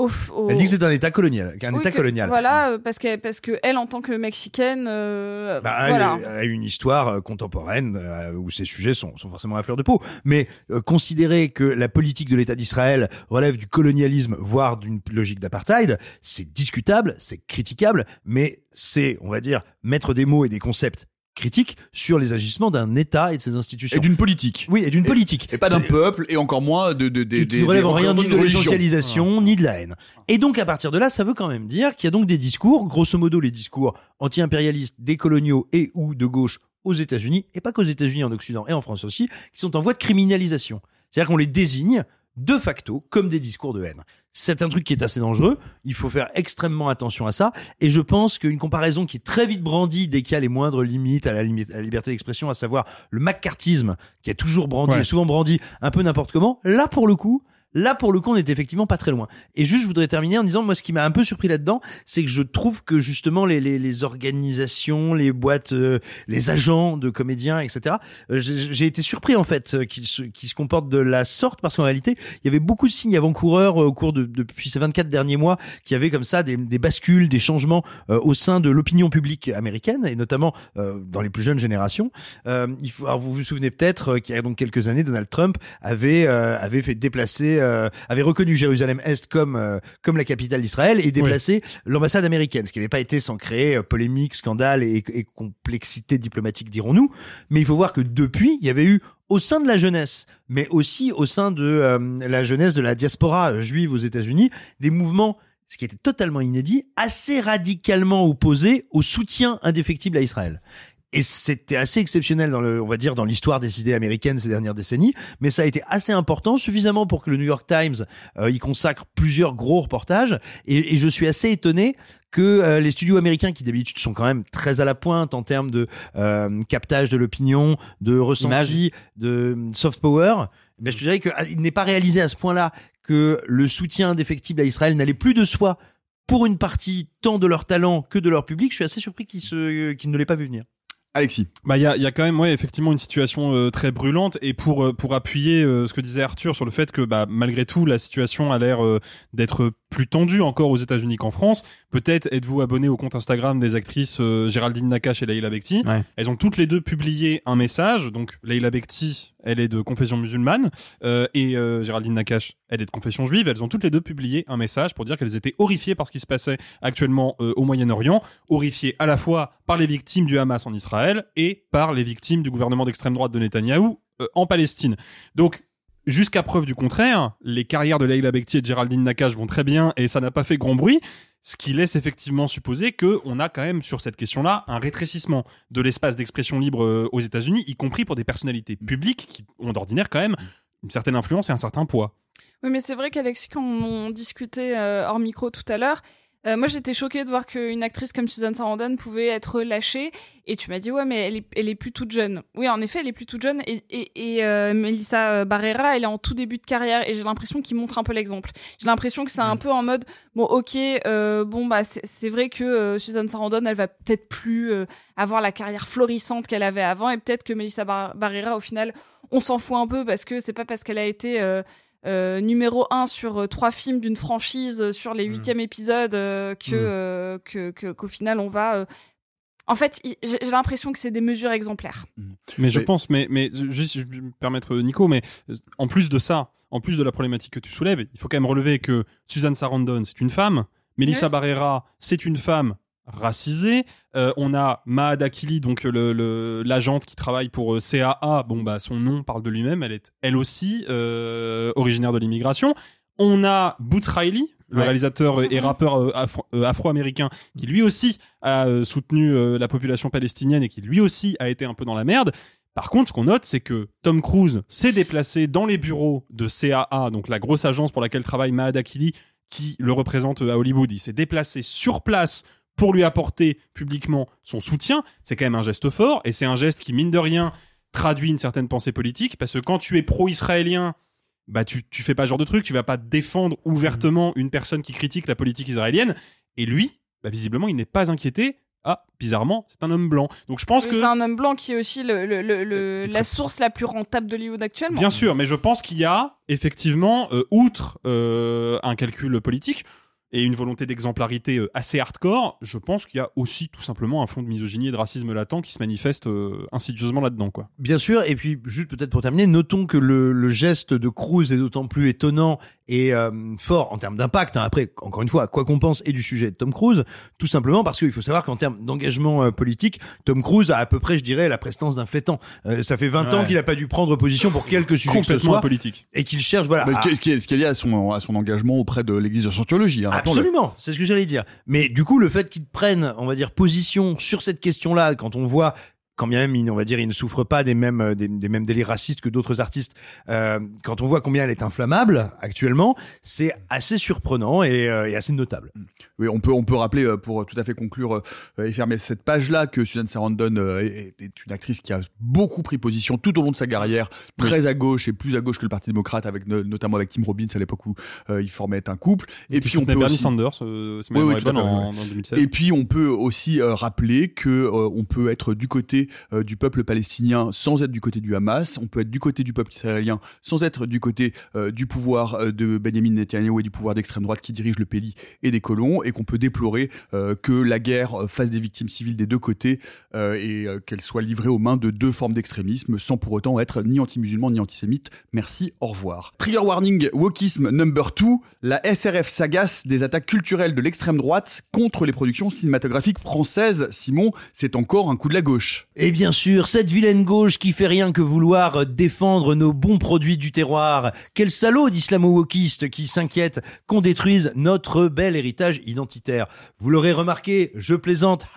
au. au- elle dit que c'est un État colonial, Oui, État que- colonial. Voilà, euh, parce que, parce que elle, en tant que mexicaine, euh, Bah, elle a une histoire euh, contemporaine euh, où ces sujets sont, sont forcément à fleur de peau. Mais euh, considérer que la politique de l'État d'Israël relève du colonialisme, voire d'une logique d'apartheid, c'est discutable, c'est critiquable, mais c'est, on va dire, mettre des mots et des concepts critiques sur les agissements d'un État et de ses institutions. Et d'une politique. Oui, et d'une politique. Et pas d'un peuple, et encore moins de. de, de et des- qui des en rien ni de l'essentialisation ni de la haine. Et donc à partir de là, ça veut quand même dire qu'il y a donc des discours, grosso modo les discours anti-impérialistes, décoloniaux et ou de gauche aux États-Unis, et pas qu'aux États-Unis, en Occident et en France aussi, qui sont en voie de criminalisation. C'est-à-dire qu'on les désigne de facto comme des discours de haine. C'est un truc qui est assez dangereux. Il faut faire extrêmement attention à ça. Et je pense qu'une comparaison qui est très vite brandie dès qu'il y a les moindres limites à la, limite, à la liberté d'expression, à savoir le macartisme, qui est toujours brandi, Ouais. et souvent brandi un peu n'importe comment, là pour le coup, Là, pour le coup, on est effectivement pas très loin. Et juste, je voudrais terminer en disant, moi, ce qui m'a un peu surpris là-dedans, c'est que je trouve que justement les, les, les organisations, les boîtes, euh, les agents de comédiens, etc. euh, j'ai été surpris en fait euh, qu'ils se, se comportent de la sorte parce qu'en réalité, il y avait beaucoup de signes avant-coureurs euh, au cours de depuis ces 24 derniers mois qui avaient comme ça des, des bascules, des changements euh, au sein de l'opinion publique américaine et notamment dans les plus jeunes générations. Il faut, alors vous vous souvenez peut-être qu'il y a donc quelques années, Donald Trump avait avait fait déplacer, euh, avait reconnu Jérusalem Est comme euh, comme la capitale d'Israël et déplacé l'ambassade américaine, ce qui n'avait pas été sans créer euh, polémique, scandale et, et complexité diplomatique, dirons-nous. Mais il faut voir que depuis, il y avait eu au sein de la jeunesse, mais aussi au sein de la jeunesse de la diaspora juive aux États-Unis, des mouvements ce qui était totalement inédit, assez radicalement opposés au soutien indéfectible à Israël. Et c'était assez exceptionnel dans le, on va dire, dans l'histoire des idées américaines ces dernières décennies, mais ça a été assez important, suffisamment pour que le New York Times euh, y consacre plusieurs gros reportages. Et, et je suis assez étonné que euh, les studios américains, qui d'habitude sont quand même très à la pointe en termes de euh, captage de l'opinion, de ressenti, de euh, soft power, ben je te dirais qu'il n'est pas réalisé à ce point-là que le soutien indéfectible à Israël n'allait plus de soi pour une partie tant de leur talent que de leur public. Je suis assez surpris qu'ils se, qu'ils ne l'aient pas vu venir. Alexis. Bah il y a, il y a quand même ouais effectivement une situation euh, très brûlante et pour euh, pour appuyer euh, ce que disait Arthur sur le fait que bah malgré tout la situation a l'air euh, d'être plus tendue encore aux États-Unis qu'en France. Peut-être êtes-vous abonné au compte Instagram des actrices euh, Géraldine Nakache et Leila Bekti. Ouais. Elles ont toutes les deux publié un message. Donc Leila Bekti, elle est de confession musulmane euh, et euh, Géraldine Nakache, elle est de confession juive. Elles ont toutes les deux publié un message pour dire qu'elles étaient horrifiées par ce qui se passait actuellement euh, au Moyen-Orient, horrifiées à la fois par les victimes du Hamas en Israël et par les victimes du gouvernement d'extrême droite de Netanyahou en Palestine. Donc Jusqu'à preuve du contraire, les carrières de Leila Bekti et de Géraldine Nakache vont très bien et ça n'a pas fait grand bruit, ce qui laisse effectivement supposer que on a quand même sur cette question-là un rétrécissement de l'espace d'expression libre euh, aux États-Unis, y compris pour des personnalités publiques qui ont d'ordinaire quand même une certaine influence et un certain poids. Oui, mais c'est vrai qu'Alexis, quand on discutait euh, hors micro tout à l'heure, euh, moi j'étais choquée de voir qu'une actrice comme Suzanne Sarandon pouvait être lâchée. Et tu m'as dit, ouais, mais elle est, elle est plus toute jeune. Oui, en effet, elle est plus toute jeune. Et, et, et euh, Melissa Barrera, elle est en tout début de carrière. Et j'ai l'impression qu'il montre un peu l'exemple. J'ai l'impression que c'est un peu en mode, bon, ok, euh, bon, bah, c'est vrai que euh, Suzanne Sarandon, elle va peut-être plus euh, avoir la carrière florissante qu'elle avait avant. Et peut-être que Melissa Bar- Barrera, au final, on s'en fout un peu parce que c'est pas parce qu'elle a été. Euh, numéro un sur euh, trois films d'une franchise euh, sur les huitièmes épisodes euh, que, que que- qu'au final on va euh, en fait j'ai l'impression que c'est des mesures exemplaires. Mais je pense, mais, mais juste, je vais me permettre, Nico, mais en plus de ça, en plus de la problématique que tu soulèves, il faut quand même relever que Suzanne Sarandon, c'est une femme, Melissa. Barrera, c'est une femme racisée, Euh, on a Mahad Akili, donc l'agente qui travaille pour euh, CAA, bon bah son nom parle de lui-même, elle est elle aussi euh, originaire de l'immigration. On a Boots Riley, le Ouais. réalisateur et rappeur afro- afro-américain, qui lui aussi a soutenu la population palestinienne et qui lui aussi a été un peu dans la merde. Par contre, ce qu'on note, c'est que Tom Cruise s'est déplacé dans les bureaux de CAA, donc la grosse agence pour laquelle travaille Mahad Akili, qui le représente à Hollywood. Il s'est déplacé sur place pour lui apporter publiquement son soutien. C'est quand même un geste fort, et c'est un geste qui, mine de rien, traduit une certaine pensée politique, parce que quand tu es pro-israélien, bah tu, tu fais pas ce genre de truc, tu vas pas défendre ouvertement une personne qui critique la politique israélienne, et lui, bah, visiblement, il n'est pas inquiété. Ah, bizarrement, c'est un homme blanc. Donc je pense Oui, que... c'est un homme blanc qui est aussi le, le- le- le- la source la plus rentable d'Hollywood actuellement Bien sûr, mais je pense qu'il y a effectivement, euh, outre euh, un calcul politique et une volonté d'exemplarité euh, assez hardcore, je pense qu'il y a aussi tout simplement un fond de misogynie et de racisme latent qui se manifeste euh, insidieusement là-dedans. quoi. Bien sûr, et puis juste peut-être pour terminer, notons que le, le geste de Cruz est d'autant plus étonnant et euh, fort en termes d'impact. hein. Après, encore une fois, quoi qu'on pense et du sujet de Tom Cruise, tout simplement parce qu'il faut savoir qu'en termes d'engagement euh, politique, Tom Cruise a à peu près, je dirais, la prestance d'un flétan. Euh, ça fait 20 ans qu'il n'a pas dû prendre position pour quelques sujets que ce soit, apolitique. et qu'il cherche, voilà. Mais à- ce qui est- ce qui est, lié à son, à son engagement auprès de l'église de Scientologie. hein. Absolument, c'est ce que j'allais dire. Mais du coup, le fait qu'ils prennent, on va dire, position sur cette question-là, quand on voit quand bien même, il, on va dire, il ne souffre pas des mêmes, euh, des, des mêmes délires racistes que d'autres artistes. Euh, quand on voit combien elle est inflammable actuellement, c'est assez surprenant et, euh, et assez notable. Oui, on peut, on peut rappeler, euh, pour tout à fait conclure euh, et fermer cette page-là, que Susan Sarandon euh, est, est une actrice qui a beaucoup pris position tout au long de sa carrière, très à gauche et plus à gauche que le Parti démocrate, avec no- notamment avec Tim Robbins à l'époque où euh, ils formaient un couple. Et puis on peut Bernie aussi... Sanders, euh, Oui, oui, en, en 2016. Et puis on peut aussi euh, rappeler que euh, on peut être du côté euh, du peuple palestinien sans être du côté du Hamas, on peut être du côté du peuple israélien sans être du côté euh, du pouvoir euh, de Benjamin Netanyahu et du pouvoir d'extrême droite qui dirige le pays et des colons, et qu'on peut déplorer que la guerre fasse des victimes civiles des deux côtés et qu'elle soit livrée aux mains de deux formes d'extrémisme sans pour autant être ni anti-musulman ni antisémite. Merci, au revoir. Trigger warning, wokisme number 2, la SRF s'agace des attaques culturelles de l'extrême droite contre les productions cinématographiques françaises. Simon, c'est encore un coup de la gauche. Et bien sûr, cette vilaine gauche qui fait rien que vouloir défendre nos bons produits du terroir. Quel salaud d'islamo-wokiste qui s'inquiète qu'on détruise notre bel héritage identitaire. Vous l'aurez remarqué, je plaisante. (laughs)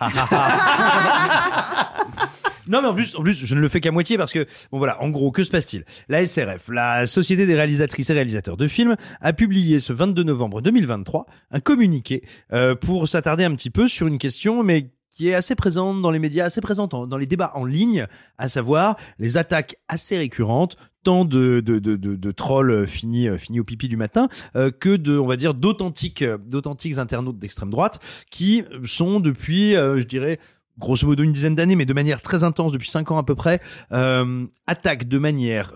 Non mais en plus, en plus, je ne le fais qu'à moitié parce que bon voilà, en gros, que se passe-t-il? La SRF, la Société des réalisatrices et réalisateurs de films, a publié ce 22 novembre 2023 un communiqué euh, pour s'attarder un petit peu sur une question, mais qui est assez présente dans les médias, assez présente en- dans les débats en ligne, à savoir les attaques assez récurrentes tant de, trolls finis, euh, finis au pipi du matin euh, que de, on va dire, d'authentiques, euh, d'authentiques internautes d'extrême droite qui sont depuis, je dirais, grosso modo une dizaine d'années, mais de manière très intense depuis cinq ans à peu près, euh, attaquent de manière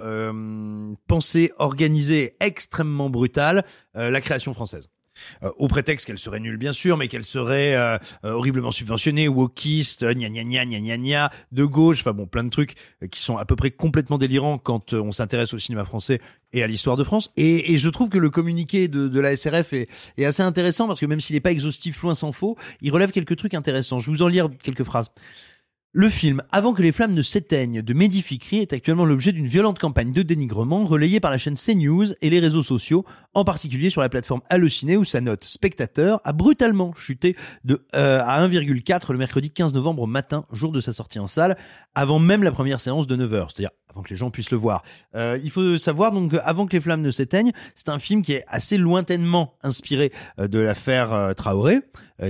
pensée, organisée, extrêmement brutale la création française. Euh, au prétexte qu'elle serait nulle bien sûr, mais qu'elle serait euh, euh, horriblement subventionnée, wokiste, gna gna gna gna gna gna, de gauche, enfin bon, plein de trucs euh, qui sont à peu près complètement délirants quand euh, on s'intéresse au cinéma français et à l'histoire de France. Et, et je trouve que le communiqué de, de la SRF est, est assez intéressant parce que même s'il n'est pas exhaustif, loin s'en faut, il relève quelques trucs intéressants. Je vous en lire quelques phrases. Le film Avant que les flammes ne s'éteignent de Mehdi est actuellement l'objet d'une violente campagne de dénigrement relayée par la chaîne CNews et les réseaux sociaux, en particulier sur la plateforme Allociné où sa note spectateur a brutalement chuté de euh, à 1,4 le mercredi 15 novembre matin, jour de sa sortie en salle, avant même la première séance de 9h, c'est-à-dire avant que les gens puissent le voir. Euh, il faut savoir donc Avant que les flammes ne s'éteignent, c'est un film qui est assez lointainement inspiré euh, de l'affaire euh, Traoré,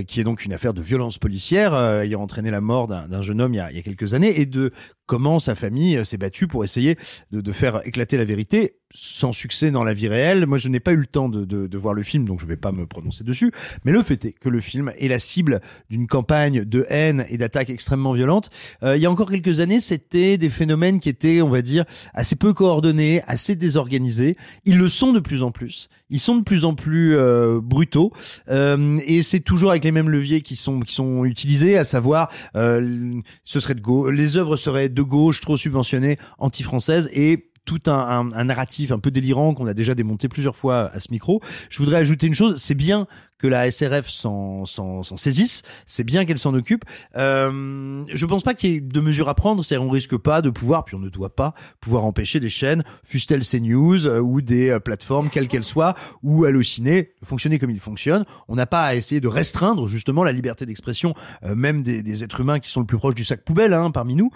qui est donc une affaire de violence policière ayant entraîné la mort d'un d'un jeune homme il y, a, il y a quelques années et de comment sa famille euh, s'est battue pour essayer de, de faire éclater la vérité sans succès dans la vie réelle. Moi, je n'ai pas eu le temps de, de, de voir le film, donc je vais pas me prononcer dessus. Mais le fait est que le film est la cible d'une campagne de haine et d'attaques extrêmement violentes. Euh, il y a encore quelques années, c'était des phénomènes qui étaient, on va dire, assez peu coordonnés, assez désorganisés. Ils le sont de plus en plus. Ils sont de plus en plus euh, brutaux. Euh, et c'est toujours avec les mêmes leviers qui sont qui sont utilisés, à savoir, euh, ce serait de gauche, les œuvres seraient de gauche, trop subventionnées, anti-françaises et tout un, un, un narratif un peu délirant qu'on a déjà démonté plusieurs fois à ce micro. Je voudrais ajouter une chose, c'est bien que la SRF s'en, saisisse, c'est bien qu'elle s'en occupe. Euh, je pense pas qu'il y ait de mesures à prendre, c'est-à-dire on risque pas de pouvoir, puis on ne doit pas pouvoir empêcher des chaînes, fût-elles CNews euh, ou des euh, plateformes, quelles qu'elles soient, ou Allociné, fonctionner comme il fonctionne. On n'a pas à essayer de restreindre justement la liberté d'expression, euh, même des, des êtres humains qui sont le plus proches du sac poubelle hein, parmi nous.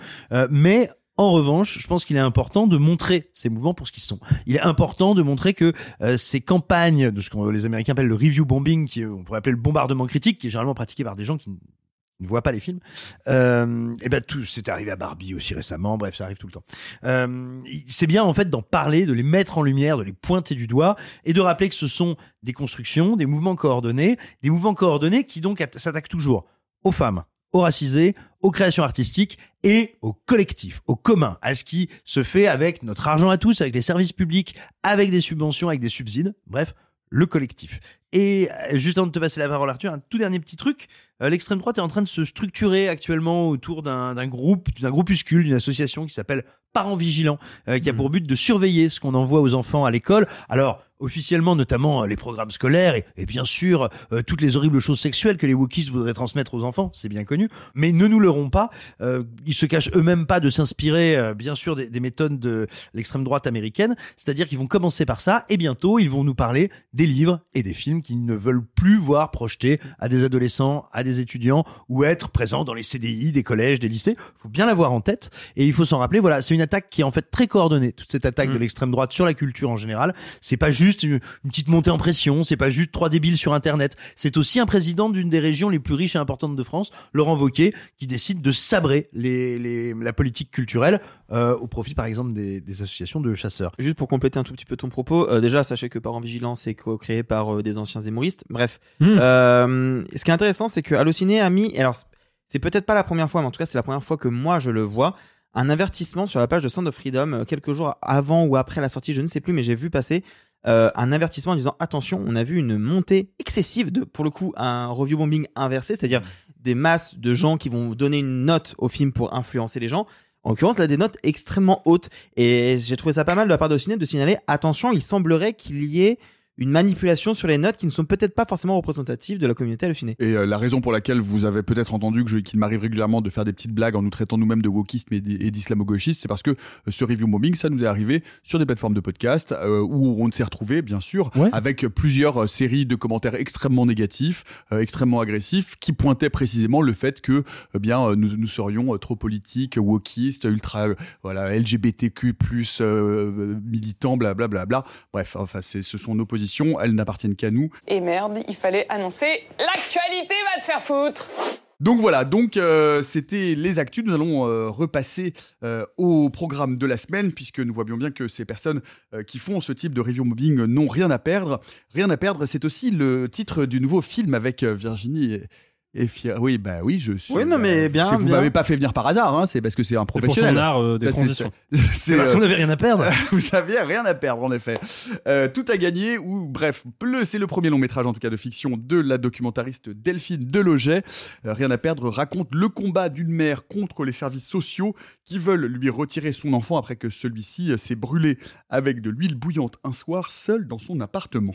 Mais en revanche, je pense qu'il est important de montrer ces mouvements pour ce qu'ils sont. Il est important de montrer que euh, ces campagnes de ce que les Américains appellent le review bombing, qui on pourrait appeler le bombardement critique, qui est généralement pratiqué par des gens qui ne voient pas les films. Euh, et ben tout, c'est arrivé à Barbie aussi récemment. Bref, ça arrive tout le temps. Euh, c'est bien en fait d'en parler, de les mettre en lumière, de les pointer du doigt et de rappeler que ce sont des constructions, des mouvements coordonnés, des mouvements coordonnés qui donc at- s'attaquent toujours aux femmes, aux racisés, aux créations artistiques et au collectif, au commun, à ce qui se fait avec notre argent à tous, avec les services publics, avec des subventions, avec des subsides, bref, le collectif. Et euh, juste avant de te passer la parole Arthur, un tout dernier petit truc, Euh, l'extrême droite est en train de se structurer actuellement autour d'un d'un groupe, d'un groupuscule, d'une association qui s'appelle Parents Vigilants, euh, qui a pour but de surveiller ce qu'on envoie aux enfants à l'école. Alors, officiellement notamment euh, les programmes scolaires et, et bien sûr euh, toutes les horribles choses sexuelles que les wokistes voudraient transmettre aux enfants, c'est bien connu. Mais ne nous leurrons pas, euh, ils se cachent eux-mêmes pas de s'inspirer euh, bien sûr des, des méthodes de l'extrême droite américaine, c'est-à-dire qu'ils vont commencer par ça et bientôt ils vont nous parler des livres et des films qu'ils ne veulent plus voir projetés à des adolescents, à des étudiants ou être présents dans les CDI des collèges, des lycées. Faut bien l'avoir en tête et il faut s'en rappeler. Voilà, c'est une attaque qui est en fait très coordonnée. Toute cette attaque de l'extrême droite sur la culture en général, c'est pas juste une, une petite montée en pression, c'est pas juste trois débiles sur Internet. C'est aussi un président d'une des régions les plus riches et importantes de France, Laurent Wauquiez, qui décide de sabrer les, les, la politique culturelle euh, au profit, par exemple, des, des associations de chasseurs. Juste pour compléter un tout petit peu ton propos, euh, déjà sachez que Parents Vigilants c'est co-créé par euh, des anciens hémoristes. Bref, Hmm. Euh, ce qui est intéressant c'est que Allociné a mis, alors c'est peut-être pas la première fois, mais en tout cas c'est la première fois que moi je le vois, un avertissement sur la page de Sound of Freedom quelques jours avant ou après la sortie, je ne sais plus, mais j'ai vu passer euh, un avertissement en disant attention, on a vu une montée excessive de, pour le coup, un review bombing inversé, c'est-à-dire des masses de gens qui vont donner une note au film pour influencer les gens. En l'occurrence, là, des notes extrêmement hautes. Et j'ai trouvé ça pas mal de la part de Ciné de signaler, attention, il semblerait qu'il y ait une manipulation sur les notes qui ne sont peut-être pas forcément représentatives de la communauté hallucinée. Et euh, la raison pour laquelle vous avez peut-être entendu que je- qu'il m'arrive régulièrement de faire des petites blagues en nous traitant nous-mêmes de wokistes et d'islamo-gauchistes, c'est parce que euh, ce review mobbing, ça nous est arrivé sur des plateformes de podcast euh, où on s'est retrouvé, bien sûr, avec plusieurs euh, séries de commentaires extrêmement négatifs, euh, extrêmement agressifs, qui pointaient précisément le fait que, eh bien, euh, nous, nous serions euh, trop politiques, wokistes, ultra, euh, voilà, LGBTQ+, euh, militants, blablabla. Bref, enfin, ce sont nos positions, elles n'appartiennent qu'à nous. Et merde, il fallait annoncer l'actualité va te faire foutre. Donc voilà, donc euh, c'était les actus. Nous allons euh, repasser euh, au programme de la semaine puisque nous voyons bien que ces personnes qui font ce type de review mobbing n'ont rien à perdre. Rien à perdre, c'est aussi le titre du nouveau film avec Virginie. Et... Fia- Oui, bah oui, je suis. Oui, non, mais bien, c'est- Vous bien. m'avez pas fait venir par hasard, hein, c'est parce que c'est un pour professionnel. ton art, euh, des Ça, c'est- transitions. (laughs) c'est- C'est parce qu'on n'avait rien à perdre. (laughs) vous aviez rien à perdre, en effet. Euh, tout à gagner, ou bref, le- c'est le premier long métrage, en tout cas de fiction, de la documentariste Delphine Deloget. Euh, rien à perdre raconte le combat d'une mère contre les services sociaux qui veulent lui retirer son enfant après que celui-ci euh, s'est brûlé avec de l'huile bouillante un soir seul dans son appartement.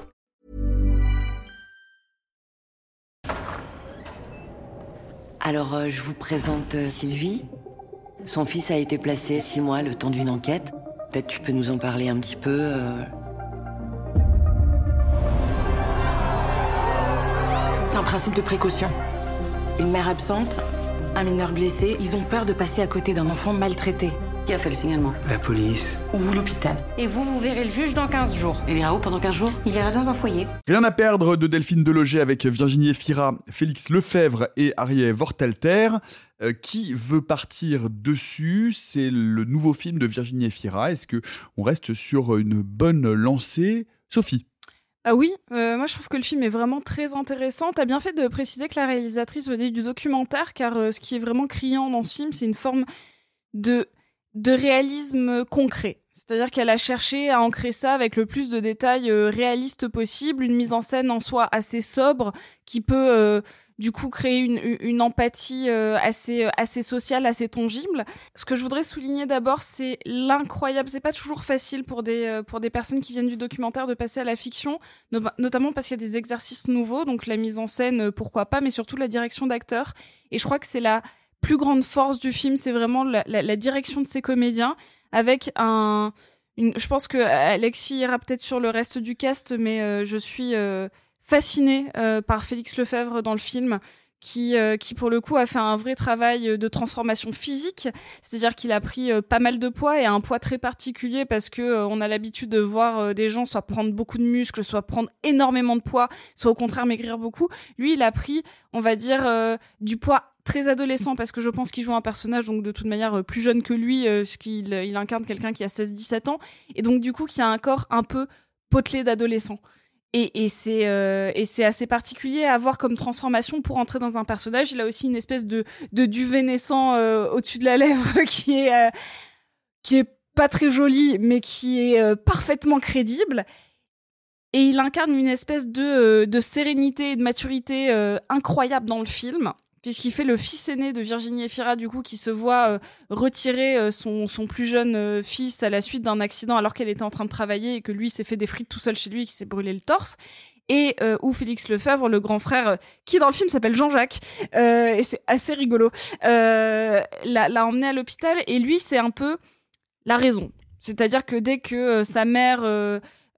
Alors, euh, je vous présente euh, Sylvie. Son fils a été placé six mois le temps d'une enquête. Peut-être tu peux nous en parler un petit peu. euh. C'est un principe de précaution. Une mère absente, un mineur blessé, ils ont peur de passer à côté d'un enfant maltraité. Qui a fait le signalement La police. Ou l'hôpital. Et vous, vous verrez le juge dans 15 jours. Il ira où pendant 15 jours? Il ira dans un foyer. Rien à perdre de Delphine Deloger avec Virginie Efira, Félix Lefebvre et Ariel Vortalter. Euh, qui veut partir dessus? C'est le nouveau film de Virginie Efira. Est-ce que on reste sur une bonne lancée? Sophie Ah oui, euh, moi je trouve que le film est vraiment très intéressant. T'as bien fait de préciser que la réalisatrice venait du documentaire, car euh, ce qui est vraiment criant dans ce film, c'est une forme de, de réalisme concret. C'est-à-dire qu'elle a cherché à ancrer ça avec le plus de détails euh, réalistes possible, une mise en scène en soi assez sobre, qui peut euh, du coup créer une, une empathie euh, assez, assez sociale, assez tangible. Ce que je voudrais souligner d'abord, c'est l'incroyable. C'est pas toujours facile pour des, euh, pour des personnes qui viennent du documentaire de passer à la fiction, no- notamment parce qu'il y a des exercices nouveaux, donc la mise en scène, euh, pourquoi pas, mais surtout la direction d'acteur. Et je crois que c'est la plus grande force du film, c'est vraiment la, direction de ces comédiens, avec un je pense que Alexis ira peut-être sur le reste du cast, mais euh, je suis euh, fascinée euh, par Félix Lefebvre dans le film. Qui, euh, qui pour le coup a fait un vrai travail de transformation physique, c'est-à-dire qu'il a pris pas mal de poids et un poids très particulier parce que on a l'habitude de voir des gens soit prendre beaucoup de muscles, soit prendre énormément de poids, soit au contraire maigrir beaucoup. Lui, il a pris, on va dire, du poids très adolescent parce que je pense qu'il joue un personnage donc de toute manière euh, plus jeune que lui, euh, ce qu'il il incarne quelqu'un qui a 16-17 ans et donc du coup qui a un corps un peu potelé d'adolescent. Et, c'est euh, et c'est assez particulier à voir comme transformation pour entrer dans un personnage. Il a aussi une espèce de de duvet naissant euh, au-dessus de la lèvre (laughs) qui est euh, qui est pas très joli, mais qui est euh, parfaitement crédible. Et il incarne une espèce de, euh, sérénité et de maturité euh, incroyable dans le film, puisqu'il fait le fils aîné de Virginie Efira, du coup, qui se voit euh, retirer euh, son, son plus jeune euh, fils à la suite d'un accident alors qu'elle était en train de travailler et que lui s'est fait des frites tout seul chez lui et qui s'est brûlé le torse. Et où Félix Lefebvre, le grand frère, qui dans le film s'appelle Jean-Jacques, et c'est assez rigolo, l'a emmené à l'hôpital. Et lui, c'est un peu la raison. C'est-à-dire que dès que sa mère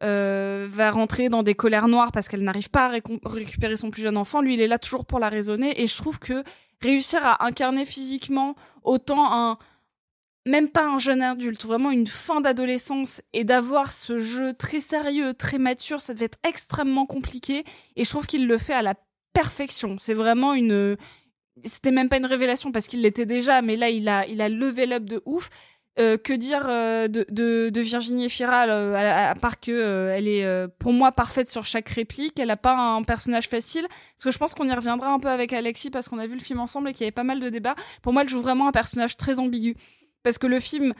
euh, va rentrer dans des colères noires parce qu'elle n'arrive pas à récupérer son plus jeune enfant, lui, il est là toujours pour la raisonner. Et je trouve que réussir à incarner physiquement autant un même pas un jeune adulte, vraiment une fin d'adolescence et d'avoir ce jeu très sérieux, très mature, ça devait être extrêmement compliqué et je trouve qu'il le fait à la perfection. C'est vraiment une c'était même pas une révélation parce qu'il l'était déjà mais là il a il a level up de ouf. Euh, que dire euh, de, Virginie Efira euh, à, part que elle est pour moi parfaite sur chaque réplique elle a pas un personnage facile parce que je pense qu'on y reviendra un peu avec Alexis parce qu'on a vu le film ensemble et qu'il y avait pas mal de débats pour moi elle joue vraiment un personnage très ambigu parce que le film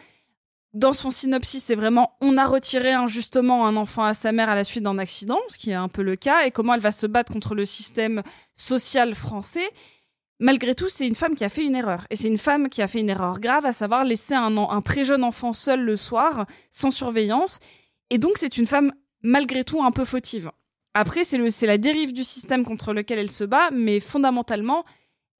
dans son synopsis, c'est vraiment on a retiré injustement un enfant à sa mère à la suite d'un accident, ce qui est un peu le cas, et comment elle va se battre contre le système social français. Malgré tout, c'est une femme qui a fait une erreur. Et c'est une femme qui a fait une erreur grave, à savoir laisser un, très jeune enfant seul le soir, sans surveillance. Et donc, c'est une femme, malgré tout, un peu fautive. Après, c'est la dérive du système contre lequel elle se bat, mais fondamentalement,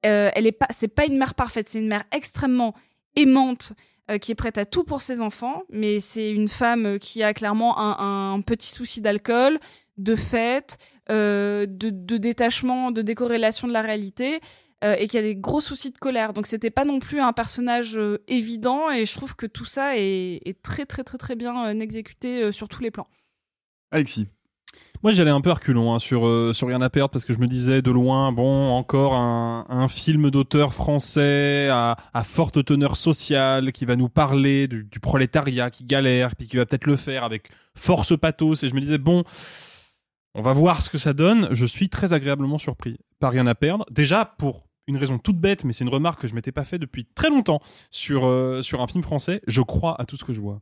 euh, elle pas, c'est pas une mère parfaite, c'est une mère extrêmement aimante, euh, qui est prête à tout pour ses enfants, mais c'est une femme qui a clairement un, un petit souci d'alcool, de fête, euh, de, de détachement, de décorrélation de la réalité, euh, et qui a des gros soucis de colère. Donc c'était pas non plus un personnage euh, évident, et je trouve que tout ça est, est très très très très bien euh, exécuté euh, sur tous les plans. Alexis. Moi, j'allais un peu reculons hein, sur, euh, sur Rien à perdre parce que je me disais de loin, bon, encore un, un film d'auteur français à, à forte teneur sociale qui va nous parler du, du prolétariat qui galère, puis qui va peut-être le faire avec force pathos. Et je me disais, bon, on va voir ce que ça donne. Je suis très agréablement surpris par Rien à perdre. Déjà, pour une raison toute bête, mais c'est une remarque que je m'étais pas fait depuis très longtemps sur, euh, sur un film français, je crois à tout ce que je vois.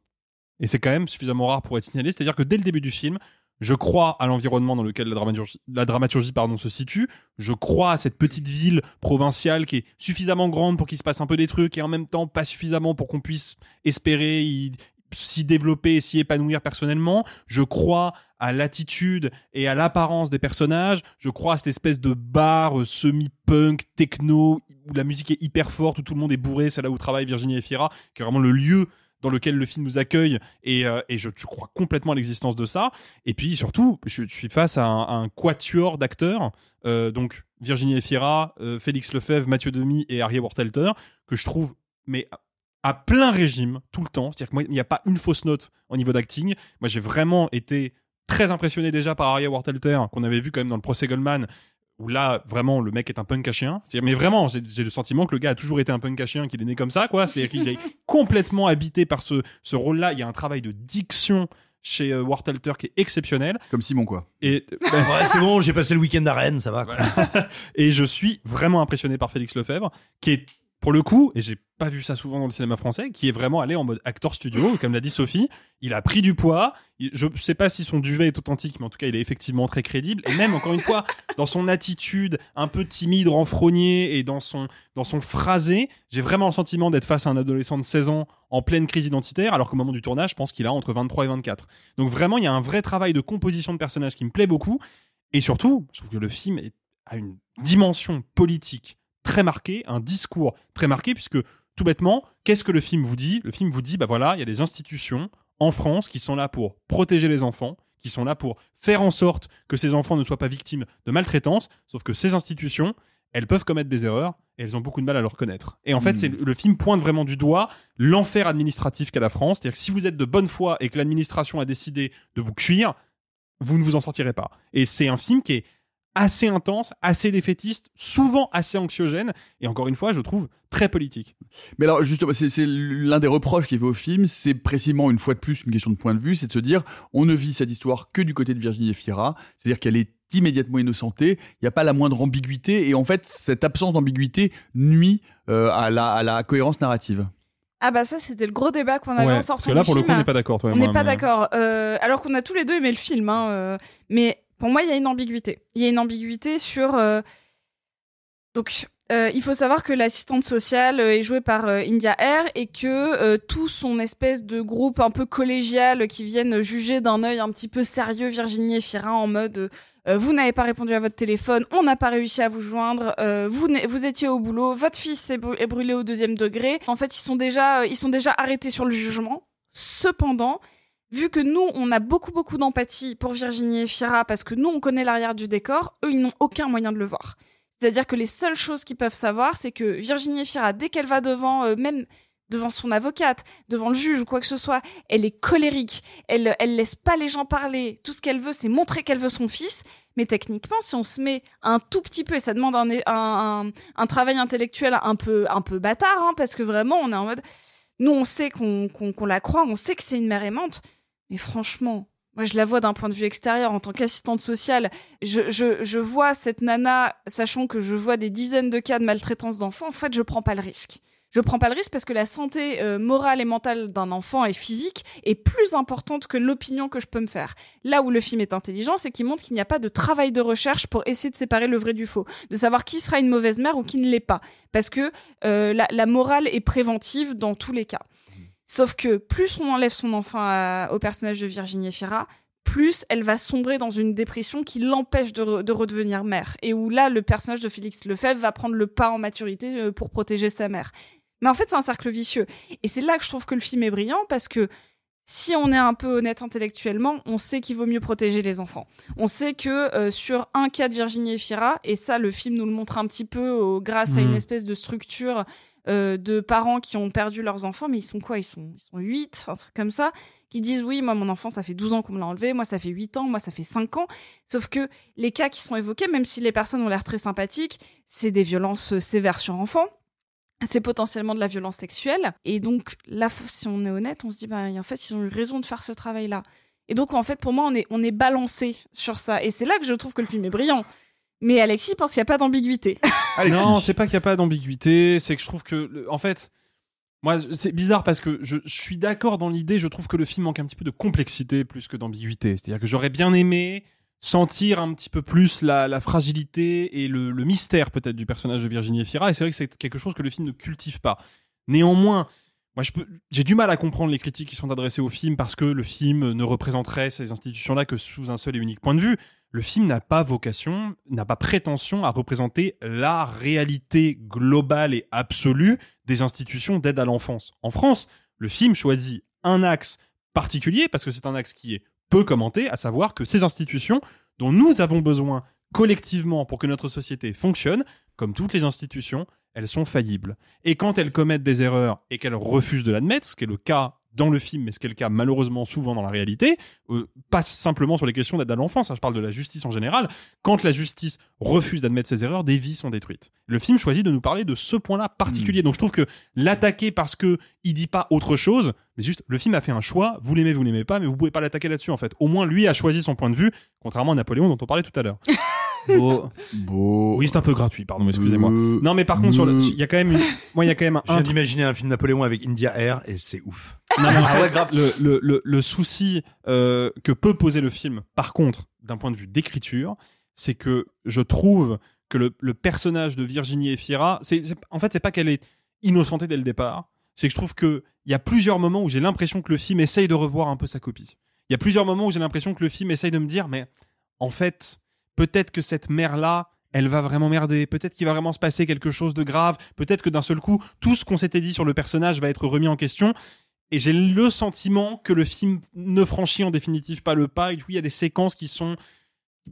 Et c'est quand même suffisamment rare pour être signalé. C'est-à-dire que dès le début du film, je crois à l'environnement dans lequel la dramaturgie, pardon, se situe. Je crois à cette petite ville provinciale qui est suffisamment grande pour qu'il se passe un peu des trucs et en même temps pas suffisamment pour qu'on puisse espérer s'y développer et s'y épanouir personnellement. Je crois à l'attitude et à l'apparence des personnages. Je crois à cette espèce de bar euh, semi-punk, techno, où la musique est hyper forte, où tout le monde est bourré. C'est là où travaille Virginie Efira, qui est vraiment le lieu dans lequel le film nous accueille et, euh, et je, crois complètement à l'existence de ça et puis surtout je, suis face à un, quatuor d'acteurs euh, donc Virginie Efira Félix Lefebvre Mathieu Demy et Harry Wortelter que je trouve mais à- plein régime tout le temps c'est-à-dire que moi il n'y a pas une fausse note au niveau d'acting moi j'ai vraiment été très impressionné déjà par Harry Wortelter qu'on avait vu quand même dans le procès Goldman où là vraiment le mec est un punk à chien mais vraiment j'ai le sentiment que le gars a toujours été un punk à chien qu'il est né comme ça quoi c'est-à-dire qu'il est (laughs) complètement habité par ce, ce rôle-là il y a un travail de diction chez euh, Wartalter qui est exceptionnel Comme Simon, quoi. et (laughs) Ouais, c'est bon, j'ai passé le week-end à Rennes, ça va. quoi. (laughs) et je suis vraiment impressionné par Félix Lefebvre, qui est pour le coup, et j'ai pas vu ça souvent dans le cinéma français, qui est vraiment allé en mode acteur studio, comme l'a dit Sophie. Il a pris du poids. Il- je sais pas si son duvet est authentique, mais en tout cas, il est effectivement très crédible. Et même, encore une fois, (laughs) dans son attitude un peu timide, renfrogné, et dans son, dans son phrasé, j'ai vraiment le sentiment d'être face à un adolescent de 16 ans en pleine crise identitaire, alors qu'au moment du tournage, je pense qu'il a entre 23 et 24. Donc vraiment, il y a un vrai travail de composition de personnages qui me plaît beaucoup. Et surtout, je trouve que le film a une dimension politique très marquée, un discours très marqué, puisque tout bêtement, qu'est-ce que le film vous dit? Le film vous dit, bah voilà, il y a des institutions en France qui sont là pour protéger les enfants, qui sont là pour faire en sorte que ces enfants ne soient pas victimes de maltraitance, sauf que ces institutions, elles peuvent commettre des erreurs et elles ont beaucoup de mal à le reconnaître. Et en fait, Hmm. c'est le film pointe vraiment du doigt l'enfer administratif qu'a la France, c'est-à-dire que si vous êtes de bonne foi et que l'administration a décidé de vous cuire, vous ne vous en sortirez pas. Et c'est un film qui est assez intense, assez défaitiste, souvent assez anxiogène, et encore une fois, je trouve très politique. Mais alors, justement, c'est l'un des reproches qui est fait au film, c'est précisément une fois de plus une question de point de vue, c'est de se dire, on ne vit cette histoire que du côté de Virginie Efira, c'est-à-dire qu'elle est immédiatement innocentée, il n'y a pas la moindre ambiguïté, et en fait, cette absence d'ambiguïté nuit euh, à, la, à la cohérence narrative. Ah bah ça c'était le gros débat qu'on avait Ouais, en sortant parce que là, du pour le film. coup, on n'est pas d'accord, toi et On moi, n'est pas mais- d'accord. Euh, alors qu'on a tous les deux aimé le film, hein, euh, mais pour moi il y a une ambiguïté. Il y a une ambiguïté sur. euh, Donc euh, il faut savoir que l'assistante sociale euh, est jouée par India Air et que tout son espèce de groupe un peu collégial qui viennent juger d'un œil un petit peu sérieux Virginie et Fira en mode. vous n'avez pas répondu à votre téléphone, on n'a pas réussi à vous joindre, vous, vous étiez au boulot, votre fils est, est brûlé au deuxième degré. En fait, ils sont déjà, ils sont déjà arrêtés sur le jugement. Cependant, vu que nous, on a beaucoup beaucoup d'empathie pour Virginie et Fira parce que nous, on connaît l'arrière du décor, eux, ils n'ont aucun moyen de le voir. C'est-à-dire que les seules choses qu'ils peuvent savoir, c'est que Virginie Efira, dès qu'elle va devant, euh, même devant son avocate, devant le juge ou quoi que ce soit, elle est colérique, elle, elle laisse pas les gens parler. Tout ce qu'elle veut, c'est montrer qu'elle veut son fils. Mais techniquement, si on se met un tout petit peu, et ça demande un, un, travail intellectuel un peu, un peu bâtard, hein, parce que vraiment, on est en mode, nous, on sait qu'on qu'on la croit, on sait que c'est une mère aimante, mais franchement, moi, je la vois d'un point de vue extérieur en tant qu'assistante sociale. Je, vois cette nana, sachant que je vois des dizaines de cas de maltraitance d'enfants. En fait, je prends pas le risque. Je prends pas le risque parce que la santé euh, morale et mentale d'un enfant et physique est plus importante que l'opinion que je peux me faire. Là où le film est intelligent, c'est qu'il montre qu'il n'y a pas de travail de recherche pour essayer de séparer le vrai du faux, de savoir qui sera une mauvaise mère ou qui ne l'est pas, parce que euh, la morale est préventive dans tous les cas. Sauf que plus on enlève son enfant à- au personnage de Virginie Efira, plus elle va sombrer dans une dépression qui l'empêche de, re- de redevenir mère. Et où là, le personnage de Félix Lefebvre va prendre le pas en maturité euh, pour protéger sa mère. Mais en fait, c'est un cercle vicieux. Et c'est là que je trouve que le film est brillant parce que si on est un peu honnête intellectuellement, on sait qu'il vaut mieux protéger les enfants. On sait que euh, sur un cas de Virginie Efira, et ça, le film nous le montre un petit peu grâce à une espèce de structure euh, de parents qui ont perdu leurs enfants, mais ils sont quoi? Ils sont, ils sont 8, un truc comme ça, qui disent oui, moi mon enfant ça fait 12 ans qu'on me l'a enlevé, moi ça fait 8 ans, moi ça fait 5 ans. Sauf que les cas qui sont évoqués, même si les personnes ont l'air très sympathiques, c'est des violences euh, sévères sur enfants. C'est potentiellement de la violence sexuelle. Et donc, là, si on est honnête, on se dit, bah, en fait, ils ont eu raison de faire ce travail-là. Et donc, en fait, pour moi, on est, on est balancé sur ça. Et c'est là que je trouve que le film est brillant. Mais Alexis pense qu'il n'y a pas d'ambiguïté. (laughs) Non, c'est pas qu'il n'y a pas d'ambiguïté, c'est que je trouve que, le- en fait, moi, c'est bizarre parce que je, je suis d'accord dans l'idée, je trouve que le film manque un petit peu de complexité plus que d'ambiguïté. C'est-à-dire que j'aurais bien aimé sentir un petit peu plus la, la fragilité et le, le mystère peut-être du personnage de Virginie Efira, et c'est vrai que c'est quelque chose que le film ne cultive pas. Néanmoins, moi, j'ai du mal à comprendre les critiques qui sont adressées au film parce que le film ne représenterait ces institutions-là que sous un seul et unique point de vue. Le film n'a pas vocation, n'a pas prétention à représenter la réalité globale et absolue des institutions d'aide à l'enfance. En France, le film choisit un axe particulier parce que c'est un axe qui est peu commenté, à savoir que ces institutions dont nous avons besoin collectivement pour que notre société fonctionne, comme toutes les institutions, elles sont faillibles. Et quand elles commettent des erreurs et qu'elles refusent de l'admettre, ce qui est le cas dans le film, mais ce qui est le cas malheureusement souvent dans la réalité, euh, pas simplement sur les questions d'aide à l'enfance, hein, je parle de la justice en général, quand la justice refuse d'admettre ses erreurs, des vies sont détruites. Le film choisit de nous parler de ce point-là particulier. Donc je trouve que l'attaquer parce que il dit pas autre chose, mais juste le film a fait un choix, vous l'aimez, vous l'aimez pas, mais vous pouvez pas l'attaquer là-dessus en fait. Au moins lui a choisi son point de vue, contrairement à Napoléon dont on parlait tout à l'heure. (laughs) Beau. Beau. Oui, c'est un peu gratuit, pardon, excusez-moi. Non, mais par contre, sur le- il y a quand même, une- moi, il y a quand même Je un viens d'imaginer un film Napoléon avec India Air et c'est ouf. Non, mais en Ah fait, le, le, le, le souci euh, que peut poser le film, par contre, d'un point de vue d'écriture, c'est que je trouve que le, le personnage de Virginie Efira, c'est, c'est- en fait, c'est pas qu'elle est innocentée dès le départ, c'est que je trouve qu'il y a plusieurs moments où j'ai l'impression que le film essaye de revoir un peu sa copie. Il y a plusieurs moments où j'ai l'impression que le film essaye de me dire, mais en fait, peut-être que cette mère-là, elle va vraiment merder. Peut-être qu'il va vraiment se passer quelque chose de grave. Peut-être que d'un seul coup, tout ce qu'on s'était dit sur le personnage va être remis en question. et j'ai le sentiment que le film ne franchit en définitive pas le pas et coup il y a des séquences qui sont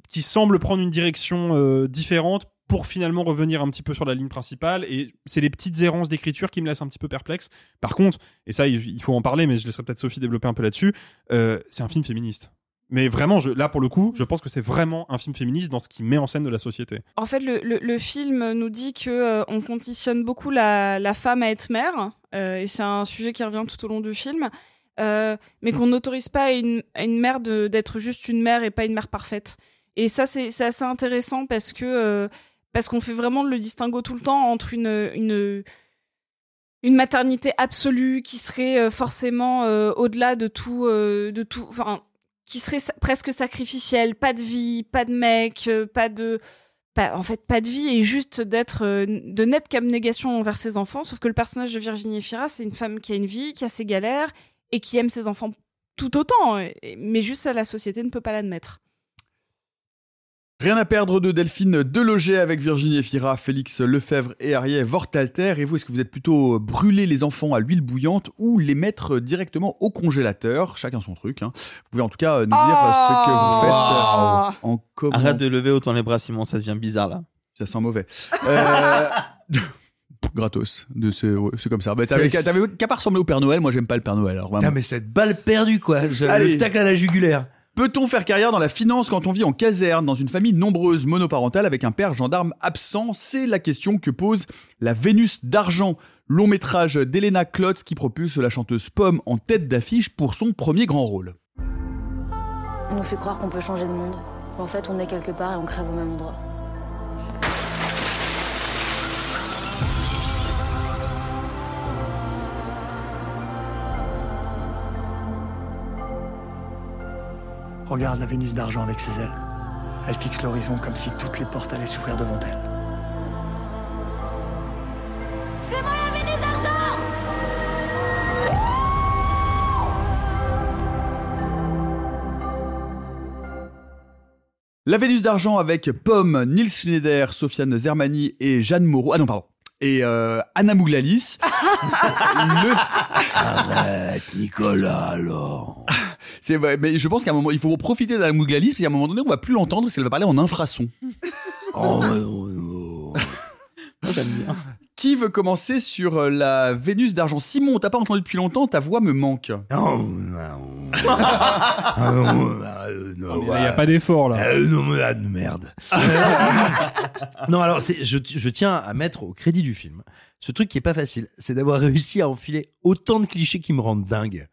qui semblent prendre une direction euh, différente pour finalement revenir un petit peu sur la ligne principale et c'est les petites errances d'écriture qui me laissent un petit peu perplexe par contre et ça il il faut en parler mais je laisserai peut-être Sophie développer un peu là-dessus euh, c'est un film féministe mais vraiment là pour le coup je pense que c'est vraiment un film féministe dans ce qui met en scène de la société En fait, le, film nous dit que euh, on conditionne beaucoup la, femme à être mère, euh, et c'est un sujet qui revient tout au long du film, euh, mais qu'on n'autorise pas à une, mère d'être juste une mère et pas une mère parfaite. Et ça, c'est assez intéressant parce que parce qu'on fait vraiment le distinguo tout le temps entre une maternité absolue qui serait forcément au-delà de tout de tout enfin qui serait presque sacrificielle pas de vie pas de mec euh, pas de en fait pas de vie et juste d'être euh, de nette abnégation envers ses enfants. Sauf que le personnage de Virginie Efira c'est une femme qui a une vie qui a ses galères et qui aime ses enfants tout autant. Mais juste la société ne peut pas l'admettre Rien à perdre de Delphine Deloger avec Virginie Efira, Félix Lefebvre et Ariel Vortalter. Et vous, est-ce que vous êtes plutôt brûler les enfants à l'huile bouillante ou les mettre directement au congélateur? Chacun son truc. hein. Vous pouvez en tout cas nous dire ce que vous faites Waouh. euh, en comment. Arrête de lever autant les bras, Simon, ça devient bizarre là. Ça sent mauvais. Euh, (laughs) Gratos. De ce, ouais, c'est comme ça. Bah, t'avais qu'à t'avais qu'à pas ressembler au Père Noël. Moi, j'aime pas le Père Noël. Alors, vraiment. Putain, mais cette balle perdue, quoi. Je, Allez. le tacle à la jugulaire. Peut-on faire carrière dans la finance quand on vit en caserne, dans une famille nombreuse monoparentale avec un père gendarme absent? C'est la question que pose la Vénus d'argent, long métrage d'Elena Klotz qui propulse la chanteuse Pomme en tête d'affiche pour son premier grand rôle. On nous fait croire qu'on peut changer de monde. En fait, on est quelque part et on crève au même endroit. Regarde la Vénus d'argent avec ses ailes. Elle fixe l'horizon comme si toutes les portes allaient s'ouvrir devant elle. C'est moi la Vénus d'argent La Vénus d'argent avec Pomme, Nils Schneider, Sofiane Zermani et Jeanne Moreau. Ah non, pardon. Et euh, Anna Mouglalis. (laughs) Le- Arrête, Nicolas, alors. C'est vrai, mais je pense qu'à un moment, il faut profiter d'Anna Mouglalis, parce qu'à un moment donné, on va plus l'entendre, parce qu'elle va parler en infrason. (laughs) Oh, ouais, Qui veut commencer sur euh, la Vénus d'argent? Simon, on t'a pas entendu depuis longtemps, ta voix me manque. (laughs) Il n'y a pas d'effort là. Euh, non, mais, ah, merde. (laughs) non, alors, je, je tiens à mettre au crédit du film ce truc qui est pas facile, c'est d'avoir réussi à enfiler autant de clichés qui me rendent dingue.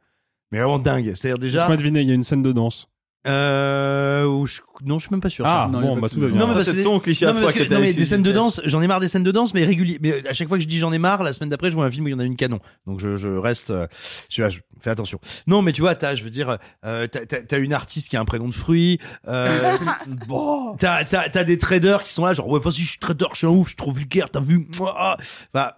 Mais vraiment dingue. C'est-à-dire déjà. Laisse-moi deviner, il y a une scène de danse. Euh, où je- non, je suis même pas sûr. Ah, Non, bon, bah, de tout va bien. Non, mais parce c'est ton cliché à toi parce que non, mais des scènes de danse, j'en ai marre des scènes de danse, mais régulier. Mais à chaque fois que je dis j'en ai marre, la semaine d'après, je vois un film où il y en a une canon. Donc je, je reste, euh, je, je fais attention. Non, mais tu vois, t'as, je veux dire, euh, t'as, une artiste qui a un prénom de fruit. Euh, (laughs) bon, t'as, t'as, t'as des traders qui sont là, genre ouais, vas-y, je suis trader, je suis un ouf, je suis trop vulgaire, t'as vu Mouah Enfin,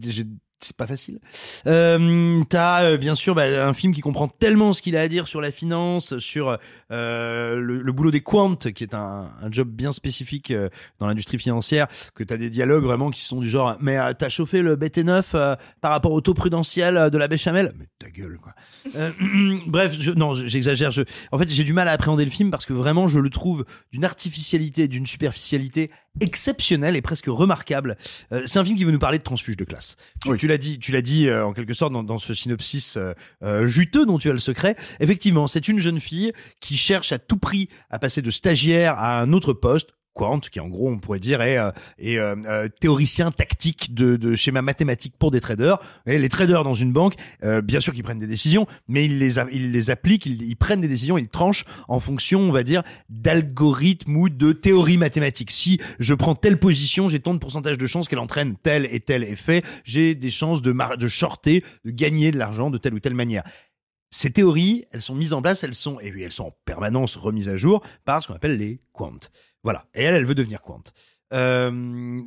j'ai- c'est pas facile. Euh, t'as euh, bien sûr bah, un film qui comprend tellement ce qu'il a à dire sur la finance, sur euh, le, le boulot des quants, qui est un, un job bien spécifique euh, dans l'industrie financière, que t'as des dialogues vraiment qui sont du genre mais euh, t'as chauffé le BT9 euh, par rapport au taux prudentiel euh, de la béchamel Mais ta gueule quoi. Euh, (clears throat) bref, je, non, j'exagère. Je, en fait, j'ai du mal à appréhender le film parce que vraiment, je le trouve d'une artificialité, d'une superficialité exceptionnelle et presque remarquable. Euh, c'est un film qui veut nous parler de transfuge de classe. Tu l'as dit, tu l'as dit euh, en quelque sorte dans, dans ce synopsis euh, euh, juteux dont tu as le secret. Effectivement, c'est une jeune fille qui cherche à tout prix à passer de stagiaire à un autre poste. Quant, qui en gros on pourrait dire est, euh, est euh, euh, théoricien tactique de, de schémas mathématiques pour des traders. Et les traders dans une banque, euh, bien sûr qu'ils prennent des décisions, mais ils les, appliquent, ils, ils prennent des décisions, ils tranchent en fonction, on va dire, d'algorithmes ou de théories mathématiques. Si je prends telle position, j'ai tant de pourcentage de chances qu'elle entraîne tel et tel effet, j'ai des chances de, mar- de shorter, de gagner de l'argent de telle ou telle manière. Ces théories, elles sont mises en place, elles sont, et puis elles sont en permanence remises à jour par ce qu'on appelle les quants. Voilà. Et elle, elle veut devenir quant. Euh,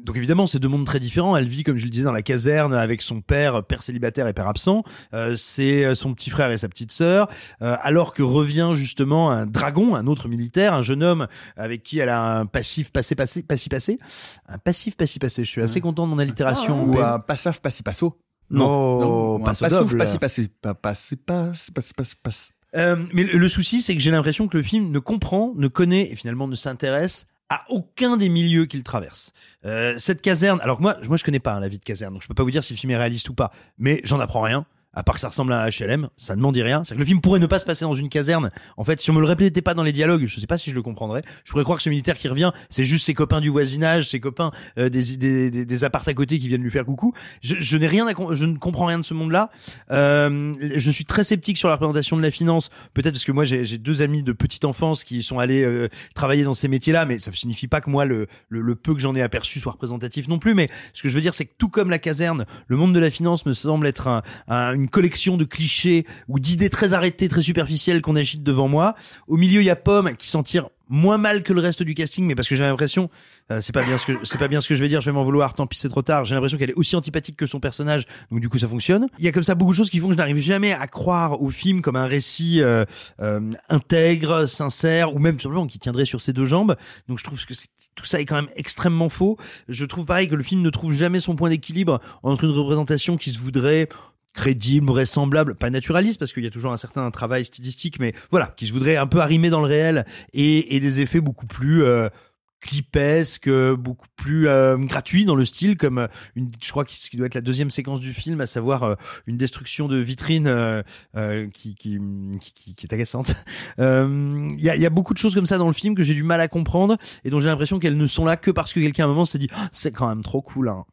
donc évidemment, c'est deux mondes très différents. Elle vit, comme je le disais, dans la caserne avec son père, père célibataire et père absent. Euh, c'est euh, son petit frère et sa petite sœur. Euh, alors que revient justement un dragon, un autre militaire, un jeune homme avec qui elle a un passif passé passé passé passé, un passif passé passé. Je suis assez content de mon allitération. Ou un passaf passi passo. Non, non, passe pas au souffle, double. pas si passe, pas passe, passe, passe, passe, passe. Euh, mais le, le souci, c'est que j'ai l'impression que le film ne comprend, ne connaît et finalement ne s'intéresse à aucun des milieux qu'il traverse. Euh, cette caserne, alors moi, moi je connais pas hein, la vie de caserne, donc je peux pas vous dire si le film est réaliste ou pas, mais j'en apprends rien. À part que ça ressemble à HLM, ça ne m'en dit rien. C'est que le film pourrait ne pas se passer dans une caserne. En fait, si on me le répétait pas dans les dialogues, je sais pas si je le comprendrais. Je pourrais croire que ce militaire qui revient, c'est juste ses copains du voisinage, ses copains euh, des, des, des, des appartes à côté qui viennent lui faire coucou. Je, je n'ai rien à, je ne comprends rien de ce monde-là. Euh, je suis très sceptique sur la représentation de la finance. Peut-être parce que moi j'ai deux amis de petite enfance qui sont allés euh, travailler dans ces métiers-là, mais ça ne signifie pas que moi le, le, peu que j'en ai aperçu soit représentatif non plus. Mais ce que je veux dire, c'est que tout comme la caserne, le monde de la finance me semble être un- une collection de clichés ou d'idées très arrêtées, très superficielles qu'on agite devant moi. Au milieu, il y a Pomme qui s'en tire moins mal que le reste du casting, mais parce que j'ai l'impression, euh, c'est pas bien ce que c'est pas bien ce que je vais dire, je vais m'en vouloir, tant pis c'est trop tard. J'ai l'impression qu'elle est aussi antipathique que son personnage, donc du coup ça fonctionne. Il y a comme ça beaucoup de choses qui font que je n'arrive jamais à croire au film comme un récit euh, euh, intègre, sincère, ou même simplement qui tiendrait sur ses deux jambes. Donc je trouve que tout ça est quand même extrêmement faux. Je trouve pareil que le film ne trouve jamais son point d'équilibre entre une représentation qui se voudrait crédible, vraisemblable, pas naturaliste parce qu'il y a toujours un certain travail stylistique, mais voilà, qui se voudrait un peu arrimer dans le réel et, et des effets beaucoup plus euh, clipesque, euh, beaucoup plus euh, gratuit dans le style, comme euh, une, je crois que ce qui doit être la deuxième séquence du film, à savoir euh, une destruction de vitrine euh, euh, qui, qui, qui, qui- est agaçante. (laughs) Euh, Il y, a, y a beaucoup de choses comme ça dans le film que j'ai du mal à comprendre et dont j'ai l'impression qu'elles ne sont là que parce que quelqu'un à un moment s'est dit Ah, c'est quand même trop cool. Hein.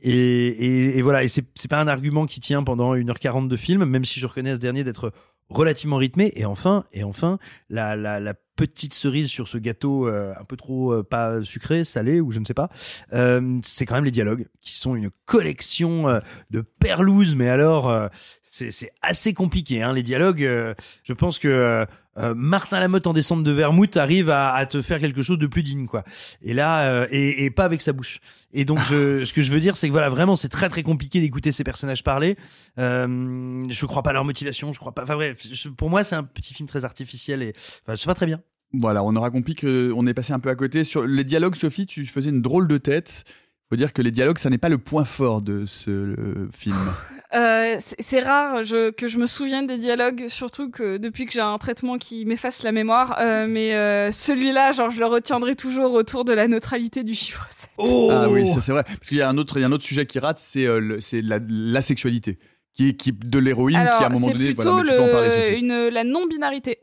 Et, et, et voilà, et c'est pas un argument qui tient pendant 1h40 de film, même si je reconnais à ce dernier d'être relativement rythmé. Et enfin, et enfin, la, la, la petite cerise sur ce gâteau euh, un peu trop euh, pas sucré, salé ou je ne sais pas, euh, c'est quand même les dialogues qui sont une collection euh, de perlouses. Mais alors, euh, c'est assez compliqué. Hein, les dialogues, euh, je pense que euh, euh, Martin Lamotte en descente de Vermouth arrive à, à te faire quelque chose de plus digne, quoi. Et là, euh, et, et pas avec sa bouche. Et donc, je, (laughs) ce que je veux dire, c'est que voilà, vraiment, c'est très très compliqué d'écouter ces personnages parler. Euh, je crois pas à leur motivation, je crois pas. Enfin bref, je- pour moi, c'est un petit film très artificiel et enfin, c'est pas très bien. Voilà, on aura compris qu'on est passé un peu à côté. Sur les dialogues, Sophie, tu faisais une drôle de tête. Faut dire que les dialogues, ça n'est pas le point fort de ce euh, film. (laughs) Euh, c'est rare je, que je me souvienne des dialogues, surtout que depuis que j'ai un traitement qui m'efface la mémoire. euh, mais euh, celui-là, genre, je le retiendrai toujours autour de la neutralité du chiffre 7. Ah oui, ça c'est vrai. Parce qu'il y a un autre, il y a un autre sujet qui rate, c'est euh, la, la sexualité, qui est qui, de l'héroïne, qui à un moment donné, voilà, mais tu peux en parler, une, la non-binarité.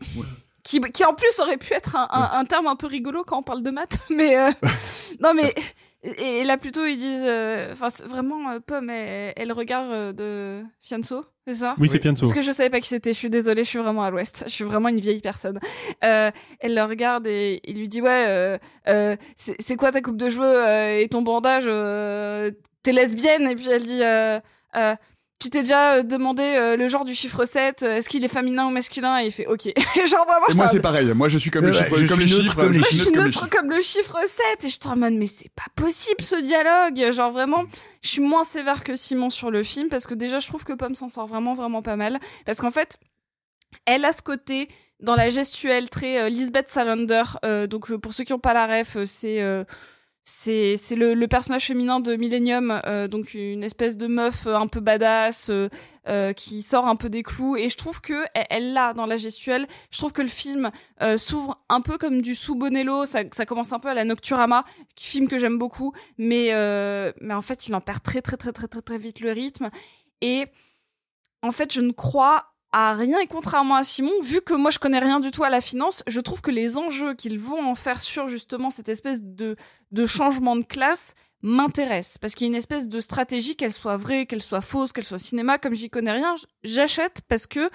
Qui, qui en plus aurait pu être un, un- un terme un peu rigolo quand on parle de maths, (laughs) mais euh, non mais et, et là plutôt ils disent, euh, enfin vraiment euh, Pomme, elle, elle regarde euh, de Fianso, c'est ça? Oui, c'est Fianso. Parce que je savais pas qui c'était. Je suis désolée, je suis vraiment à l'ouest. Je suis vraiment une vieille personne. Euh, elle le regarde et il lui dit ouais, euh, euh, c'est quoi ta coupe de cheveux euh, et ton bandage euh, T'es lesbienne? Et puis elle dit. Tu t'es déjà euh, demandé euh, le genre du chiffre 7, euh, est-ce qu'il est féminin ou masculin? Et il fait OK. (laughs) Et genre vraiment, Et moi, c'est pareil. Moi, je suis comme, le chiffre, je comme suis les neutre chiffres. comme les Moi, je neutre suis comme neutre comme le chiffre 7 et je suis en mode mais c'est pas possible ce dialogue. Genre vraiment, je suis moins sévère que Simon sur le film parce que déjà je trouve que Pomme s'en sort vraiment vraiment pas mal parce qu'en fait, elle a ce côté dans la gestuelle très euh, Lisbeth Salander. euh, donc pour ceux qui n'ont pas la ref, c'est euh, c'est c'est le, le personnage féminin de Millennium, euh, donc une espèce de meuf euh, un peu badass euh, euh, qui sort un peu des clous. Et je trouve que elle- l'a dans la gestuelle. Je trouve que le film euh, s'ouvre un peu comme du sous Bonello. Ça, ça commence un peu à la Nocturama, qui film que j'aime beaucoup, mais euh, mais en fait il en perd très très très très très très vite le rythme. Et en fait je ne crois à rien et contrairement à Simon, vu que moi je connais rien du tout à la finance, je trouve que les enjeux qu'ils vont en faire sur justement cette espèce de, de changement de classe m'intéressent. Parce qu'il y a une espèce de stratégie, qu'elle soit vraie, qu'elle soit fausse, qu'elle soit cinéma, comme j'y connais rien, j'achète parce que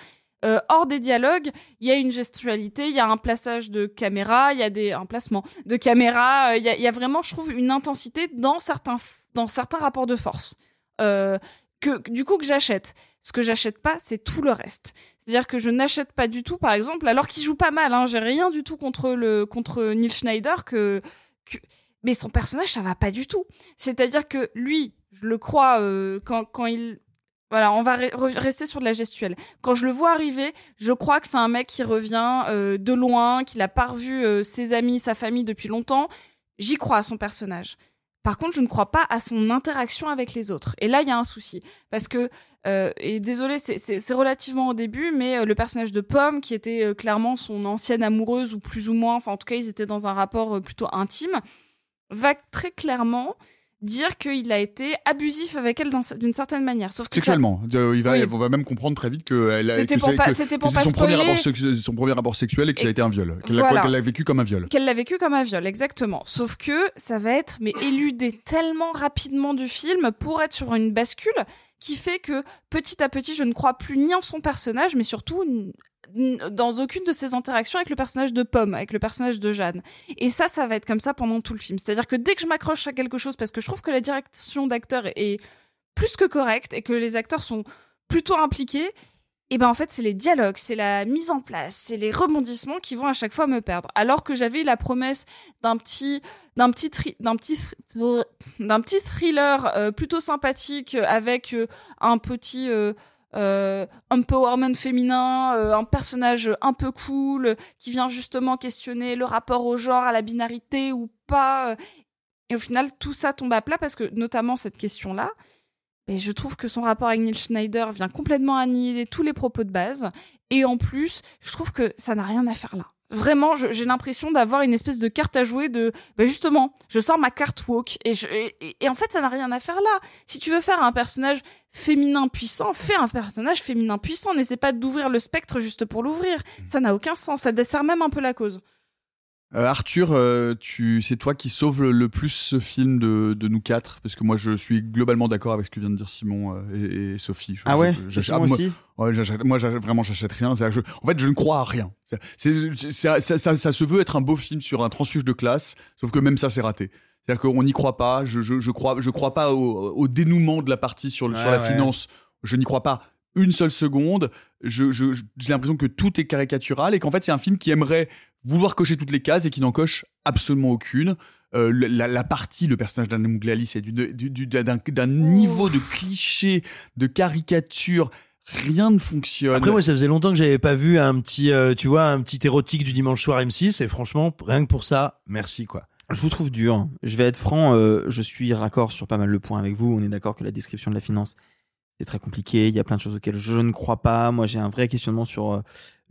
euh, hors des dialogues, il y a une gestualité, il y a un plaçage de caméra, il y a des un placement de caméra, euh, il y, a, vraiment, je trouve, une intensité dans certains dans certains rapports de force. Euh, que du coup que j'achète. Ce que j'achète pas, c'est tout le reste. C'est-à-dire que je n'achète pas du tout, par exemple, alors qu'il joue pas mal. Hein, J'ai rien du tout contre le contre Neil Schneider que, mais son personnage ça va pas du tout. C'est-à-dire que lui, je le crois euh, quand quand il voilà, on va re- re- rester sur de la gestuelle. Quand je le vois arriver, je crois que c'est un mec qui revient euh, de loin, qu'il a pas revu euh, ses amis, sa famille depuis longtemps. J'y crois à son personnage. Par contre, je ne crois pas à son interaction avec les autres. Et là, il y a un souci. Parce que, euh, et désolé, c'est- relativement au début, mais euh, le personnage de Pomme, qui était euh, clairement son ancienne amoureuse, ou plus ou moins, enfin en tout cas, ils étaient dans un rapport euh, plutôt intime, va très clairement dire qu'il a été abusif avec elle d'une certaine manière. Sauf que ça- Sexuellement, Euh, il va, Oui. on va même comprendre très vite que C'était pour pas- c'était pour pas son premier sex- son premier rapport sexuel et que ça a été un viol, qu'elle l'a- Voilà. l'a vécu comme un viol. Qu'elle l'a vécu comme un viol, exactement. Sauf que ça va être mais éludé tellement rapidement du film pour être sur une bascule qui fait que petit à petit, je ne crois plus ni en son personnage, mais surtout dans aucune de ses interactions avec le personnage de Pomme, avec le personnage de Jeanne. Et ça, ça va être comme ça pendant tout le film. C'est-à-dire que dès que je m'accroche à quelque chose, parce que je trouve que la direction d'acteur est plus que correcte et que les acteurs sont plutôt impliqués, et ben en fait c'est les dialogues, c'est la mise en place, c'est les rebondissements qui vont à chaque fois me perdre. Alors que j'avais la promesse d'un petit d'un petit d'un petit d'un petit thriller euh, plutôt sympathique avec euh, un petit euh, euh, empowerment féminin, euh, un personnage un peu cool qui vient justement questionner le rapport au genre, à la binarité ou pas. euh. Et au final, tout ça tombe à plat parce que, notamment cette question-là, et je trouve que son rapport avec Neil Schneider vient complètement annihiler tous les propos de base. Et en plus, je trouve que ça n'a rien à faire là. Vraiment, j'ai l'impression d'avoir une espèce de carte à jouer de, ben justement, je sors ma carte woke et, je, et, et en fait, ça n'a rien à faire là. Si tu veux faire un personnage féminin puissant, fais un personnage féminin puissant. N'essaie pas d'ouvrir le spectre juste pour l'ouvrir. Ça n'a aucun sens. Ça dessert même un peu la cause. Euh, Arthur, euh, tu, c'est toi qui sauve le, le plus ce film de, de nous quatre, parce que moi je suis globalement d'accord avec ce que vient de dire Simon euh, et, et Sophie. Je- Ah je- ouais j'achète- Simon moi- aussi ouais, moi vraiment j'achète rien. Je- en fait, je ne crois à rien. Ça, ça- ça se veut être un beau film sur un transfuge de classe, sauf que même ça c'est raté. C'est-à-dire qu'on n'y croit pas. Je, je, je crois, je crois pas au, au dénouement de la partie sur, le- sur Ouais, la ouais. finance. Je n'y crois pas une seule seconde. Je, je- je- j'ai l'impression que tout est caricatural et qu'en fait c'est un film qui aimerait vouloir cocher toutes les cases et qui n'en coche absolument aucune. Euh, la, la partie, le personnage d'Anne Mouglali, c'est d'une- du- du- d'un d'un niveau de cliché, de caricature. Rien ne fonctionne. Après, moi, ça faisait longtemps que j'avais pas vu un petit, euh, tu vois, un petit érotique du dimanche soir M6. Et franchement, rien que pour ça, merci, quoi. Je vous trouve dur. Je vais être franc, euh, je suis raccord sur pas mal de points avec vous. On est d'accord que la description de la finance, c'est très compliqué. Il y a plein de choses auxquelles je ne crois pas. Moi, j'ai un vrai questionnement sur euh,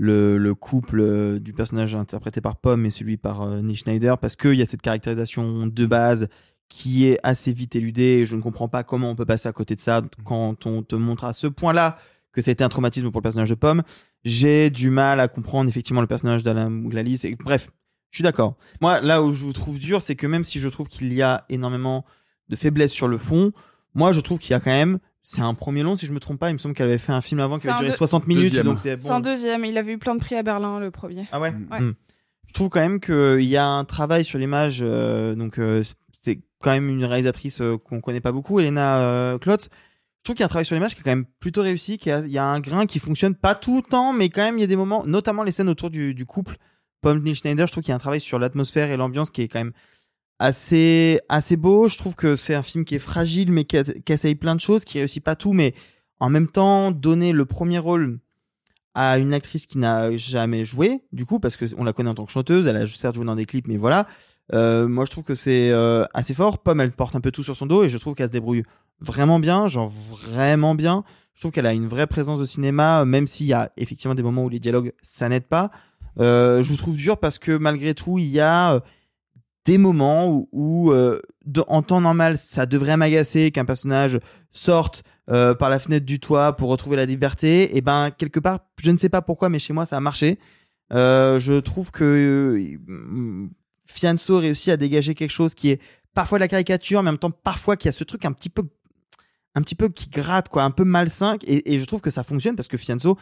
le, le couple euh, du personnage interprété par Pomme et celui par euh, Neil Schneider, parce qu'il y a cette caractérisation de base qui est assez vite éludée. Et je ne comprends pas comment on peut passer à côté de ça quand on te montre à ce point-là que ça a été un traumatisme pour le personnage de Pomme. J'ai du mal à comprendre effectivement le personnage d'Alain Mouglali. C'est- Bref, je suis d'accord. Moi, là où je vous trouve dur, c'est que même si je trouve qu'il y a énormément de faiblesses sur le fond, moi, je trouve qu'il y a quand même. C'est un premier long, si je me trompe pas. Il me semble qu'elle avait fait un film avant qui avait duré deux- 60 minutes. Deuxième. Donc c'est bon. un deuxième. Il avait eu plein de prix à Berlin, le premier. Ah ouais, Ouais. Hmm. Je trouve quand même qu'il y a un travail sur l'image. euh, donc euh, c'est quand même une réalisatrice euh, qu'on connaît pas beaucoup, Elena euh, Klotz. Je trouve qu'il y a un travail sur l'image qui est quand même plutôt réussi. qu'il y a- Il y a un grain qui fonctionne pas tout le temps, mais quand même il y a des moments, notamment les scènes autour du, du couple. Pomme Neil Schneider, je trouve qu'il y a un travail sur l'atmosphère et l'ambiance qui est quand même assez assez beau. Je trouve que c'est un film qui est fragile, mais qui, essaye plein de choses, qui réussit pas tout, mais en même temps donner le premier rôle à une actrice qui n'a jamais joué, du coup, parce que on la connaît en tant que chanteuse, elle a certes joué dans des clips, mais voilà. Euh, moi, je trouve que c'est euh, assez fort. Pomme, elle porte un peu tout sur son dos et je trouve qu'elle se débrouille vraiment bien, genre vraiment bien. Je trouve qu'elle a une vraie présence de cinéma, même s'il y a effectivement des moments où les dialogues, ça n'aide pas. Euh, je vous trouve dur parce que malgré tout, il y a des moments où, euh, en temps normal, ça devrait m'agacer qu'un personnage sorte euh, par la fenêtre du toit pour retrouver la liberté. Et ben quelque part, je ne sais pas pourquoi, mais chez moi ça a marché. Euh, je trouve que Fianso réussit à dégager quelque chose qui est parfois de la caricature, mais en même temps parfois qui a ce truc un petit peu, un petit peu qui gratte, quoi, un peu malsain. Et, et je trouve que ça fonctionne parce que Fianso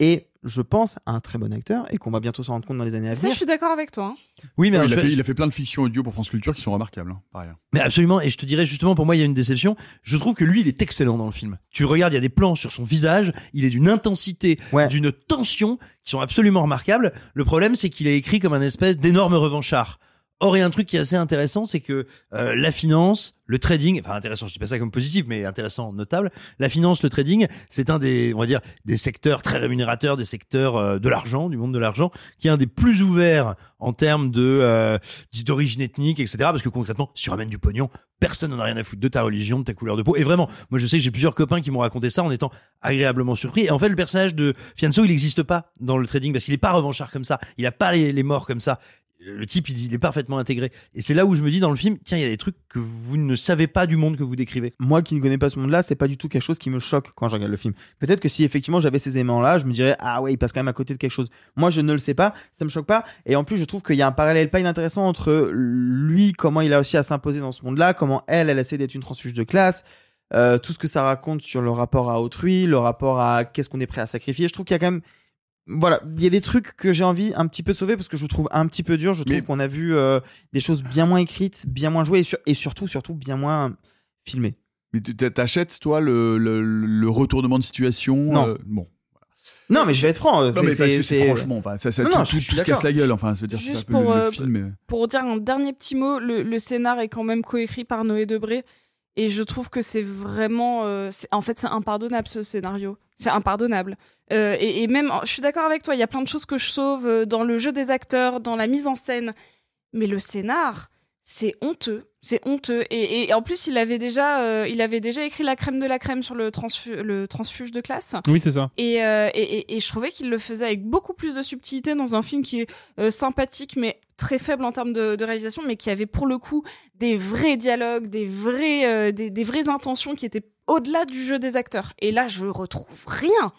est, je pense, un très bon acteur et qu'on va bientôt s'en rendre compte dans les années à Ça, Ah, je venir. suis d'accord avec toi. hein. Oui, mais Ouais, alors, il, a je- fait, il a fait plein de fictions audio pour France Culture qui sont remarquables, hein, par ailleurs. Mais absolument, et je te dirais justement, pour moi, il y a une déception. Je trouve que lui, il est excellent dans le film. Tu regardes, il y a des plans sur son visage, il est d'une intensité, d'une tension qui sont absolument remarquables. Le problème, c'est qu'il est écrit comme un espèce d'énorme revanchard. Or, il y a un truc qui est assez intéressant, c'est que euh, la finance, le trading, enfin intéressant, je dis pas ça comme positif, mais intéressant, notable. La finance, le trading, c'est un des, on va dire, des secteurs très rémunérateurs, des secteurs euh, de l'argent, du monde de l'argent, qui est un des plus ouverts en termes de euh, d'origine ethnique, etc. Parce que concrètement, si tu ramènes du pognon, personne n'en a rien à foutre de ta religion, de ta couleur de peau. Et vraiment, moi je sais que j'ai plusieurs copains qui m'ont raconté ça en étant agréablement surpris. Et en fait, le personnage de Fianso, il n'existe pas dans le trading parce qu'il est pas revanchard comme ça. Il a pas les, les morts comme ça le type il, est parfaitement intégré et c'est là où je me dis dans le film tiens il y a des trucs que vous ne savez pas du monde que vous décrivez Moi qui ne connais pas ce monde-là, c'est pas du tout quelque chose qui me choque quand je regarde le film. Peut-être que si effectivement j'avais ces éléments-là, je me dirais ah ouais, il passe quand même à côté de quelque chose. Moi, je ne le sais pas, ça me choque pas. Et en plus, je trouve qu'il y a un parallèle pas inintéressant entre lui, comment il a aussi à s'imposer dans ce monde-là, comment elle, elle essaie d'être une transfuge de classe. euh, tout ce que ça raconte sur le rapport à autrui, le rapport à qu'est-ce qu'on est prêt à sacrifier. Je trouve qu'il y a quand même voilà, il y a des trucs que j'ai envie un petit peu sauver parce que je trouve un petit peu dur. Je trouve qu'on a vu euh, des choses bien moins écrites, bien moins jouées et, sur- et surtout, surtout bien moins filmées. Mais tu- t'achètes, toi, le, le, le retournement de situation Non. euh, Bon. Non, mais je vais être franc. Non, c'est- mais parce c'est- que c'est c'est- franchement, enfin, ça, ça Non, tout, non, tout- je suis tout se casse la gueule. Enfin, veux dire, Juste un peu pour, le, le euh, film. mais- Pour dire un dernier petit mot, le, le scénar est quand même coécrit par Noé Debré. Et je trouve que c'est vraiment. euh, en fait, c'est impardonnable ce scénario. C'est impardonnable. Euh, et, et même, je suis d'accord avec toi, il y a plein de choses que je sauve euh, dans le jeu des acteurs, dans la mise en scène. Mais le scénar, c'est honteux. C'est honteux. Et, et en plus, il avait, déjà, euh, il avait déjà écrit la crème de la crème sur le, transfu- le transfuge de classe. Oui, c'est ça. Et, et, je trouvais qu'il le faisait avec beaucoup plus de subtilité dans un film qui est sympathique, mais très faible en termes de, de réalisation, mais qui avait pour le coup des vrais dialogues, des, vrais, euh, des, des vraies intentions qui étaient au-delà du jeu des acteurs. Et là, je retrouve rien.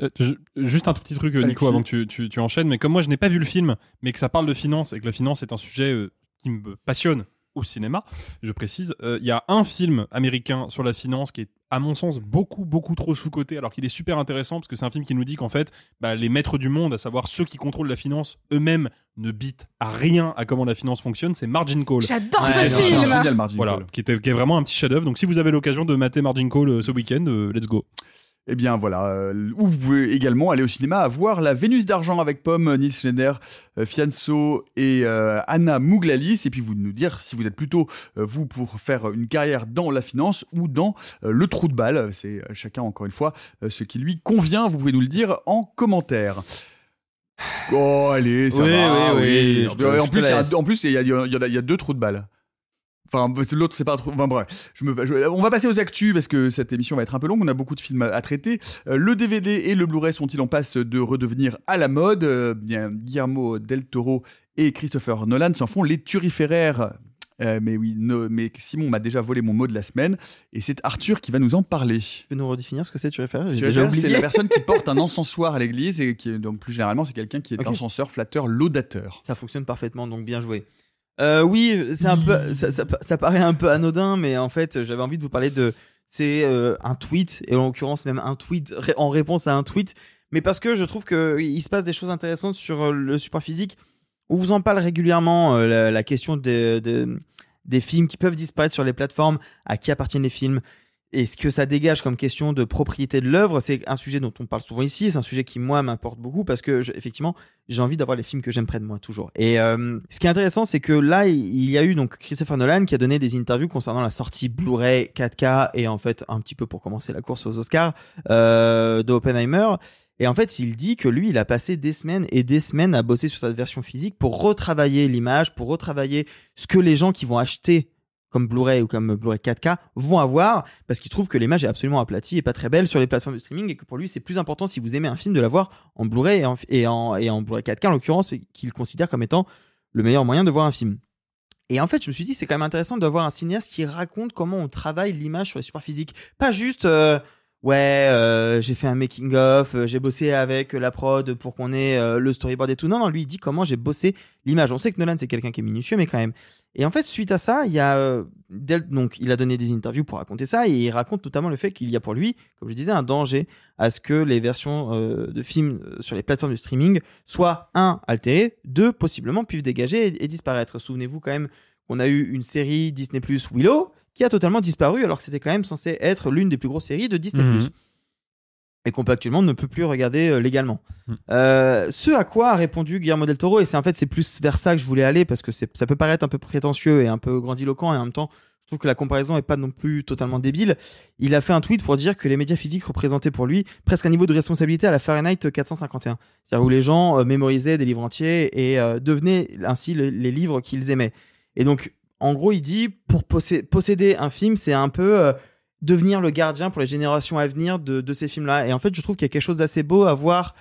Euh, je- juste un tout petit truc, euh, Nico, Alexis. avant que tu, tu, tu enchaînes. Mais comme moi, je n'ai pas vu le film, mais que ça parle de finance et que la finance est un sujet euh, qui me passionne au cinéma, je précise, euh, il y a un film américain sur la finance qui est, à mon sens, beaucoup, beaucoup trop sous-coté, alors qu'il est super intéressant parce que c'est un film qui nous dit qu'en fait, bah, les maîtres du monde, à savoir ceux qui contrôlent la finance, eux-mêmes ne bitent à rien à comment la finance fonctionne, c'est Margin Call. J'adore Ouais, ce film génial, Margin Voilà, Call. qui, était, qui est vraiment un petit chef-d'œuvre. Donc si vous avez l'occasion de mater Margin Call euh, ce week-end, euh, let's go. Eh bien voilà, euh, où vous pouvez également aller au cinéma à voir La Vénus d'argent avec Pomme, Nils Schneider, euh, Fianso et euh, Anna Mouglalis. Et puis vous nous dire si vous êtes plutôt, euh, vous, pour faire une carrière dans la finance ou dans le trou de balle. C'est chacun, encore une fois, ce qui lui convient. Vous pouvez nous le dire en commentaire. Oh, allez, ça Oui, va. oui, oui, te- en, plus, il y a- laisse. en plus, il y, a, il y, en a- il y a deux trous de balle. Enfin, l'autre, c'est pas trop. Enfin, bref. Je me... je- On va passer aux actus parce que cette émission va être un peu longue. On a beaucoup de films à à traiter. Euh, le DVD et le Blu-ray sont-ils en passe de redevenir à la mode? Euh, bien, Guillermo del Toro et Christopher Nolan s'en font les turiféraires. Euh, mais oui, no- mais Simon m'a déjà volé mon mot de la semaine et c'est Arthur qui va nous en parler. Tu peux nous redéfinir ce que c'est, tu réfères J'ai Tu déjà vois, oublié. C'est (laughs) la personne qui porte un encensoir à l'église et qui, donc plus généralement, c'est quelqu'un qui est Ok. encenseur, flatteur, laudateur. Ça fonctionne parfaitement, donc bien joué. Euh, oui, c'est un peu, ça, ça, ça paraît un peu anodin, mais en fait, j'avais envie de vous parler de, c'est euh, un tweet, et en l'occurrence même un tweet en réponse à un tweet, mais parce que je trouve que il se passe des choses intéressantes sur euh, le support physique. On vous en parle régulièrement, euh, la, la question des, des, des films qui peuvent disparaître sur les plateformes, à qui appartiennent les films. Et ce que ça dégage comme question de propriété de l'œuvre, c'est un sujet dont on parle souvent ici. C'est un sujet qui, moi, m'importe beaucoup parce que, je- effectivement, j'ai envie d'avoir les films que j'aime près de moi, toujours. Et euh, ce qui est intéressant, c'est que là, il y a eu donc Christopher Nolan qui a donné des interviews concernant la sortie Blu-ray 4K et en fait, un petit peu pour commencer la course aux Oscars euh, de. Et en fait, il dit que lui, il a passé des semaines et des semaines à bosser sur sa version physique pour retravailler l'image, pour retravailler ce que les gens qui vont acheter comme Blu-ray ou comme Blu-ray 4K vont avoir parce qu'il trouve que l'image est absolument aplatie et pas très belle sur les plateformes de streaming et que pour lui c'est plus important si vous aimez un film de l'avoir en Blu-ray et en, et en, et en Blu-ray 4K en l'occurrence qu'il considère comme étant le meilleur moyen de voir un film. Et en fait, je me suis dit, c'est quand même intéressant d'avoir un cinéaste qui raconte comment on travaille l'image sur les supports physiques. Pas juste, euh, ouais, euh, j'ai fait un making of, euh, j'ai bossé avec la prod pour qu'on ait le storyboard et tout. Non, non, lui, il dit comment j'ai bossé l'image. On sait que Nolan, c'est quelqu'un qui est minutieux, mais quand même. Et en fait, suite à ça, il y a euh, il a donné des interviews pour raconter ça et il raconte notamment le fait qu'il y a pour lui, comme je disais, un danger à ce que les versions euh, de films euh, sur les plateformes de streaming soient un altérées, deux possiblement puissent dégager et, disparaître. Souvenez-vous quand même qu'on a eu une série Disney Plus Willow qui a totalement disparu alors que c'était quand même censé être l'une des plus grosses séries de Disney Mhm. Et qu'on peut actuellement ne peut plus regarder euh, légalement. Euh, ce à quoi a répondu Guillermo del Toro, et c'est en fait c'est plus vers ça que je voulais aller parce que ça peut paraître un peu prétentieux et un peu grandiloquent et en même temps je trouve que la comparaison est pas non plus totalement débile. Il a fait un tweet pour dire que les médias physiques représentaient pour lui presque un niveau de responsabilité à la Fahrenheit 451, c'est-à-dire où les gens euh, mémorisaient des livres entiers et devenaient ainsi le- les livres qu'ils aimaient. Et donc en gros il dit pour possé- posséder un film c'est un peu devenir le gardien pour les générations à venir de, de ces films-là. Et en fait, je trouve qu'il y a quelque chose d'assez beau à voir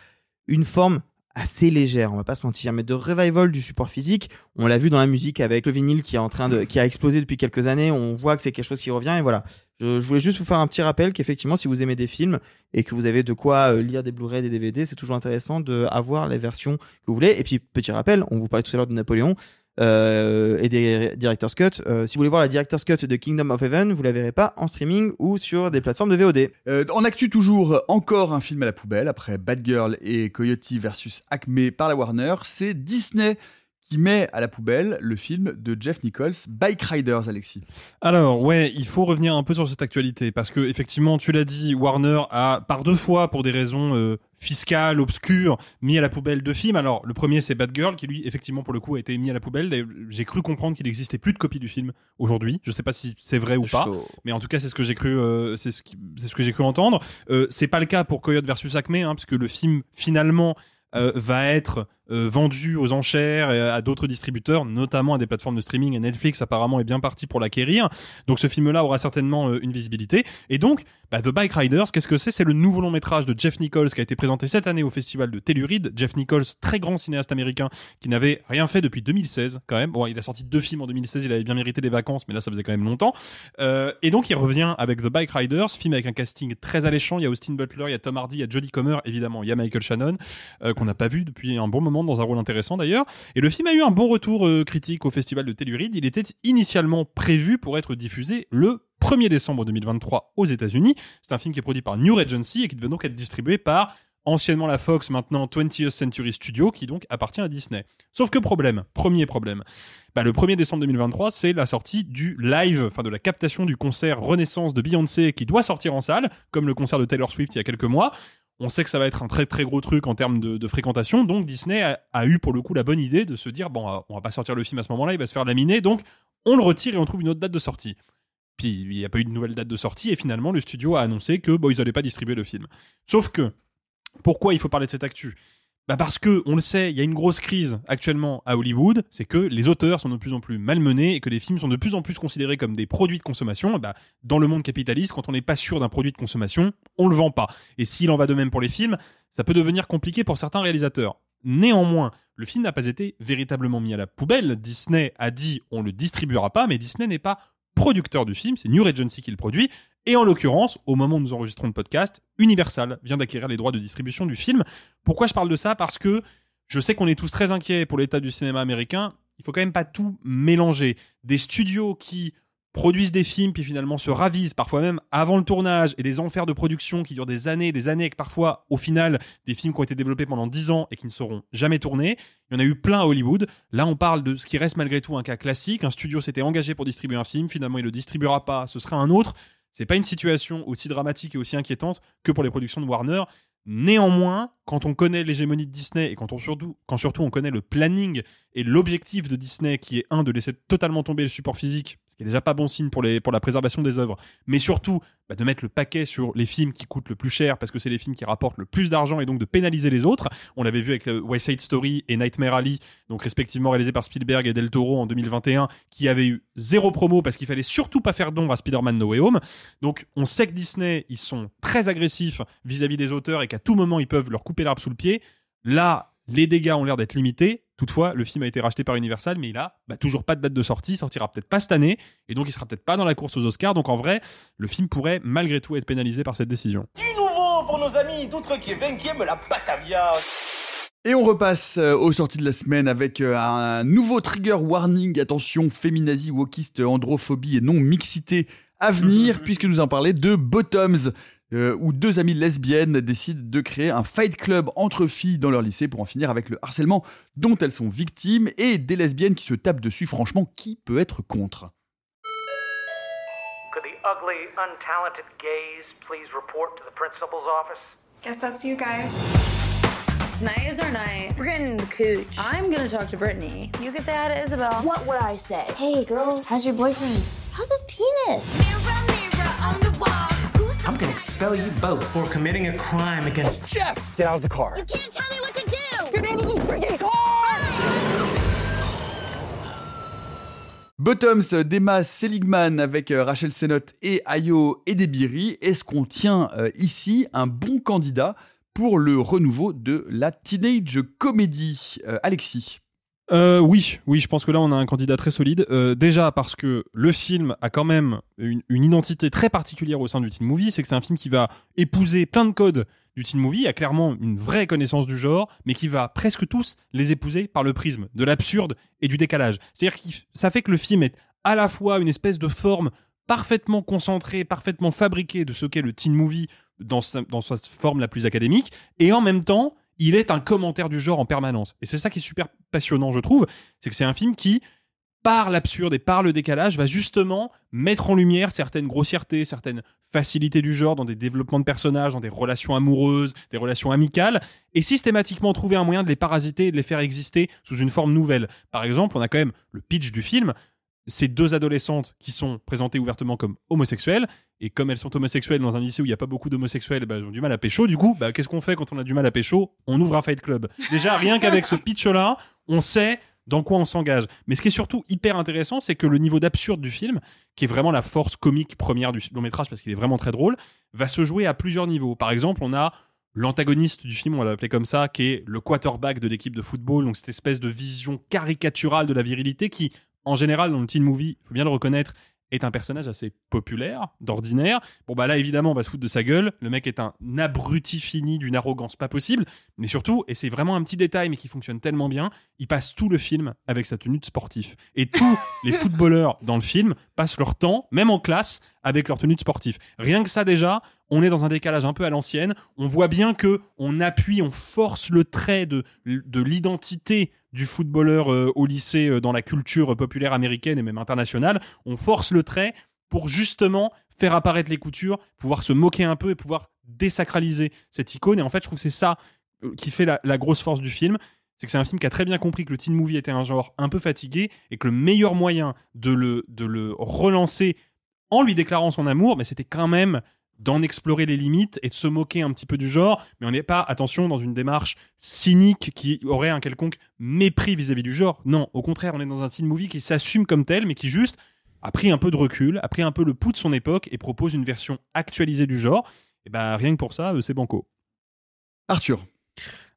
une forme assez légère, on va pas se mentir, mais de revival du support physique. On l'a vu dans la musique avec le vinyle qui est en train de, qui a explosé depuis quelques années. On voit que c'est quelque chose qui revient et voilà. Je, je voulais juste vous faire un petit rappel qu'effectivement, si vous aimez des films et que vous avez de quoi euh, lire des Blu-ray, des DVD, c'est toujours intéressant de avoir les versions que vous voulez. Et puis, petit rappel, on vous parlait tout à l'heure de Napoléon. Euh, et des director's cut. Euh, si vous voulez voir la director's cut de Kingdom of Heaven, vous la verrez pas en streaming ou sur des plateformes de VOD. Euh, en actu toujours, encore un film à la poubelle, après Bad Girl et Coyote versus Acme par la Warner, c'est Disney qui met à la poubelle le film de Jeff Nichols, Bike Riders, Alexis. Alors ouais, il faut revenir un peu sur cette actualité parce que effectivement, tu l'as dit, Warner a par deux fois pour des raisons euh, fiscales obscures mis à la poubelle deux films. Alors le premier c'est Bad Girl qui lui effectivement pour le coup a été mis à la poubelle. J'ai cru comprendre qu'il n'existait plus de copie du film aujourd'hui. Je sais pas si c'est vrai ou pas, chaud. mais en tout cas c'est ce que j'ai cru, euh, c'est ce, ce que j'ai cru entendre. Euh, c'est pas le cas pour Coyote versus Acme, hein, puisque le film finalement euh, va être vendu aux enchères et à d'autres distributeurs, notamment à des plateformes de streaming. Et Netflix apparemment est bien parti pour l'acquérir. Donc ce film-là aura certainement euh, une visibilité. Et donc, bah, The Bike Riders, qu'est-ce que c'est? C'est le nouveau long métrage de Jeff Nichols qui a été présenté cette année au festival de Telluride. Jeff Nichols, très grand cinéaste américain, qui n'avait rien fait depuis 2016 quand même. Bon, il a sorti deux films en 2016, il avait bien mérité des vacances, mais là ça faisait quand même longtemps. Euh, et donc il revient avec The Bike Riders, film avec un casting très alléchant. Il y a Austin Butler, il y a Tom Hardy, il y a Jodie Comer, évidemment, il y a Michael Shannon, euh, qu'on n'a pas vu depuis un bon moment dans un rôle intéressant d'ailleurs. Et le film a eu un bon retour euh, critique au festival de Telluride. Il était initialement prévu pour être diffusé le 1er décembre 2023 aux États-Unis. C'est un film qui est produit par New Regency et qui devait donc être distribué par anciennement la Fox, maintenant 20th Century Studio, qui donc appartient à Disney. Sauf que problème, premier problème, bah, le 1er décembre 2023, c'est la sortie du live, enfin de la captation du concert Renaissance de Beyoncé qui doit sortir en salle, comme le concert de Taylor Swift il y a quelques mois. On sait que ça va être un très très gros truc en termes de, fréquentation, donc Disney a, a eu pour le coup la bonne idée de se dire bon, euh, on va pas sortir le film à ce moment-là, il va se faire laminer, donc on le retire et on trouve une autre date de sortie. Puis il n'y a pas eu de nouvelle date de sortie et finalement le studio a annoncé que bon, ils n'allaient pas distribuer le film. Sauf que pourquoi il faut parler de cette actu? Bah parce que, on le sait, il y a une grosse crise actuellement à Hollywood, c'est que les auteurs sont de plus en plus malmenés et que les films sont de plus en plus considérés comme des produits de consommation. Bah, dans le monde capitaliste, quand on n'est pas sûr d'un produit de consommation, on le vend pas. Et s'il en va de même pour les films, ça peut devenir compliqué pour certains réalisateurs. Néanmoins, le film n'a pas été véritablement mis à la poubelle. Disney a dit on le distribuera pas, mais Disney n'est pas producteur du film, c'est New Regency qui le produit. Et en l'occurrence, au moment où nous enregistrons le podcast, Universal vient d'acquérir les droits de distribution du film. Pourquoi je parle de ça? Parce que je sais qu'on est tous très inquiets pour l'état du cinéma américain. Il faut quand même pas tout mélanger. Des studios qui produisent des films puis finalement se ravisent parfois même avant le tournage et des enfers de production qui durent des années des années et que parfois au final des films qui ont été développés pendant 10 ans et qui ne seront jamais tournés. Il y en a eu plein à Hollywood. Là on parle de ce qui reste malgré tout un cas classique. Un studio s'était engagé pour distribuer un film, finalement il le distribuera pas, ce sera un autre. C'est pas une situation aussi dramatique et aussi inquiétante que pour les productions de Warner. Néanmoins, quand on connaît l'hégémonie de Disney et quand, on surtout, quand surtout on connaît le planning et l'objectif de Disney qui est un de laisser totalement tomber le support physique, qui est déjà pas bon signe pour, la préservation des œuvres, mais surtout bah, de mettre le paquet sur les films qui coûtent le plus cher parce que c'est les films qui rapportent le plus d'argent et donc de pénaliser les autres. On l'avait vu avec West Side Story et Nightmare Alley, donc respectivement réalisés par Spielberg et Del Toro en 2021, qui avaient eu zéro promo parce qu'il fallait surtout pas faire d'ombre à Spider-Man No Way Home. Donc on sait que Disney, ils sont très agressifs vis-à-vis des auteurs et qu'à tout moment ils peuvent leur couper l'arbre sous le pied. Là, les dégâts ont l'air d'être limités. Toutefois, le film a été racheté par Universal, mais il a bah, toujours pas de date de sortie, il sortira peut-être pas cette année, et donc il sera peut-être pas dans la course aux Oscars. Donc en vrai, le film pourrait malgré tout être pénalisé par cette décision. Du nouveau pour nos amis d'outre qui est 20e la Batavia. Et on repasse euh, aux sorties de la semaine avec euh, un nouveau trigger warning. Attention, féminazie, wokiste, androphobie et non mixité à venir, (laughs) puisque nous en parlait de Bottoms, euh, où deux amies lesbiennes décident de créer un fight club entre filles dans leur lycée pour en finir avec le harcèlement dont elles sont victimes et des lesbiennes qui se tapent dessus. Franchement, qui peut être contre? Could the ugly, untalented gays please report to the principal's office? Guess that's you guys. Tonight is our night. We're getting the cooch. I'm gonna talk to Brittany. You can say hi to Isabel. What would I say? Hey, girl, how's your boyfriend? How's his penis? I'm gonna expel you both for committing a crime against Jeff. Get out of the car. You can't tell me what to do! Get out of the freaking car! Bottoms, Demas Seligman avec euh, Rachel Sennott et Ayo Edebiri. Est-ce qu'on tient euh, ici un bon candidat pour le renouveau de la teenage comédie? Euh, Alexis Euh, oui, oui, je pense que là on a un candidat très solide. Euh, déjà parce que le film a quand même une, identité très particulière au sein du teen movie, c'est que c'est un film qui va épouser plein de codes du teen movie, a clairement une vraie connaissance du genre, mais qui va presque tous les épouser par le prisme de l'absurde et du décalage. C'est-à-dire que ça fait que le film est à la fois une espèce de forme parfaitement concentrée, parfaitement fabriquée de ce qu'est le teen movie dans sa forme la plus académique, et en même temps, il est un commentaire du genre en permanence. Et c'est ça qui est super passionnant, je trouve, c'est que c'est un film qui, par l'absurde et par le décalage, va justement mettre en lumière certaines grossièretés, certaines facilités du genre dans des développements de personnages, dans des relations amoureuses, des relations amicales, et systématiquement trouver un moyen de les parasiter et de les faire exister sous une forme nouvelle. Par exemple, on a quand même le pitch du film, ces deux adolescentes qui sont présentées ouvertement comme homosexuelles, et comme elles sont homosexuelles dans un lycée où il n'y a pas beaucoup d'homosexuels, bah, elles ont du mal à pécho. Du coup, bah, qu'est-ce qu'on fait quand on a du mal à pécho? On ouvre un fight club. Déjà, rien (laughs) qu'avec ce pitch-là, on sait dans quoi on s'engage. Mais ce qui est surtout hyper intéressant, c'est que le niveau d'absurde du film, qui est vraiment la force comique première du long métrage, parce qu'il est vraiment très drôle, va se jouer à plusieurs niveaux. Par exemple, on a l'antagoniste du film, on va l'appeler comme ça, qui est le quarterback de l'équipe de football, donc cette espèce de vision caricaturale de la virilité qui, en général, dans le teen movie, il faut bien le reconnaître, est un personnage assez populaire, d'ordinaire. Bon bah là évidemment on va se foutre de sa gueule, le mec est un abruti fini d'une arrogance pas possible, mais surtout, et c'est vraiment un petit détail mais qui fonctionne tellement bien, il passe tout le film avec sa tenue de sportif. Et tous (laughs) les footballeurs dans le film passent leur temps, même en classe, avec leur tenue de sportif. Rien que ça déjà, on est dans un décalage un peu à l'ancienne, on voit bien que on appuie, on force le trait de, de l'identité du footballeur euh, au lycée euh, dans la culture populaire américaine et même internationale, on force le trait pour justement faire apparaître les coutures, pouvoir se moquer un peu et pouvoir désacraliser cette icône. Et en fait, je trouve que c'est ça euh, qui fait la, la grosse force du film. C'est que c'est un film qui a très bien compris que le teen movie était un genre un peu fatigué et que le meilleur moyen de le, de le relancer en lui déclarant son amour, mais c'était quand même d'en explorer les limites et de se moquer un petit peu du genre, mais on n'est pas, attention, dans une démarche cynique qui aurait un quelconque mépris vis-à-vis du genre. Non, au contraire, on est dans un teen movie qui s'assume comme tel, mais qui juste a pris un peu de recul, a pris un peu le pouls de son époque et propose une version actualisée du genre. Et bah rien que pour ça, euh, c'est banco. Arthur.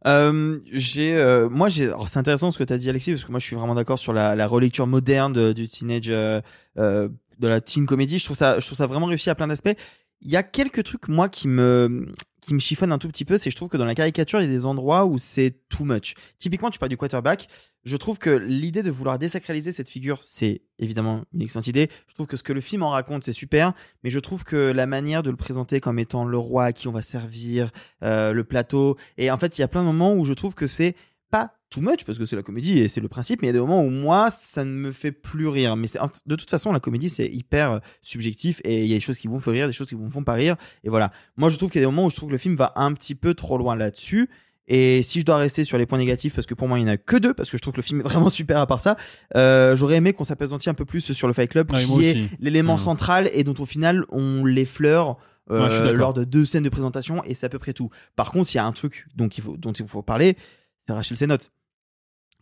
Euh, j'ai, euh, moi, j'ai. Alors, c'est intéressant ce que tu as dit, Alexis, parce que moi, je suis vraiment d'accord sur la, la relecture moderne de- du teenage, euh, de la teen comédie. Je trouve ça, je trouve ça vraiment réussi à plein d'aspects. Il y a quelques trucs, moi, qui me, qui me chiffonnent un tout petit peu. C'est, je trouve que dans la caricature, il y a des endroits où c'est too much. Typiquement, tu parles du quarterback. Je trouve que l'idée de vouloir désacraliser cette figure, c'est évidemment une excellente idée. Je trouve que ce que le film en raconte, c'est super. Mais je trouve que la manière de le présenter comme étant le roi à qui on va servir, euh, le plateau. Et en fait, il y a plein de moments où je trouve que c'est too much parce que c'est la comédie et c'est le principe, mais il y a des moments où moi ça ne me fait plus rire. Mais de toute façon la comédie c'est hyper euh, subjectif et il y a des choses qui vous font rire, des choses qui vous font pas rire. Et voilà. Moi je trouve qu'il y a des moments où je trouve que le film va un petit peu trop loin là-dessus. Et si je dois rester sur les points négatifs, parce que pour moi il n'y en a que deux, parce que je trouve que le film est (laughs) vraiment super à part ça, euh, j'aurais aimé qu'on s'appesantit un peu plus sur le Fight Club, Ouais, qui est l'élément Mmh. central et dont au final on l'effleure euh, Ouais, lors de deux scènes de présentation et c'est à peu près tout. Par contre, il y a un truc dont il faut, dont il faut parler, c'est Rachel Sennott.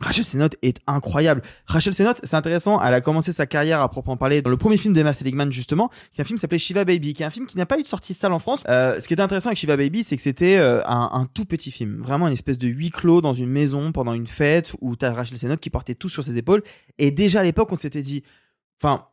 Rachel Sennott est incroyable. Rachel Sennott, c'est intéressant, elle a commencé sa carrière à proprement parler dans le premier film d'Emma Seligman justement, qui est un film qui s'appelait Shiva Baby, qui est un film qui n'a pas eu de sortie salle en France. Euh, ce qui était intéressant avec Shiva Baby, c'est que c'était euh, un, tout petit film, vraiment une espèce de huis clos dans une maison pendant une fête où t'as Rachel Sennott qui portait tout sur ses épaules. Et déjà à l'époque, on s'était dit, enfin,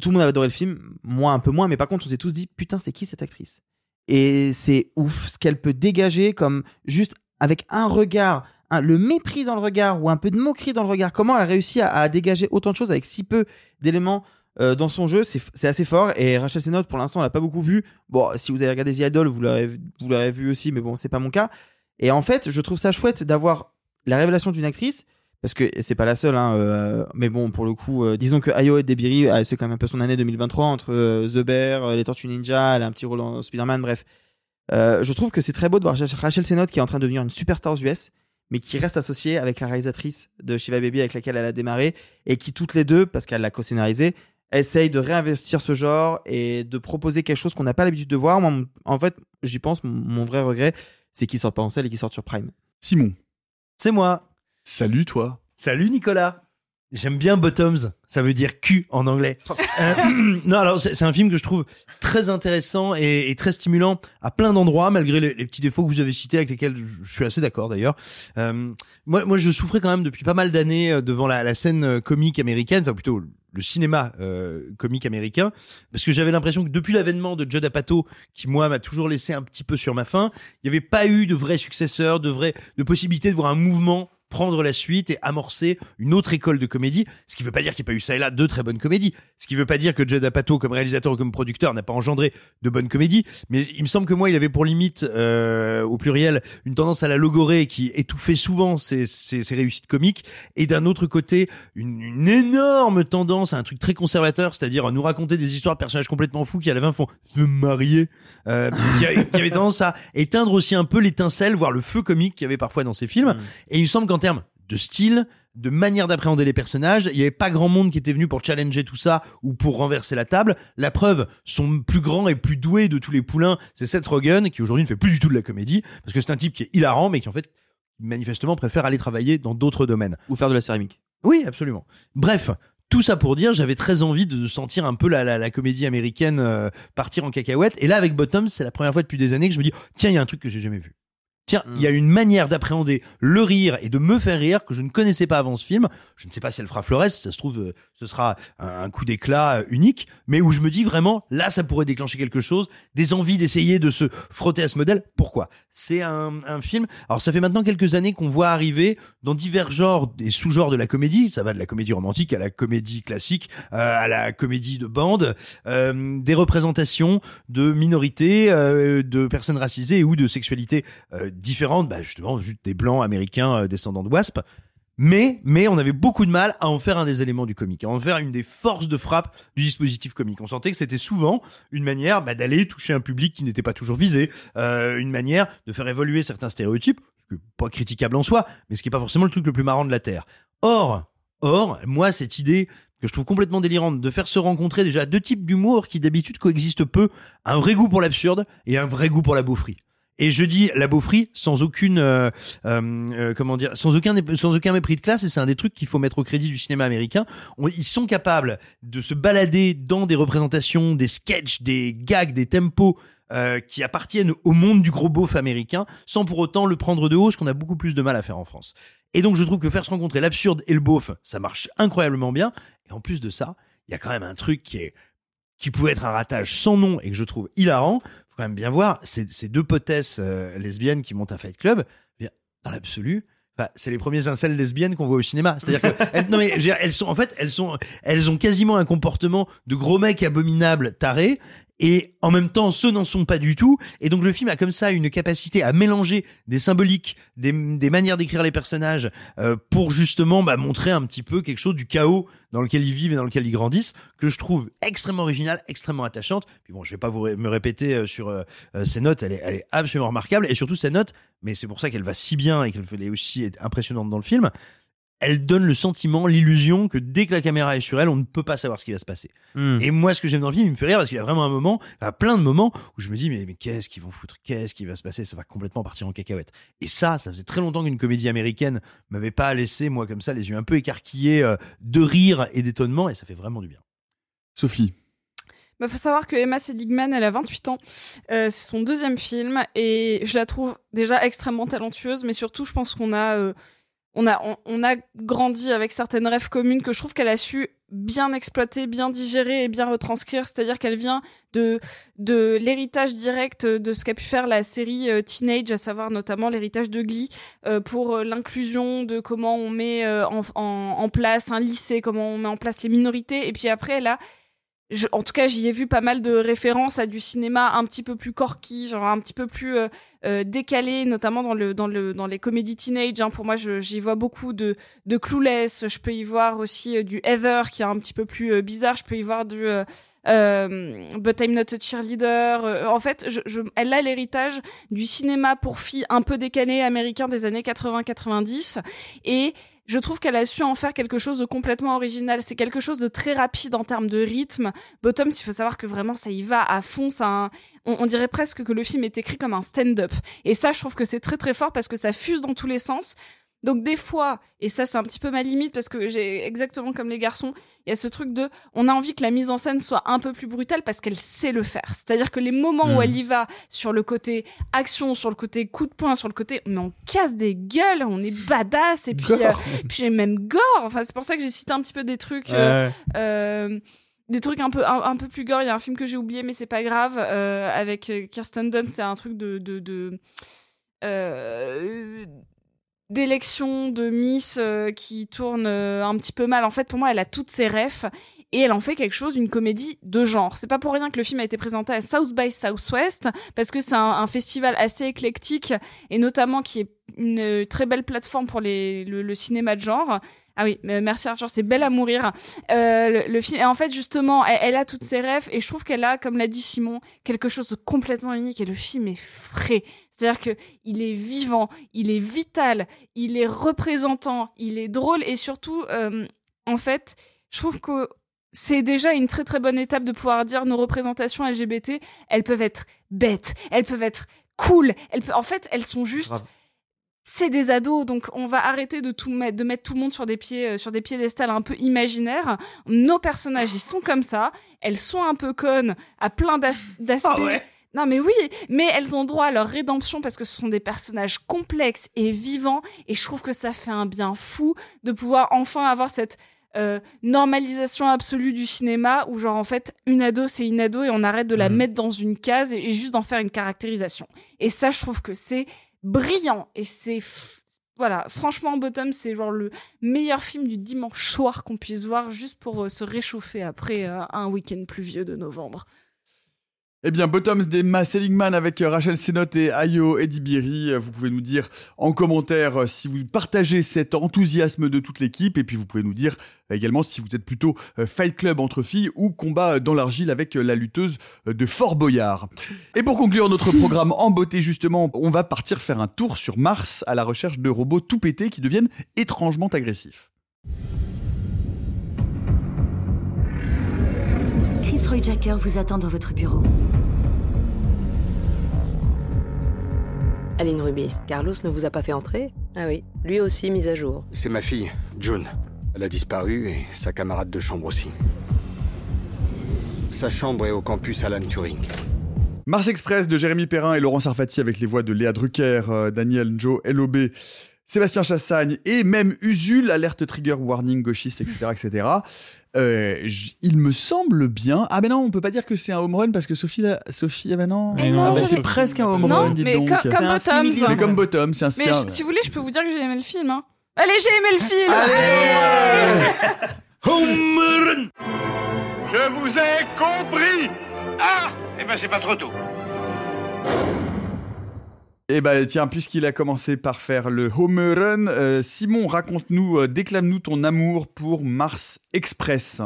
tout le monde avait adoré le film, moi un peu moins, mais par contre, on s'est tous dit, putain, c'est qui cette actrice? Et c'est ouf ce qu'elle peut dégager comme juste avec un regard, le mépris dans le regard ou un peu de moquerie dans le regard. Comment elle a réussi à, dégager autant de choses avec si peu d'éléments euh, dans son jeu, c'est assez fort. Et Rachel Sennott, pour l'instant, on l'a pas beaucoup vu. Bon, si vous avez regardé The Idol, vous l'aurez vu aussi, mais bon, c'est pas mon cas. Et en fait, je trouve ça chouette d'avoir la révélation d'une actrice. Parce que c'est pas la seule, hein, euh, mais bon, pour le coup, euh, disons que Ayo Debiri, euh, c'est quand même un peu son année 2023 entre The Bear, les Tortues Ninja, elle a un petit rôle dans Spider-Man, bref. Je trouve que c'est très beau de voir Rachel Sennott qui est en train de devenir une superstar aux US, mais qui reste associée avec la réalisatrice de Shiva Baby avec laquelle elle a démarré et qui toutes les deux, parce qu'elle l'a co-scénarisé, essayent de réinvestir ce genre et de proposer quelque chose qu'on n'a pas l'habitude de voir. Moi, en fait, j'y pense, mon, mon vrai regret, c'est qu'ils sortent pas en salle et qu'ils sortent sur Prime. Simon. C'est moi. Salut toi. Salut Nicolas. J'aime bien Bottoms, ça veut dire cul en anglais. Euh, (clears throat) non, alors c'est un film que je trouve très intéressant et, et très stimulant à plein d'endroits, malgré les, les petits défauts que vous avez cités, avec lesquels je, je suis assez d'accord d'ailleurs. Euh, moi, moi, je souffrais quand même depuis pas mal d'années euh, devant la, la scène comique américaine, enfin plutôt le cinéma euh, comique américain, parce que j'avais l'impression que depuis l'avènement de Judd Apatow, qui moi m'a toujours laissé un petit peu sur ma faim, il n'y avait pas eu de vrai successeur, de vrai, de possibilité de voir un mouvement prendre la suite et amorcer une autre école de comédie. Ce qui veut pas dire qu'il n'y a pas eu ça et là deux très bonnes comédies. Ce qui veut pas dire que Judd Apatow, comme réalisateur ou comme producteur, n'a pas engendré de bonnes comédies. Mais il me semble que moi, il avait pour limite, euh, au pluriel, une tendance à la logorée qui étouffait souvent ses, ses, ses réussites comiques. Et d'un autre côté, une, une énorme tendance à un truc très conservateur, c'est-à-dire à nous raconter des histoires de personnages complètement fous qui à la fin font « je veux me marier euh, qui, avait, qui avait tendance à éteindre aussi un peu l'étincelle, voire le feu comique qu'il y avait parfois dans ces films. Et il me semble qu'en termes de style, de manière d'appréhender les personnages, il y avait pas grand monde qui était venu pour challenger tout ça ou pour renverser la table. La preuve, son plus grand et plus doué de tous les poulains, c'est Seth Rogen, qui aujourd'hui ne fait plus du tout de la comédie, parce que c'est un type qui est hilarant, mais qui en fait, manifestement préfère aller travailler dans d'autres domaines. Ou faire de la céramique. Oui, absolument. Bref, tout ça pour dire, j'avais très envie de sentir un peu la, la, la comédie américaine euh, partir en cacahuète. Et là, avec Bottoms, c'est la première fois depuis des années que je me dis, tiens, il y a un truc que j'ai jamais vu. Tiens, il y a une manière d'appréhender le rire et de me faire rire que je ne connaissais pas avant ce film. Je ne sais pas si elle fera Flores, ça se trouve, euh, ce sera un, un coup d'éclat euh, unique, mais où je me dis vraiment, là, ça pourrait déclencher quelque chose, des envies d'essayer de se frotter à ce modèle. Pourquoi? C'est un, un film. Alors, ça fait maintenant quelques années qu'on voit arriver dans divers genres et sous-genres de la comédie. Ça va de la comédie romantique à la comédie classique, euh, à la comédie de bande, euh, des représentations de minorités, de personnes racisées ou de sexualités différentes, bah justement, juste des blancs américains euh, descendants de WASP. Mais, mais on avait beaucoup de mal à en faire un des éléments du comique, à en faire une des forces de frappe du dispositif comique. On sentait que c'était souvent une manière bah, d'aller toucher un public qui n'était pas toujours visé, euh, une manière de faire évoluer certains stéréotypes, ce qui pas critiquable en soi, mais ce qui est pas forcément le truc le plus marrant de la Terre. Or, or, moi, cette idée que je trouve complètement délirante de faire se rencontrer déjà deux types d'humour qui d'habitude coexistent peu, un vrai goût pour l'absurde et un vrai goût pour la beaufrie. Et je dis la beaufrie sans aucune, euh, euh, euh, comment dire, sans aucun, sans aucun mépris de classe. Et c'est un des trucs qu'il faut mettre au crédit du cinéma américain. Ils sont capables de se balader dans des représentations, des sketchs, des gags, des tempos euh, qui appartiennent au monde du gros beauf américain, sans pour autant le prendre de haut, ce qu'on a beaucoup plus de mal à faire en France. Et donc je trouve que faire se rencontrer l'absurde et le beauf, ça marche incroyablement bien. Et en plus de ça, il y a quand même un truc qui est qui pouvait être un ratage sans nom et que je trouve hilarant. Faut quand même bien voir ces, ces deux potesses euh, lesbiennes qui montent un fight club. Bien, Dans l'absolu, enfin, c'est les premiers incels lesbiennes qu'on voit au cinéma. C'est-à-dire que (laughs) elles, non mais dire, elles sont en fait elles sont elles ont quasiment un comportement de gros mecs abominables tarés et en même temps ceux n'en sont pas du tout. Et donc le film a comme ça une capacité à mélanger des symboliques des, des manières d'écrire les personnages euh, pour justement bah, montrer un petit peu quelque chose du chaos dans lequel ils vivent et dans lequel ils grandissent que je trouve extrêmement original extrêmement attachante. Puis bon je vais pas vous me répéter euh, sur euh, euh, ses notes. Elle est, elle est absolument remarquable. Et surtout ses notes mais c'est pour ça qu'elle va si bien et qu'elle est aussi impressionnante dans le film elle donne le sentiment, l'illusion que dès que la caméra est sur elle, on ne peut pas savoir ce qui va se passer. Hmm. Et moi, ce que j'aime dans le film, il me fait rire parce qu'il y a vraiment un moment, enfin, plein de moments où je me dis, mais, mais qu'est-ce qu'ils vont foutre? Qu'est-ce qui va se passer? Ça va complètement partir en cacahuète. Et ça, ça faisait très longtemps qu'une comédie américaine m'avait pas laissé, moi, comme ça, les yeux un peu écarquillés euh, de rire et d'étonnement, et ça fait vraiment du bien. Sophie. Bah, faut savoir que Emma Seligman, elle a 28 ans. Euh, c'est son deuxième film et je la trouve déjà extrêmement talentueuse, mais surtout, je pense qu'on a, euh, on a, on, a grandi avec certaines rêves communes que je trouve qu'elle a su bien exploiter, bien digérer et bien retranscrire. C'est-à-dire qu'elle vient de, de l'héritage direct de ce qu'a pu faire la série euh, Teenage, à savoir notamment l'héritage de Glee, euh, pour euh, l'inclusion de comment on met euh, en, en, en place un lycée, comment on met en place les minorités. Et puis après, là, en tout cas, j'y ai vu pas mal de références à du cinéma un petit peu plus corky, genre un petit peu plus euh, euh, décalé, notamment dans le dans le dans les comédies teenage. Hein. Pour moi, j'y vois beaucoup de Clueless. Je peux y voir aussi euh, du Heather qui est un petit peu plus bizarre. Je peux y voir du But I'm Not a Cheerleader. En fait, elle a l'héritage du cinéma pour filles un peu décalé américain des années 80-90 et je trouve qu'elle a su en faire quelque chose de complètement original. C'est quelque chose de très rapide en termes de rythme. Bottoms, il faut savoir que vraiment ça y va à fond. Ça, un- on, on dirait presque que le film est écrit comme un stand-up. Et ça, je trouve que c'est très très fort parce que ça fuse dans tous les sens. Donc des fois, et ça c'est un petit peu ma limite parce que j'ai exactement comme les garçons, il y a ce truc de, on a envie que la mise en scène soit un peu plus brutale parce qu'elle sait le faire. C'est-à-dire que les moments où Mhm. elle y va sur le côté action, sur le côté coup de poing, sur le côté, mais on casse des gueules, on est badass et puis, euh, puis même gore. Enfin c'est pour ça que j'ai cité un petit peu des trucs. euh, Ouais. euh, des trucs un peu un, un peu plus gore il y a un film que j'ai oublié mais c'est pas grave euh, avec euh, Kirsten Dunst c'est un truc de de, de euh, d'élection de Miss euh, qui tourne euh, un petit peu mal en fait pour moi elle a toutes ses refs et elle en fait quelque chose, une comédie de genre. C'est pas pour rien que le film a été présenté à South by Southwest, parce que c'est un, un festival assez éclectique, et notamment qui est une euh, très belle plateforme pour les, le, le cinéma de genre. Ah oui, merci Arthur, c'est belle à mourir. Euh, le, le film, et en fait justement, elle, elle a toutes ses rêves, et je trouve qu'elle a, comme l'a dit Simon, quelque chose de complètement unique, et le film est frais. C'est-à-dire que il est vivant, il est vital, il est représentant, il est drôle, et surtout, euh, en fait, je trouve que c'est déjà une très très bonne étape de pouvoir dire nos représentations LGBT, elles peuvent être bêtes, elles peuvent être cool, elles en fait, elles sont juste. C'est des ados, donc on va arrêter de tout mettre, de mettre tout le monde sur des pieds, euh, sur des piédestals un peu imaginaires. Nos personnages, ils sont comme ça. Elles sont un peu connes à plein d'as- (laughs) d'aspects. Ah ouais non mais oui, mais elles ont droit à leur rédemption parce que ce sont des personnages complexes et vivants et je trouve que ça fait un bien fou de pouvoir enfin avoir cette euh, normalisation absolue du cinéma où genre en fait une ado c'est une ado et on arrête de la mettre dans une case et, et juste d'en faire une caractérisation. Et ça je trouve que c'est brillant et c'est voilà, franchement Bottom c'est genre le meilleur film du dimanche soir qu'on puisse voir juste pour euh, se réchauffer après euh, un week-end pluvieux de novembre. Eh bien, Bottoms d'Emma Seligman avec euh, Rachel Sennott et Ayo Edibiri. Euh, Vous pouvez nous dire en commentaire euh, si vous partagez cet enthousiasme de toute l'équipe. Et puis, vous pouvez nous dire également si vous êtes plutôt Fight Club entre filles ou combat dans l'argile avec la lutteuse de Fort Boyard. Et pour conclure notre (laughs) programme en beauté, justement, on va partir faire un tour sur Mars à la recherche de robots tout pétés qui deviennent étrangement agressifs. Chris Roy Jacker vous attend dans votre bureau. Aline Ruby, Carlos ne vous a pas fait entrer? Ah oui, lui aussi mise à jour. C'est ma fille, June. Elle a disparu et sa camarade de chambre aussi. Sa chambre est au campus Alan Turing. Mars Express de Jérémy Perrin et Laurent Sarfati avec les voix de Léa Drucker, euh, Daniel Joe, LOB, Sébastien Chassagne et même Usul, alerte trigger warning gauchiste, etc. etc. Euh, j- il me semble bien. Ah ben non, on peut pas dire que c'est un home run parce que Sophie, la... Sophie, ah ben non, Mais non, Ah ben je- c'est presque un home Non, run, dites mais donc. co- comme C'est un Bottoms. simili- Mais comme Bottom, c'est un. Mais c'est un- je- si vous voulez, je peux vous dire que j'ai aimé le film. Hein. Allez, j'ai aimé le film. (laughs) Je vous ai compris Ah Eh ben c'est pas trop tôt. Eh ben tiens, puisqu'il a commencé par faire le home run, euh, Simon, raconte-nous, euh, déclame-nous ton amour pour Mars Express.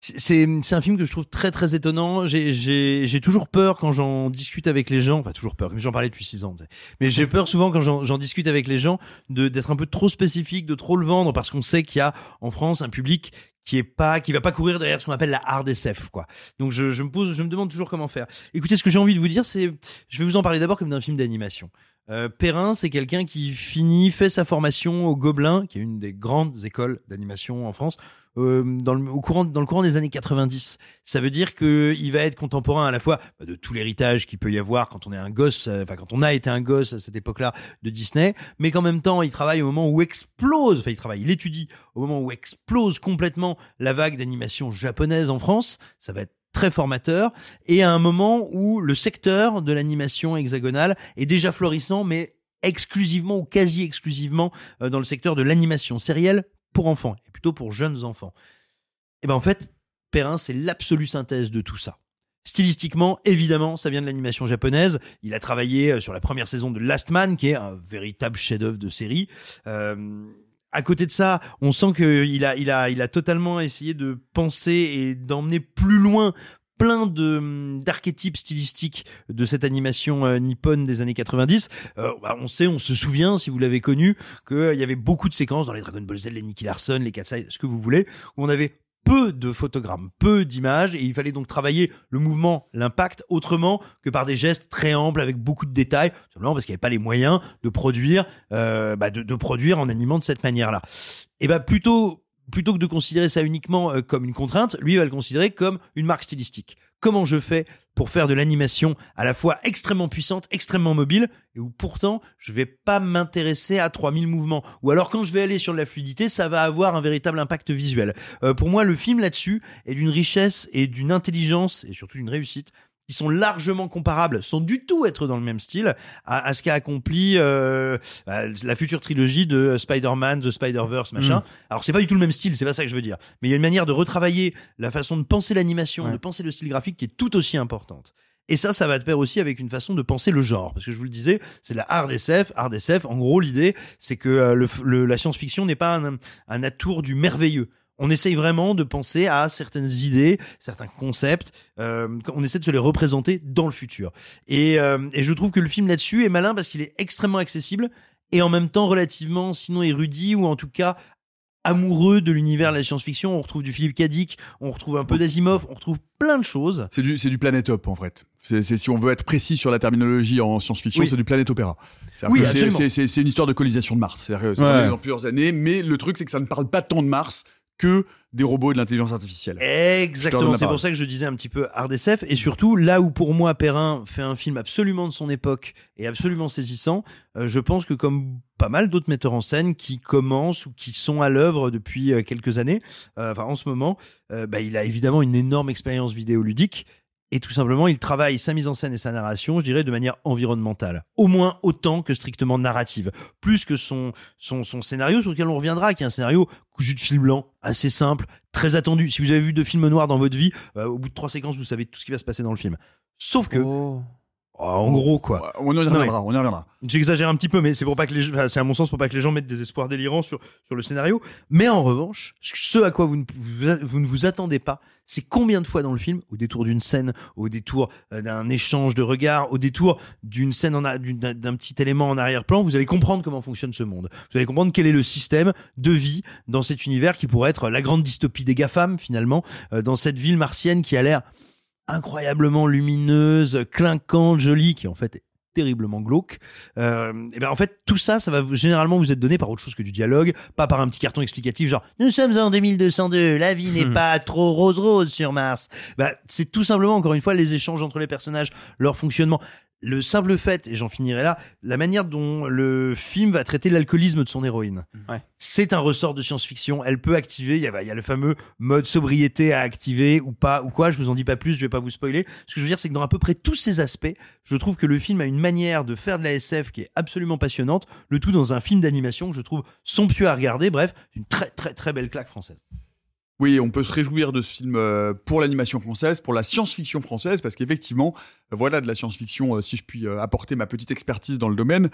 C'est un film que je trouve très très étonnant. J'ai- toujours peur quand j'en discute avec les gens. Enfin toujours peur. J'en parlais depuis six ans. Mais j'ai peur souvent quand j'en discute avec les gens d'être un peu trop spécifique, de trop le vendre parce qu'on sait qu'il y a en France un public qui est pas qui va pas courir derrière ce qu'on appelle la hard SF quoi. Donc je, je me pose je me demande toujours comment faire. Écoutez ce que j'ai envie de vous dire c'est je vais vous en parler d'abord comme d'un film d'animation. Euh, Perrin, c'est quelqu'un qui finit, fait sa formation au Gobelin, qui est une des grandes écoles d'animation en France, euh, dans, le, au courant, dans le courant des années 90. Ça veut dire que il va être contemporain à la fois bah, de tout l'héritage qu'il peut y avoir quand on est un gosse, euh, enfin quand on a été un gosse à cette époque-là de Disney, mais qu'en même temps il travaille au moment où explose, enfin il travaille, il étudie au moment où explose complètement la vague d'animation japonaise en France. Ça va être très formateur et à un moment où le secteur de l'animation hexagonale est déjà florissant mais exclusivement ou quasi exclusivement euh, dans le secteur de l'animation sérielle pour enfants et plutôt pour jeunes enfants. Et ben en fait, Perrin c'est l'absolue synthèse de tout ça. Stylistiquement, évidemment, ça vient de l'animation japonaise. Il a travaillé euh, sur la première saison de Last Man, qui est un véritable chef-d'œuvre de série. Euh, à côté de ça, on sent qu'il a, il a, il a totalement essayé de penser et d'emmener plus loin plein de hum, d'archétypes stylistiques de cette animation euh, nippone des années 90. Euh, bah, on sait, on se souvient, si vous l'avez connu, qu'il y avait beaucoup de séquences dans les Dragon Ball Z, les Nicky Larson, les Katsai, ce que vous voulez, où on avait peu de photogrammes, peu d'images, et il fallait donc travailler le mouvement, l'impact, autrement que par des gestes très amples avec beaucoup de détails, simplement parce qu'il n'y avait pas les moyens de produire, euh, bah, de, de produire en animant de cette manière-là. Et bah plutôt plutôt que de considérer ça uniquement euh, comme une contrainte, lui va le considérer comme une marque stylistique. Comment je fais pour faire de l'animation à la fois extrêmement puissante, extrêmement mobile, et où pourtant je vais pas m'intéresser à 3000 mouvements? Ou alors quand je vais aller sur de la fluidité, ça va avoir un véritable impact visuel. Euh, pour moi, le film là-dessus est d'une richesse et d'une intelligence, et surtout d'une réussite qui sont largement comparables, sans du tout être dans le même style, à, à ce qu'a accompli euh, bah, la future trilogie de Spider-Man, The Spider-Verse, machin. Mm. Alors c'est pas du tout le même style, c'est pas ça que je veux dire. Mais il y a une manière de retravailler la façon de penser l'animation, de penser le style graphique qui est tout aussi importante. Et ça, ça va de pair aussi avec une façon de penser le genre. Parce que je vous le disais, c'est de la hard SF. Hard SF, en gros, l'idée, c'est que euh, le, le- la science-fiction n'est pas un, un atour du merveilleux. On essaye vraiment de penser à certaines idées, certains concepts. euh, on essaie de se les représenter dans le futur. Et, euh, et je trouve que le film là-dessus est malin parce qu'il est extrêmement accessible et en même temps relativement, sinon érudit ou en tout cas amoureux de l'univers de la science-fiction. On retrouve du Philippe Cadic, on retrouve un peu d'Asimov, on retrouve plein de choses. C'est du, c'est du Planet Op en fait. C'est, c'est- si on veut être précis sur la terminologie en science-fiction, Oui. c'est du Planet Opéra. C'est-à-dire Oui, c'est, c'est, c'est- c'est une histoire de colonisation de Mars. Ça Ouais. dans plusieurs années, mais le truc c'est que ça ne parle pas tant de Mars que des robots et de l'intelligence artificielle. Exactement, c'est pour ça que je disais un petit peu hard SF et surtout là où pour moi Perrin fait un film absolument de son époque et absolument saisissant, euh, je pense que comme pas mal d'autres metteurs en scène qui commencent ou qui sont à l'œuvre depuis euh, quelques années, euh, enfin en ce moment, euh, bah, il a évidemment une énorme expérience vidéoludique et tout simplement il travaille sa mise en scène et sa narration, je dirais de manière environnementale, au moins autant que strictement narrative, plus que son son, scénario sur lequel on reviendra, qui est un scénario cousu de fil blanc, assez simple, très attendu. Si vous avez vu de films noirs dans votre vie, euh, au bout de trois séquences, vous savez tout ce qui va se passer dans le film. Sauf que, oh, en gros quoi. On y reviendra, on y reviendra. J'exagère un petit peu, mais c'est pour pas que les, enfin, c'est à mon sens pour pas que les gens mettent des espoirs délirants sur sur le scénario. Mais en revanche, ce à quoi vous ne vous, ne vous attendez pas, c'est combien de fois dans le film, au détour d'une scène, au détour euh, d'un échange de regards, au détour d'une scène en a- d'une- d'un d'un petit élément en arrière-plan, vous allez comprendre comment fonctionne ce monde. Vous allez comprendre quel est le système de vie dans cet univers qui pourrait être la grande dystopie des GAFAM finalement, euh, dans cette ville martienne qui a l'air incroyablement lumineuse, clinquante, jolie, qui en fait est terriblement glauque. Euh, et ben en fait tout ça, ça va vous- généralement vous être donné par autre chose que du dialogue, pas par un petit carton explicatif genre nous sommes en 2202, la vie n'est Hmm. pas trop rose rose sur Mars. Bah c'est tout simplement encore une fois les échanges entre les personnages, leur fonctionnement. Le simple fait, et j'en finirai là, la manière dont le film va traiter l'alcoolisme de son héroïne. C'est un ressort de science-fiction. Elle peut activer. Il y, a, il y a le fameux mode sobriété à activer ou pas ou quoi. Je vous en dis pas plus. Je vais pas vous spoiler. Ce que je veux dire, c'est que dans à peu près tous ces aspects, je trouve que le film a une manière de faire de la SF qui est absolument passionnante. Le tout dans un film d'animation que je trouve somptueux à regarder. Bref, une très très très belle claque française. Oui, on peut se réjouir de ce film euh, pour l'animation française, pour la science-fiction française, parce qu'effectivement, voilà de la science-fiction, euh, si je puis euh, apporter ma petite expertise dans le domaine,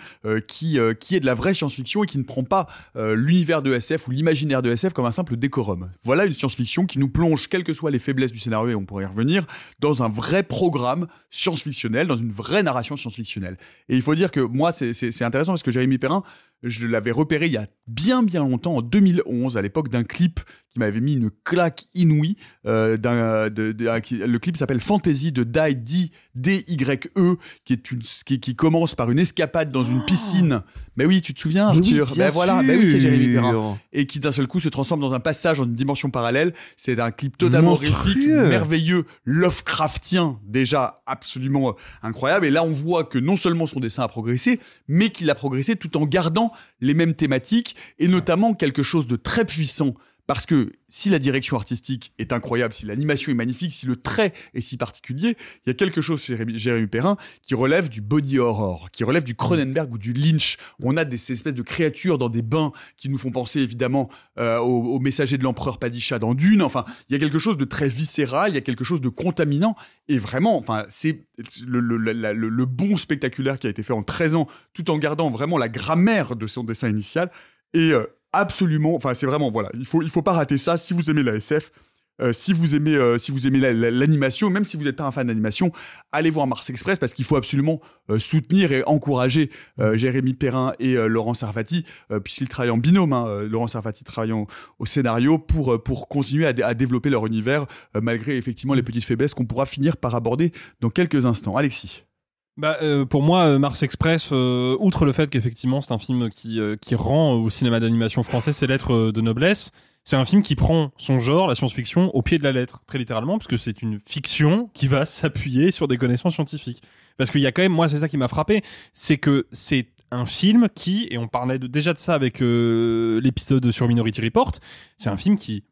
qui, est de la vraie science-fiction et qui ne prend pas l'univers de SF ou l'imaginaire de SF comme un simple décorum. Voilà une science-fiction qui nous plonge, quelles que soient les faiblesses du scénario, et on pourrait y revenir, dans un vrai programme science-fictionnel, dans une vraie narration science-fictionnelle. Et il faut dire que moi, c'est intéressant parce que Jérémy Perrin, je l'avais repéré il y a bien bien longtemps, en 2011, à l'époque d'un clip qui m'avait mis une claque inouïe. euh, d'un- de- de- le clip s'appelle Fantasy de Die D D-Y-E, qui, est une, qui, qui commence par une escapade dans une piscine. Mais oui, tu te souviens, Mais oui, Arthur? bien Ben voilà, ben oui, c'est Jérémy. Perrin. Et qui d'un seul coup se transforme dans un passage dans une dimension parallèle. C'est un clip totalement horrifique, merveilleux, Lovecraftien, déjà absolument euh, incroyable. Et là, on voit que non seulement son dessin a progressé, mais qu'il a progressé tout en gardant les mêmes thématiques et notamment quelque chose de très puissant Parce que si la direction artistique est incroyable, si l'animation est magnifique, si le trait est si particulier, il y a quelque chose chez Jérémy- Perrin qui relève du body horror, qui relève du Cronenberg ou du Lynch. On a des ces espèces de créatures dans des bains qui nous font penser évidemment euh, au, au messager de l'empereur Padisha dans Dune. Enfin, il y a quelque chose de très viscéral, il y a quelque chose de contaminant. Et vraiment, enfin, c'est le bon spectaculaire qui a été fait en 13 ans, tout en gardant vraiment la grammaire de son dessin initial. Et euh, absolument, enfin, c'est vraiment, voilà, il faut, il faut pas rater ça si vous aimez la SF. euh, si vous aimez, euh, si vous aimez la- la- l'animation, même si vous n'êtes pas un fan d'animation, allez voir Mars Express parce qu'il faut absolument euh, soutenir et encourager Jérémy Perrin et Laurent Sarfati, puisqu'ils travaillent en binôme. hein, Laurent Sarfati travaillant au scénario pour, pour continuer à, à développer leur univers, malgré effectivement les petites faiblesses qu'on pourra finir par aborder dans quelques instants. Alexis. Bah, euh, pour moi, euh, Mars Express, euh, outre le fait qu'effectivement c'est un film qui, euh, qui rend au cinéma d'animation français ses lettres euh, de noblesse, c'est un film qui prend son genre, la science-fiction, au pied de la lettre, très littéralement, parce que c'est une fiction qui va (laughs) s'appuyer sur des connaissances scientifiques. Parce qu'il y a quand même, moi c'est ça qui m'a frappé, c'est que c'est un film qui, et on parlait de, déjà de ça avec euh, l'épisode sur Minority Report, c'est un film qui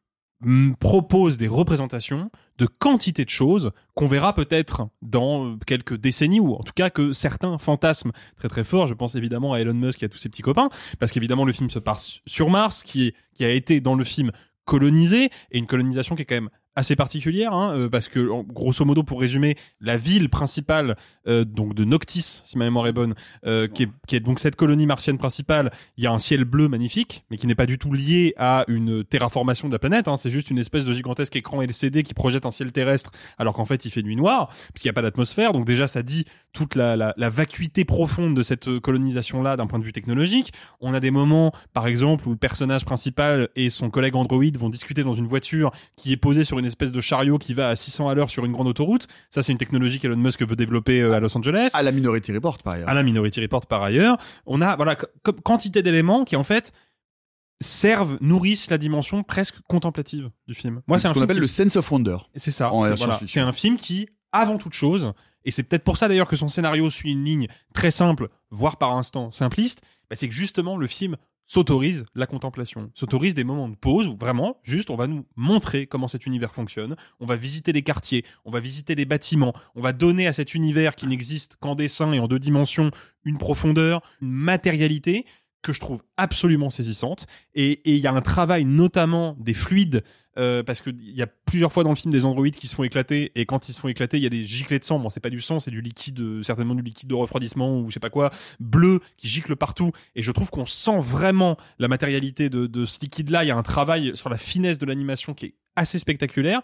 propose des représentations de quantité de choses qu'on verra peut-être dans euh, quelques décennies ou en tout cas que certains fantasment très très fort. Je pense évidemment à Elon Musk et à tous ses petits copains parce qu'évidemment le film se passe sur Mars qui, est, qui a été dans le film colonisé et une colonisation qui est quand même assez particulière hein, euh, parce que grosso modo pour résumer la ville principale euh, donc de Noctis si ma mémoire est bonne euh, qui, est, qui est donc cette colonie martienne principale il y a un ciel bleu magnifique mais qui n'est pas du tout lié à une terraformation de la planète hein, c'est juste une espèce de gigantesque écran LCD qui projette un ciel terrestre alors qu'en fait il fait nuit noire parce qu'il n'y a pas d'atmosphère. Donc déjà ça dit toute la, la, la vacuité profonde de cette colonisation là d'un point de vue technologique on a des moments par exemple où le personnage principal et son collègue Android vont discuter dans une voiture qui est posée sur une espèce de chariot qui va à 600 à l'heure sur une grande autoroute ça c'est une technologie qu'Elon Musk veut développer euh, à Los Angeles À la Minority Report, par ailleurs. à la Minority Report par ailleurs. On a voilà qu- qu- quantité d'éléments qui en fait servent, nourrissent la dimension presque contemplative du film. Moi, c'est ce qu'on appelle qui- le sense of wonder. c'est ça. Voilà. C'est un film qui, avant toute chose, et c'est peut-être pour ça d'ailleurs que son scénario suit une ligne très simple, voire par instant simpliste, bah, c'est que justement le film s'autorise la contemplation, s'autorise des moments de pause où vraiment, juste, on va nous montrer comment cet univers fonctionne, on va visiter les quartiers, on va visiter les bâtiments, on va donner à cet univers qui n'existe qu'en dessin et en deux dimensions une profondeur, une matérialité que je trouve absolument saisissante. Et il y a un travail notamment des fluides, euh, parce qu'il y a plusieurs fois dans le film des androïdes qui se font éclater, et quand ils se font éclater, il y a des giclées de sang. Bon, c'est pas du sang, c'est du liquide, euh, certainement du liquide de refroidissement ou je sais pas quoi, bleu, qui gicle partout. Et je trouve qu'on sent vraiment la matérialité de, de ce liquide-là. Il y a un travail sur la finesse de l'animation qui est assez spectaculaire.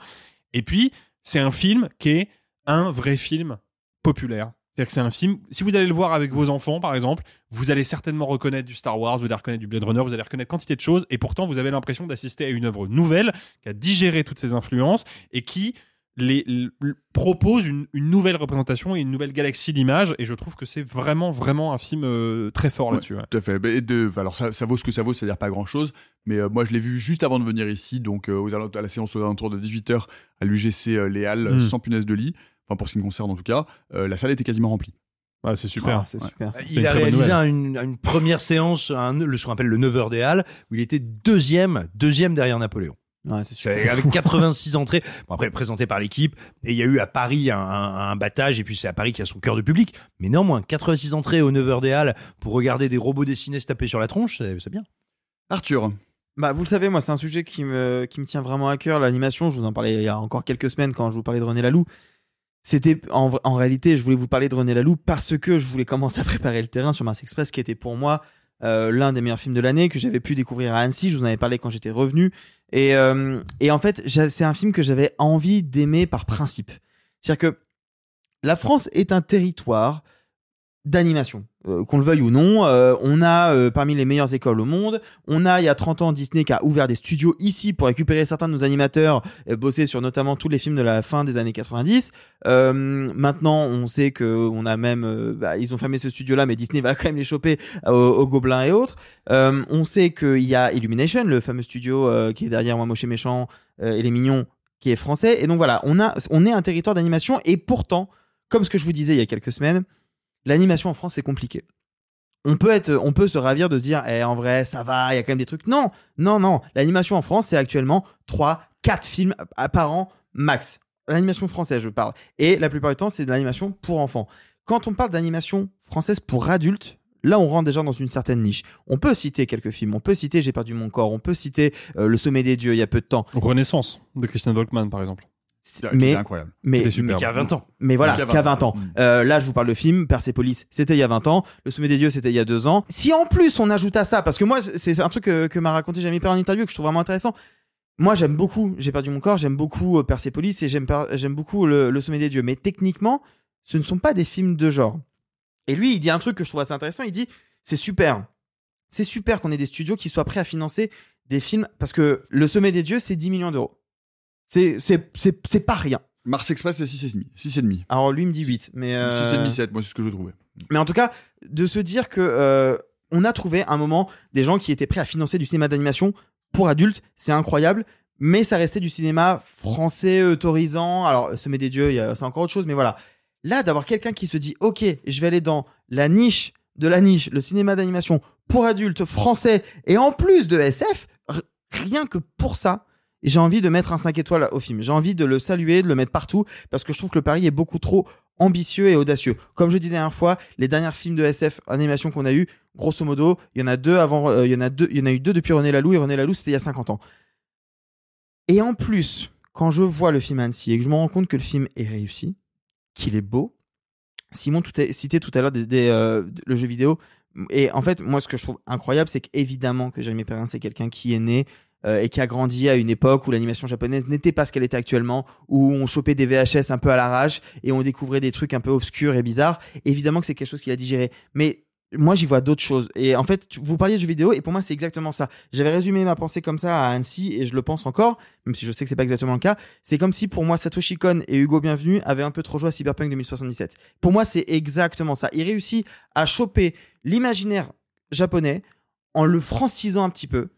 Et puis, c'est un film qui est un vrai film populaire. C'est-à-dire que c'est un film, si vous allez le voir avec vos enfants, par exemple, vous allez certainement reconnaître du Star Wars, vous allez reconnaître du Blade Runner, vous allez reconnaître quantité de choses, et pourtant vous avez l'impression d'assister à une œuvre nouvelle, qui a digéré toutes ces influences, et qui les, propose une, une nouvelle représentation et une nouvelle galaxie d'images, et je trouve que c'est vraiment, vraiment un film euh, très fort là-dessus. ouais. Tout à fait. De, alors ça, ça vaut ce que ça vaut, c'est-à-dire pas grand-chose. Mais euh, moi, je l'ai vu juste avant de venir ici, donc euh, aux à la séance aux alentours de 18h à l'UGC euh, Les Halles, Mm. sans punaise de lit. Enfin, pour ce qui me concerne en tout cas, euh, la salle était quasiment remplie. C'est super. Ah, c'est super. ça. Il a réalisé une, une première séance, un, le, ce qu'on appelle le 9h des Halles, où il était deuxième, deuxième derrière Napoléon. Ouais, c'est avec 86 entrées, bon, après présenté par l'équipe, et il y a eu à Paris un, un, un battage, et puis c'est à Paris qui a son cœur de public, mais néanmoins, 86 entrées au 9h des Halles pour regarder des robots dessinés se taper sur la tronche, c'est c'est bien. Arthur. Bah, vous le savez, moi, c'est un sujet qui me, qui me tient vraiment à cœur. L'animation, je vous en parlais il y a encore quelques semaines quand je vous parlais de René Laloux. C'était en, réalité, je voulais vous parler de René Laloux parce que je voulais commencer à préparer le terrain sur Mars Express, qui était pour moi euh, l'un des meilleurs films de l'année que j'avais pu découvrir à Annecy. Je vous en avais parlé quand j'étais revenu. Et, euh, et en fait, c'est un film que j'avais envie d'aimer par principe. C'est-à-dire que la France est un territoire d'animation. Euh, qu'on le veuille ou non, euh, on a euh, parmi les meilleures écoles au monde. On a, il y a 30 ans, Disney qui a ouvert des studios ici pour récupérer certains de nos animateurs, et bosser sur notamment tous les films de la fin des années 90. Euh, maintenant, on sait que on a même, bah, ils ont fermé ce studio-là, mais Disney va (laughs) quand même les choper euh, au, au Gobelin et autres. On sait qu'il y a Illumination, le fameux studio qui est derrière Moi Moche et Méchant et Les Mignons, qui est français. Et donc voilà, on a, on est un territoire d'animation et pourtant, comme ce que je vous disais il y a quelques semaines, l'animation en France c'est compliqué. on peut être, on peut se ravir de se dire, eh, en vrai, ça va, il y a quand même des trucs. Non, non, non. L'animation en France, c'est actuellement 3, 4 films par an max. L'animation française, je parle. Et la plupart du temps, c'est de l'animation pour enfants. Quand on parle d'animation française pour adultes, là, on rentre déjà dans une certaine niche. On peut citer quelques films. On peut citer J'ai perdu mon corps. On peut citer euh, Le sommet des dieux il y a peu de temps. Renaissance de Christian Volkmann, par exemple. Mais incroyable. Mais, superbe. mais Qui a 20 ans. Mais voilà, Qui a qu'à 20 20 ans. Euh, là, je vous parle de film, Persepolis, c'était il y a 20 ans. Le Sommet des Dieux, c'était il y a 2 ans. Si en plus on ajoute à ça, parce que moi, c'est un truc que, que m'a raconté Jamie Perrin en interview que je trouve vraiment intéressant. Moi, j'aime beaucoup J'ai perdu mon corps, j'aime beaucoup euh, Persepolis et j'aime j'aime beaucoup le, le Sommet des Dieux. Mais techniquement, ce ne sont pas des films de genre. Et lui, il dit un truc que je trouve assez intéressant. Il dit, c'est super. C'est super qu'on ait des studios qui soient prêts à financer des films parce que le Sommet des Dieux, c'est 10 millions d'euros. C'est c'est c'est c'est pas rien. Mars Express, c'est 6,5. 6,5. Alors lui il me dit 8, mais euh, 6,5, 7, moi, c'est ce que je trouvais. Mais en tout cas, de se dire que euh, on a trouvé un moment des gens qui étaient prêts à financer du cinéma d'animation pour adultes, c'est incroyable. Mais ça restait du cinéma français autorisant. Alors, Sommet des dieux, il y a- c'est encore autre chose, mais voilà. Là, d'avoir quelqu'un qui se dit, ok, je vais aller dans la niche de la niche, le cinéma d'animation pour adultes français, et en plus de SF, r- rien que pour ça, j'ai envie de mettre un 5 étoiles au film. J'ai envie de le saluer, de le mettre partout, parce que je trouve que le pari est beaucoup trop ambitieux et audacieux. Comme je disais la dernière fois, les derniers films de SF animation qu'on a eu, grosso modo, il y en a deux avant, euh, y en a deux, il y en a eu deux depuis René Laloux et René Laloux c'était il y a 50 ans. Et en plus, quand je vois le film Annecy et que je me rends compte que le film est réussi, qu'il est beau, Simon tout cité tout à l'heure des, euh, le jeu vidéo. Et en fait, moi, ce que je trouve incroyable, c'est qu'évidemment que Jérémy Perrin, c'est quelqu'un qui est né euh, et qui a grandi à une époque où l'animation japonaise n'était pas ce qu'elle était actuellement, où on chopait des VHS un peu à l'arrache et on découvrait des trucs un peu obscurs et bizarres. Évidemment que c'est quelque chose qu'il a digéré. Mais moi, j'y vois d'autres choses. Et en fait, vous parliez de jeux vidéo, et pour moi, c'est exactement ça. J'avais résumé ma pensée comme ça à Annecy, et je le pense encore, même si je sais que c'est pas exactement le cas. C'est comme si, pour moi, Satoshi Kon et Hugo Bienvenu avaient un peu trop joué à Cyberpunk 2077. Pour moi, c'est exactement ça. Il réussit à choper l'imaginaire japonais en le francisant un petit peu,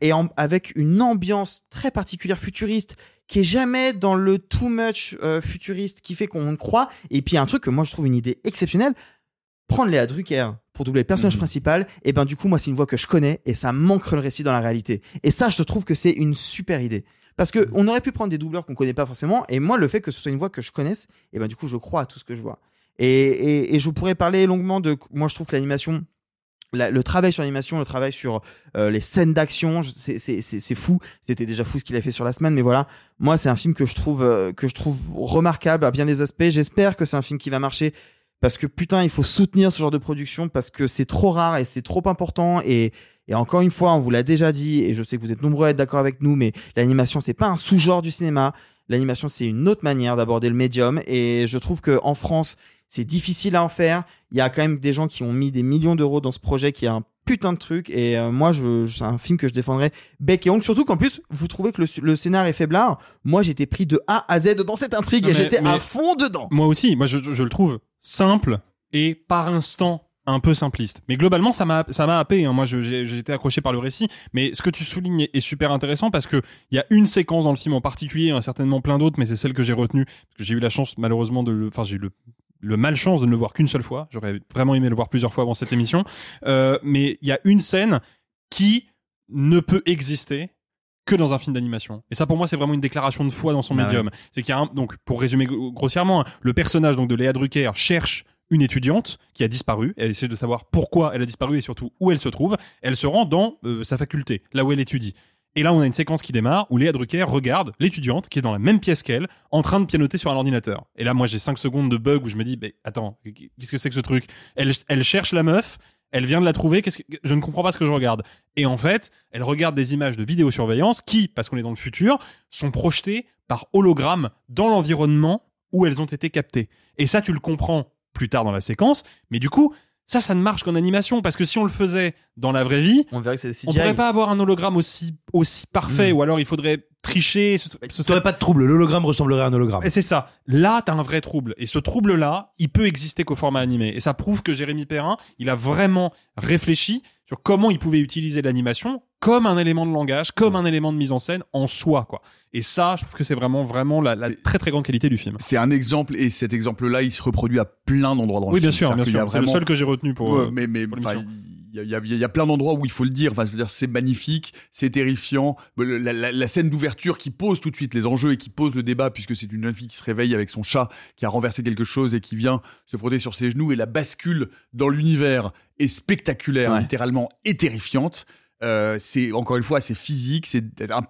et en- avec une ambiance très particulière futuriste qui est jamais dans le too much euh, futuriste qui fait qu'on croit. Et puis un truc que moi je trouve une idée exceptionnelle. Prendre Léa Drucker pour doubler le personnage principal et ben du coup moi c'est une voix que je connais et ça manque le récit dans la réalité. Et ça je trouve que c'est une super idée. Parce que on aurait pu prendre des doubleurs qu'on connaît pas forcément et moi le fait que ce soit une voix que je connaisse et ben du coup je crois à tout ce que je vois. Et, et, et je pourrais parler longuement de moi je trouve que l'animation le travail sur l'animation, le travail sur euh, les scènes d'action, c'est fou. C'était déjà fou ce qu'il a fait sur la semaine, mais voilà. Moi, c'est un film que je trouve euh, que je trouve remarquable à bien des aspects. J'espère que c'est un film qui va marcher parce que putain, il faut soutenir ce genre de production parce que c'est trop rare et c'est trop important et et encore une fois, on vous l'a déjà dit et je sais que vous êtes nombreux à être d'accord avec nous, mais l'animation c'est pas un sous-genre du cinéma. L'animation c'est une autre manière d'aborder le médium et je trouve que en France c'est difficile à en faire. Il y a quand même des gens qui ont mis des millions d'euros dans ce projet qui est un putain de truc. Et euh, moi, je, c'est un film que je défendrais bec et ongle. Surtout qu'en plus, vous trouvez que le, le scénar est faiblard. Moi, j'étais pris de A à Z dans cette intrigue Non, et j'étais à fond dedans. Moi aussi, moi je, je- je le trouve simple et par instant un peu simpliste. Mais globalement, ça m'a ça m'a happé. hein. Moi, été accroché par le récit. Mais ce que tu soulignes est, est super intéressant parce que il y a une séquence dans le film en particulier, il y en a certainement plein d'autres, mais c'est celle que j'ai retenue parce que j'ai eu la chance malheureusement de, enfin j'ai eu le le malchance de ne le voir qu'une seule fois. J'aurais vraiment aimé le voir plusieurs fois avant cette émission. Euh, mais il y a une scène qui ne peut exister que dans un film d'animation. Et ça, pour moi, c'est vraiment une déclaration de foi dans son Bah médium. ouais. C'est qu'il y a un, donc, pour résumer gro- grossièrement, hein, le personnage donc de Léa Drucker cherche une étudiante qui a disparu. Elle essaie de savoir pourquoi elle a disparu et surtout où elle se trouve. Elle se rend dans euh, sa faculté, là où elle étudie. Et là, on a une séquence qui démarre où Léa Drucker regarde l'étudiante qui est dans la même pièce qu'elle, en train de pianoter sur un ordinateur. Et là, moi, j'ai 5 secondes de bug où je me dis, mais attends, qu'est-ce que c'est que ce truc? Elle, elle cherche la meuf, elle vient de la trouver, que, je ne comprends pas ce que je regarde. Et en fait, elle regarde des images de vidéosurveillance qui, parce qu'on est dans le futur, sont projetées par hologramme dans l'environnement où elles ont été captées. Et ça, tu le comprends plus tard dans la séquence, mais du coup, ça, ça ne marche qu'en animation, parce que si on le faisait dans la vraie vie, on verrait que c'est des on pourrait pas avoir un hologramme aussi, aussi parfait, ou alors il faudrait tricher. Ce, ce Tu pas de trouble, l'hologramme ressemblerait à un hologramme. et c'est ça. Là, t'as un vrai trouble. Et ce trouble-là, il peut exister qu'au format animé. Et ça prouve que Jérémy Perrin, il a vraiment réfléchi sur comment il pouvait utiliser l'animation comme un élément de langage, comme un élément de mise en scène en soi, quoi. Et ça, je trouve que c'est vraiment, vraiment la, la très très grande qualité du film. C'est un exemple et cet exemple-là, il se reproduit à plein d'endroits dans le Oui, film. sûr, bien sûr. C'est le seul que j'ai retenu pour. Ouais, euh, mais mais pour il y, a- y y plein d'endroits où il faut le dire. Enfin, je veux dire, c'est magnifique, c'est terrifiant. La, la- la scène d'ouverture qui pose tout de suite les enjeux et qui pose le débat, puisque c'est une jeune fille qui se réveille avec son chat qui a renversé quelque chose et qui vient se frotter sur ses genoux et la bascule dans l'univers est spectaculaire, Ouais. littéralement et terrifiante. Euh, c'est encore une fois, c'est physique, c'est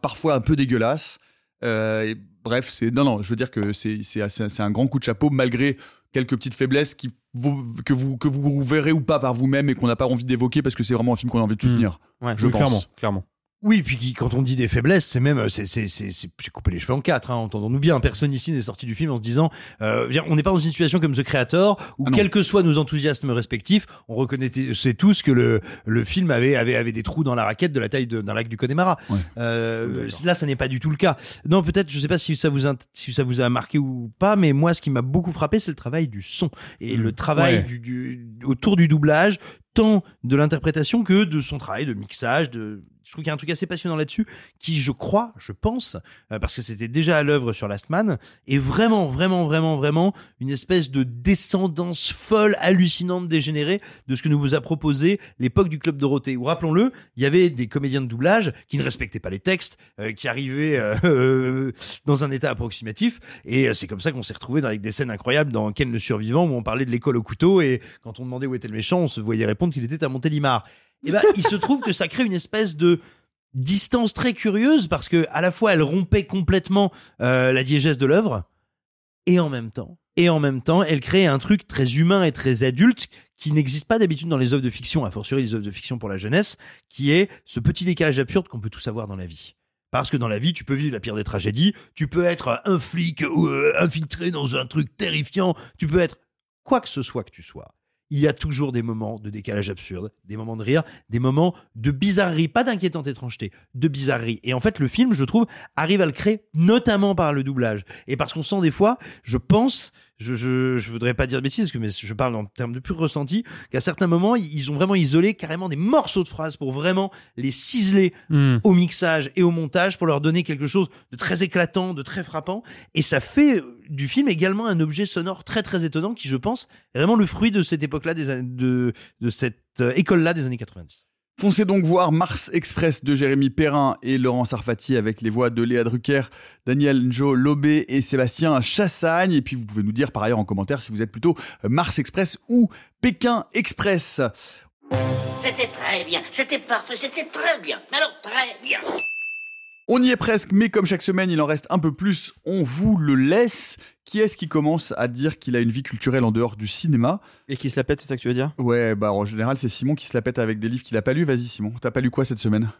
parfois un peu dégueulasse. Euh, et bref, c'est non non, je veux dire que c'est un grand coup de chapeau malgré quelques petites faiblesses qui vous- que vous que vous verrez ou pas par vous-même et qu'on n'a pas envie d'évoquer parce que c'est vraiment un film qu'on a envie de soutenir. Ouais. je Oui, pense. clairement, clairement. Oui, puis qui- quand on dit des faiblesses, c'est même c'est c'est c'est c'est couper les cheveux en quatre. Hein, Entendons-nous bien. Personne ici n'est sorti du film en se disant, euh, on n'est pas dans une situation comme The Creator où Ah quels que soient nos enthousiasmes respectifs, on reconnaît c'est tous que le le film avait avait avait des trous dans la raquette de la taille d'un lac du Connemara. Euh, là, ça n'est pas du tout le cas. Non, peut-être, je sais pas si ça vous int- si ça vous a marqué ou pas, mais moi, ce qui m'a beaucoup frappé, c'est le travail du son et le travail Ouais. du, du- autour du doublage, tant de l'interprétation que de son travail de mixage. De, je trouve qu'il y a un truc assez passionnant là-dessus, qui, je crois, je pense, euh, parce que c'était déjà à l'œuvre sur Last Man, est vraiment, vraiment, vraiment, vraiment une espèce de descendance folle, hallucinante, dégénérée de ce que nous vous a proposé l'époque du Club Dorothée. Où, rappelons-le, il y avait des comédiens de doublage qui ne respectaient pas les textes, euh, qui arrivaient euh, euh, dans un état approximatif, et euh, c'est comme ça qu'on s'est retrouvé avec des scènes incroyables dans Ken le survivant, où on parlait de l'école au couteau, et quand on demandait où était le méchant, on se voyait répondre qu'il était à Montélimar. Et ben, il se trouve que ça crée une espèce de distance très curieuse parce que à la fois elle rompait complètement euh, la diégèse de l'œuvre et en même temps et en même temps elle crée un truc très humain et très adulte qui n'existe pas d'habitude dans les œuvres de fiction, a fortiori les œuvres de fiction pour la jeunesse, qui est ce petit décalage absurde qu'on peut tous avoir dans la vie. Parce que dans la vie, tu peux vivre la pire des tragédies, tu peux être un flic ou euh, infiltré dans un truc terrifiant, tu peux être quoi que ce soit que tu sois. Il y a toujours des moments de décalage absurde, des moments de rire, des moments de bizarrerie, pas d'inquiétante étrangeté, de bizarrerie. Et en fait, le film, je trouve, arrive à le créer, notamment par le doublage. Et parce qu'on sent des fois, je pense, je, je, je voudrais pas dire de bêtises, que mais je parle en termes de pur ressenti, qu'à certains moments, ils ont vraiment isolé carrément des morceaux de phrases pour vraiment les ciseler Hmm. au mixage et au montage pour leur donner quelque chose de très éclatant, de très frappant. Et ça fait euh, du film également un objet sonore très très étonnant qui, je pense, est vraiment le fruit de cette époque-là, des de, de cette euh, école-là des années 90. Foncez donc voir Mars Express de Jérémy Perrin et Laurent Sarfati avec les voix de Léa Drucker, Daniel Njo Lobé et Sébastien Chassagne. Et puis vous pouvez nous dire par ailleurs en commentaire si vous êtes plutôt Mars Express ou Pékin Express. C'était très bien, c'était parfait, c'était très bien. Alors très bien. On y est presque, mais comme chaque semaine il en reste un peu plus, on vous le laisse. Qui est-ce qui commence à dire qu'il a une vie culturelle en dehors du cinéma? Et qui se la pète, c'est ça que tu veux dire? Ouais, bah en général c'est Simon qui se la pète avec des livres qu'il a pas lus. Vas-y Simon, t'as pas lu quoi cette semaine?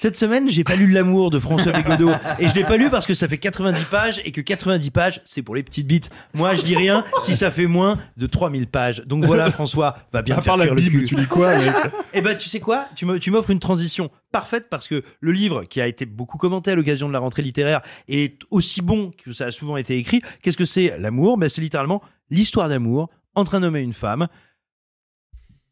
Cette semaine, j'ai pas lu L'amour de François Bégodeau. Et je l'ai pas lu parce que ça fait 90 pages et que 90 pages, c'est pour les petites bites. Moi, je dis rien si ça fait moins de 3000 pages. Donc voilà, François, va bien À faire part la le Bible, cul. tu lis quoi, mec? (laughs) Eh ben, tu sais quoi? Tu m'offres une transition parfaite parce que le livre qui a été beaucoup commenté à l'occasion de la rentrée littéraire est aussi bon que ça a souvent été écrit. Qu'est-ce que c'est? L'amour? Ben, c'est littéralement l'histoire d'amour entre un homme et une femme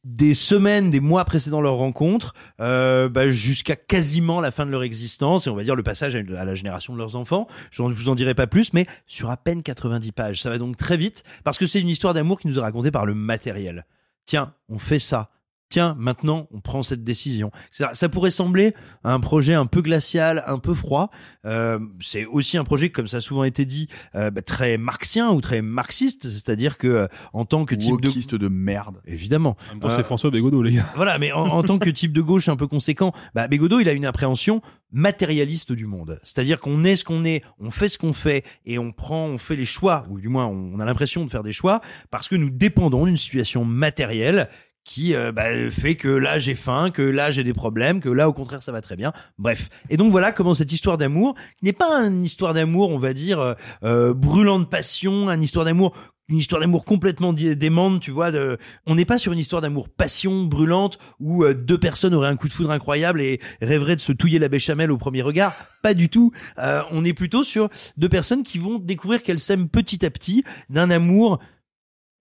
des semaines, des mois précédant leur rencontre, euh, bah, jusqu'à quasiment la fin de leur existence, et on va dire le passage à, à la génération de leurs enfants. Je ne vous en dirai pas plus, mais sur à peine 90 pages. Ça va donc très vite, parce que c'est une histoire d'amour qui nous est racontée par le matériel. Tiens, on fait ça. Tiens, maintenant, on prend cette décision. Ça, ça pourrait sembler un projet un peu glacial, un peu froid. Euh, c'est aussi un projet, comme ça a souvent été dit, euh, bah, très marxien ou très marxiste, c'est-à-dire que euh, en tant que type de Wokiste de merde. Évidemment. En même temps, Euh, c'est François Bégodeau, les gars. voilà, mais en, en tant que (laughs) type de gauche un peu conséquent, bah, Bégodeau, il a une appréhension matérialiste du monde. C'est-à-dire qu'on est ce qu'on est, on fait ce qu'on fait, et on prend, on fait les choix, ou du moins on a l'impression de faire des choix, parce que nous dépendons d'une situation matérielle qui euh, bah, fait que là j'ai faim, que là j'ai des problèmes, que là au contraire ça va très bien. Bref. Et donc voilà comment cette histoire d'amour, n'est pas une histoire d'amour, on va dire, euh, euh, passion, une histoire d'amour une histoire d'amour complètement démente, tu vois. De... On n'est pas sur une histoire d'amour passion brûlante où euh, deux personnes auraient un coup de foudre incroyable et rêveraient de se touiller la béchamel au premier regard. Pas du tout. Euh, on est plutôt sur deux personnes qui vont découvrir qu'elles s'aiment petit à petit d'un amour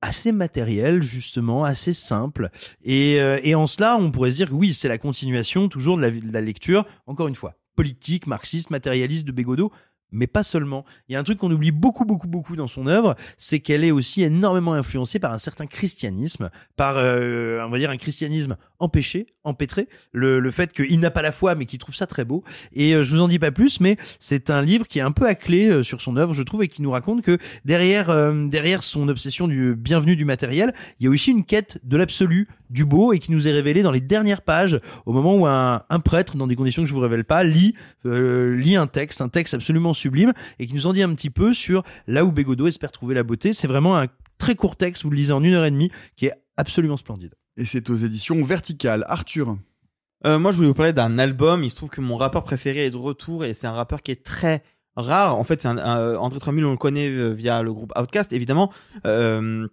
assez matériel justement, assez simple. Et, euh, et en cela, on pourrait se dire que oui, c'est la continuation toujours de la, de la lecture, encore une fois, politique, marxiste, matérialiste de Bégodeau, mais pas seulement. Il y a un truc qu'on oublie beaucoup, beaucoup, beaucoup dans son œuvre, c'est qu'elle est aussi énormément influencée par un certain christianisme, par, euh, on va dire, un christianisme empêché, empêtré, le, le fait qu'il n'a pas la foi, mais qu'il trouve ça très beau. Et euh, je vous en dis pas plus, mais c'est un livre qui est un peu à clé euh, sur son œuvre, je trouve, et qui nous raconte que derrière, euh, derrière son obsession du bienvenu du matériel, il y a aussi une quête de l'absolu, du beau, et qui nous est révélée dans les dernières pages, au moment où un, un prêtre, dans des conditions que je vous révèle pas, lit, euh, lit un texte, un texte absolument sublime, et qui nous en dit un petit peu sur là où Bégodeau espère trouver la beauté. C'est vraiment un très court texte, vous le lisez en une heure et demie, qui est absolument splendide. Et c'est aux éditions verticales. Arthur. Euh, moi, je voulais vous parler d'un album. Il se trouve que mon rappeur préféré est de retour et c'est un rappeur qui est très rare. En fait, c'est un, un- André 3000, on le connaît euh, via le groupe Outcast, évidemment, euh,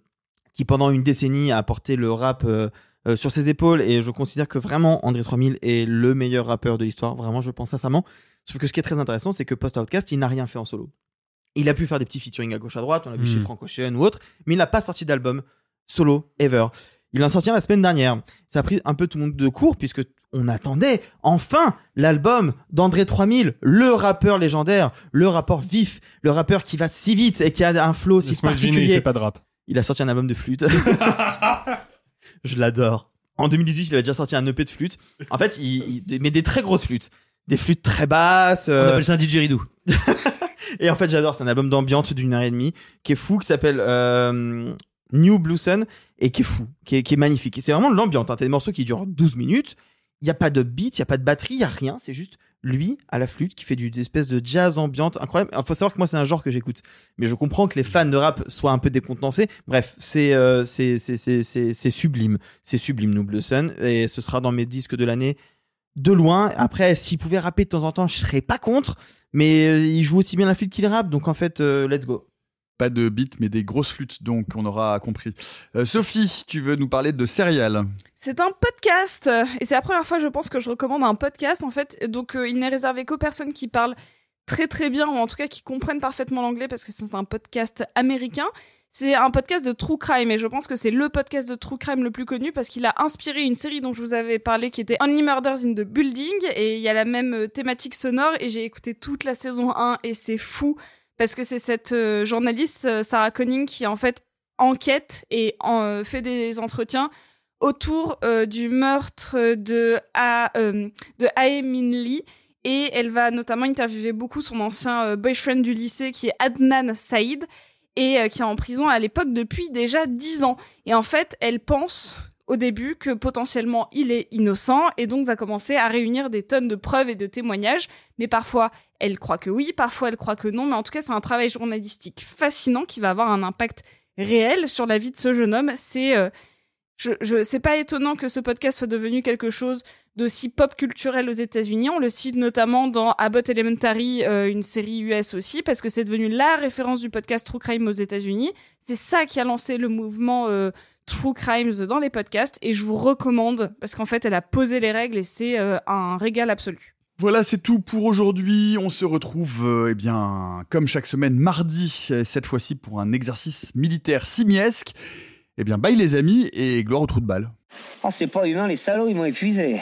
qui pendant une décennie a porté le rap euh, euh, sur ses épaules. Et je considère que vraiment André 3000 est le meilleur rappeur de l'histoire. Vraiment, je pense sincèrement. Sauf que ce qui est très intéressant, c'est que post-Outcast, il n'a rien fait en solo. Il a pu faire des petits featuring à gauche à droite, on l'a vu chez Frank Ocean ou autre, mais il n'a pas sorti d'album solo ever. Il en sorti la semaine dernière. Ça a pris un peu tout le monde de court puisque on attendait enfin l'album d'André 3000, le rappeur légendaire, le rappeur vif, le rappeur qui va si vite et qui a un flow si particulier. il fait pas de rap. Il a sorti un album de flûte. (laughs) Je l'adore. En 2018, il a déjà sorti un EP de flûte. En fait, il, il- mais des très grosses flûtes. Des flûtes très basses. euh, On appelle ça un didgeridoo. (laughs) et en fait, j'adore. C'est un album d'ambiance d'une heure et demie qui est fou, qui s'appelle euh, New Blue Sun et qui est fou, qui est, qui est magnifique. C'est vraiment de l'ambiance. Hein. T'as des morceaux qui durent 12 minutes. Il n'y a pas de beat, il n'y a pas de batterie, il n'y a rien. C'est juste lui à la flûte qui fait du, des espèces de jazz ambiante incroyable. Il faut savoir que moi, c'est un genre que j'écoute. Mais je comprends que les fans de rap soient un peu décontenancés. Bref, c'est euh, c'est sublime. C'est sublime, New Blue Sun. Et ce sera dans mes disques de l'année de loin. Après, s'il pouvait rapper de temps en temps, je serais pas contre. Mais euh, il joue aussi bien la flûte qu'il rappe. Donc en fait, euh, let's go. Pas de beat, mais des grosses flûtes, donc on aura compris. Euh, Sophie, tu veux nous parler de céréales C'est un podcast et c'est la première fois je pense que je recommande un podcast en fait donc euh, il n'est réservé qu'aux personnes qui parlent très très bien ou en tout cas qui comprennent parfaitement l'anglais parce que c'est un podcast américain. C'est un podcast de true crime et je pense que c'est le podcast de true crime le plus connu parce qu'il a inspiré une série dont je vous avais parlé qui était Only Murders in the Building et il y a la même euh, thématique sonore et j'ai écouté toute la saison 1 et c'est fou parce que c'est cette euh, journaliste euh, Sarah Conning qui en fait enquête et fait des entretiens autour du meurtre de A, Min Lee et elle va notamment interviewer beaucoup son ancien boyfriend du lycée qui est Adnan Saïd et euh, qui est en prison à l'époque depuis déjà 10 ans. Et en fait, elle pense au début que potentiellement il est innocent et donc va commencer à réunir des tonnes de preuves et de témoignages. Mais parfois, elle croit que oui, parfois elle croit que non. Mais en tout cas, c'est un travail journalistique fascinant qui va avoir un impact réel sur la vie de ce jeune homme. C'est euh, je, c'est pas étonnant que ce podcast soit devenu quelque chose d'aussi pop culturel aux États-Unis. On le cite notamment dans Abbott Elementary, euh, une série US aussi, parce que c'est devenu la référence du podcast True Crime aux États-Unis. C'est ça qui a lancé le mouvement euh, True Crimes dans les podcasts, et je vous recommande parce qu'en fait, elle a posé les règles et c'est euh, un régal absolu. Voilà, c'est tout pour aujourd'hui. On se retrouve, euh, eh bien, comme chaque semaine, mardi, cette fois-ci pour un exercice militaire simiesque. Eh bien, bye les amis et gloire au trou de balle. Oh, c'est pas humain, les salauds, ils m'ont épuisé.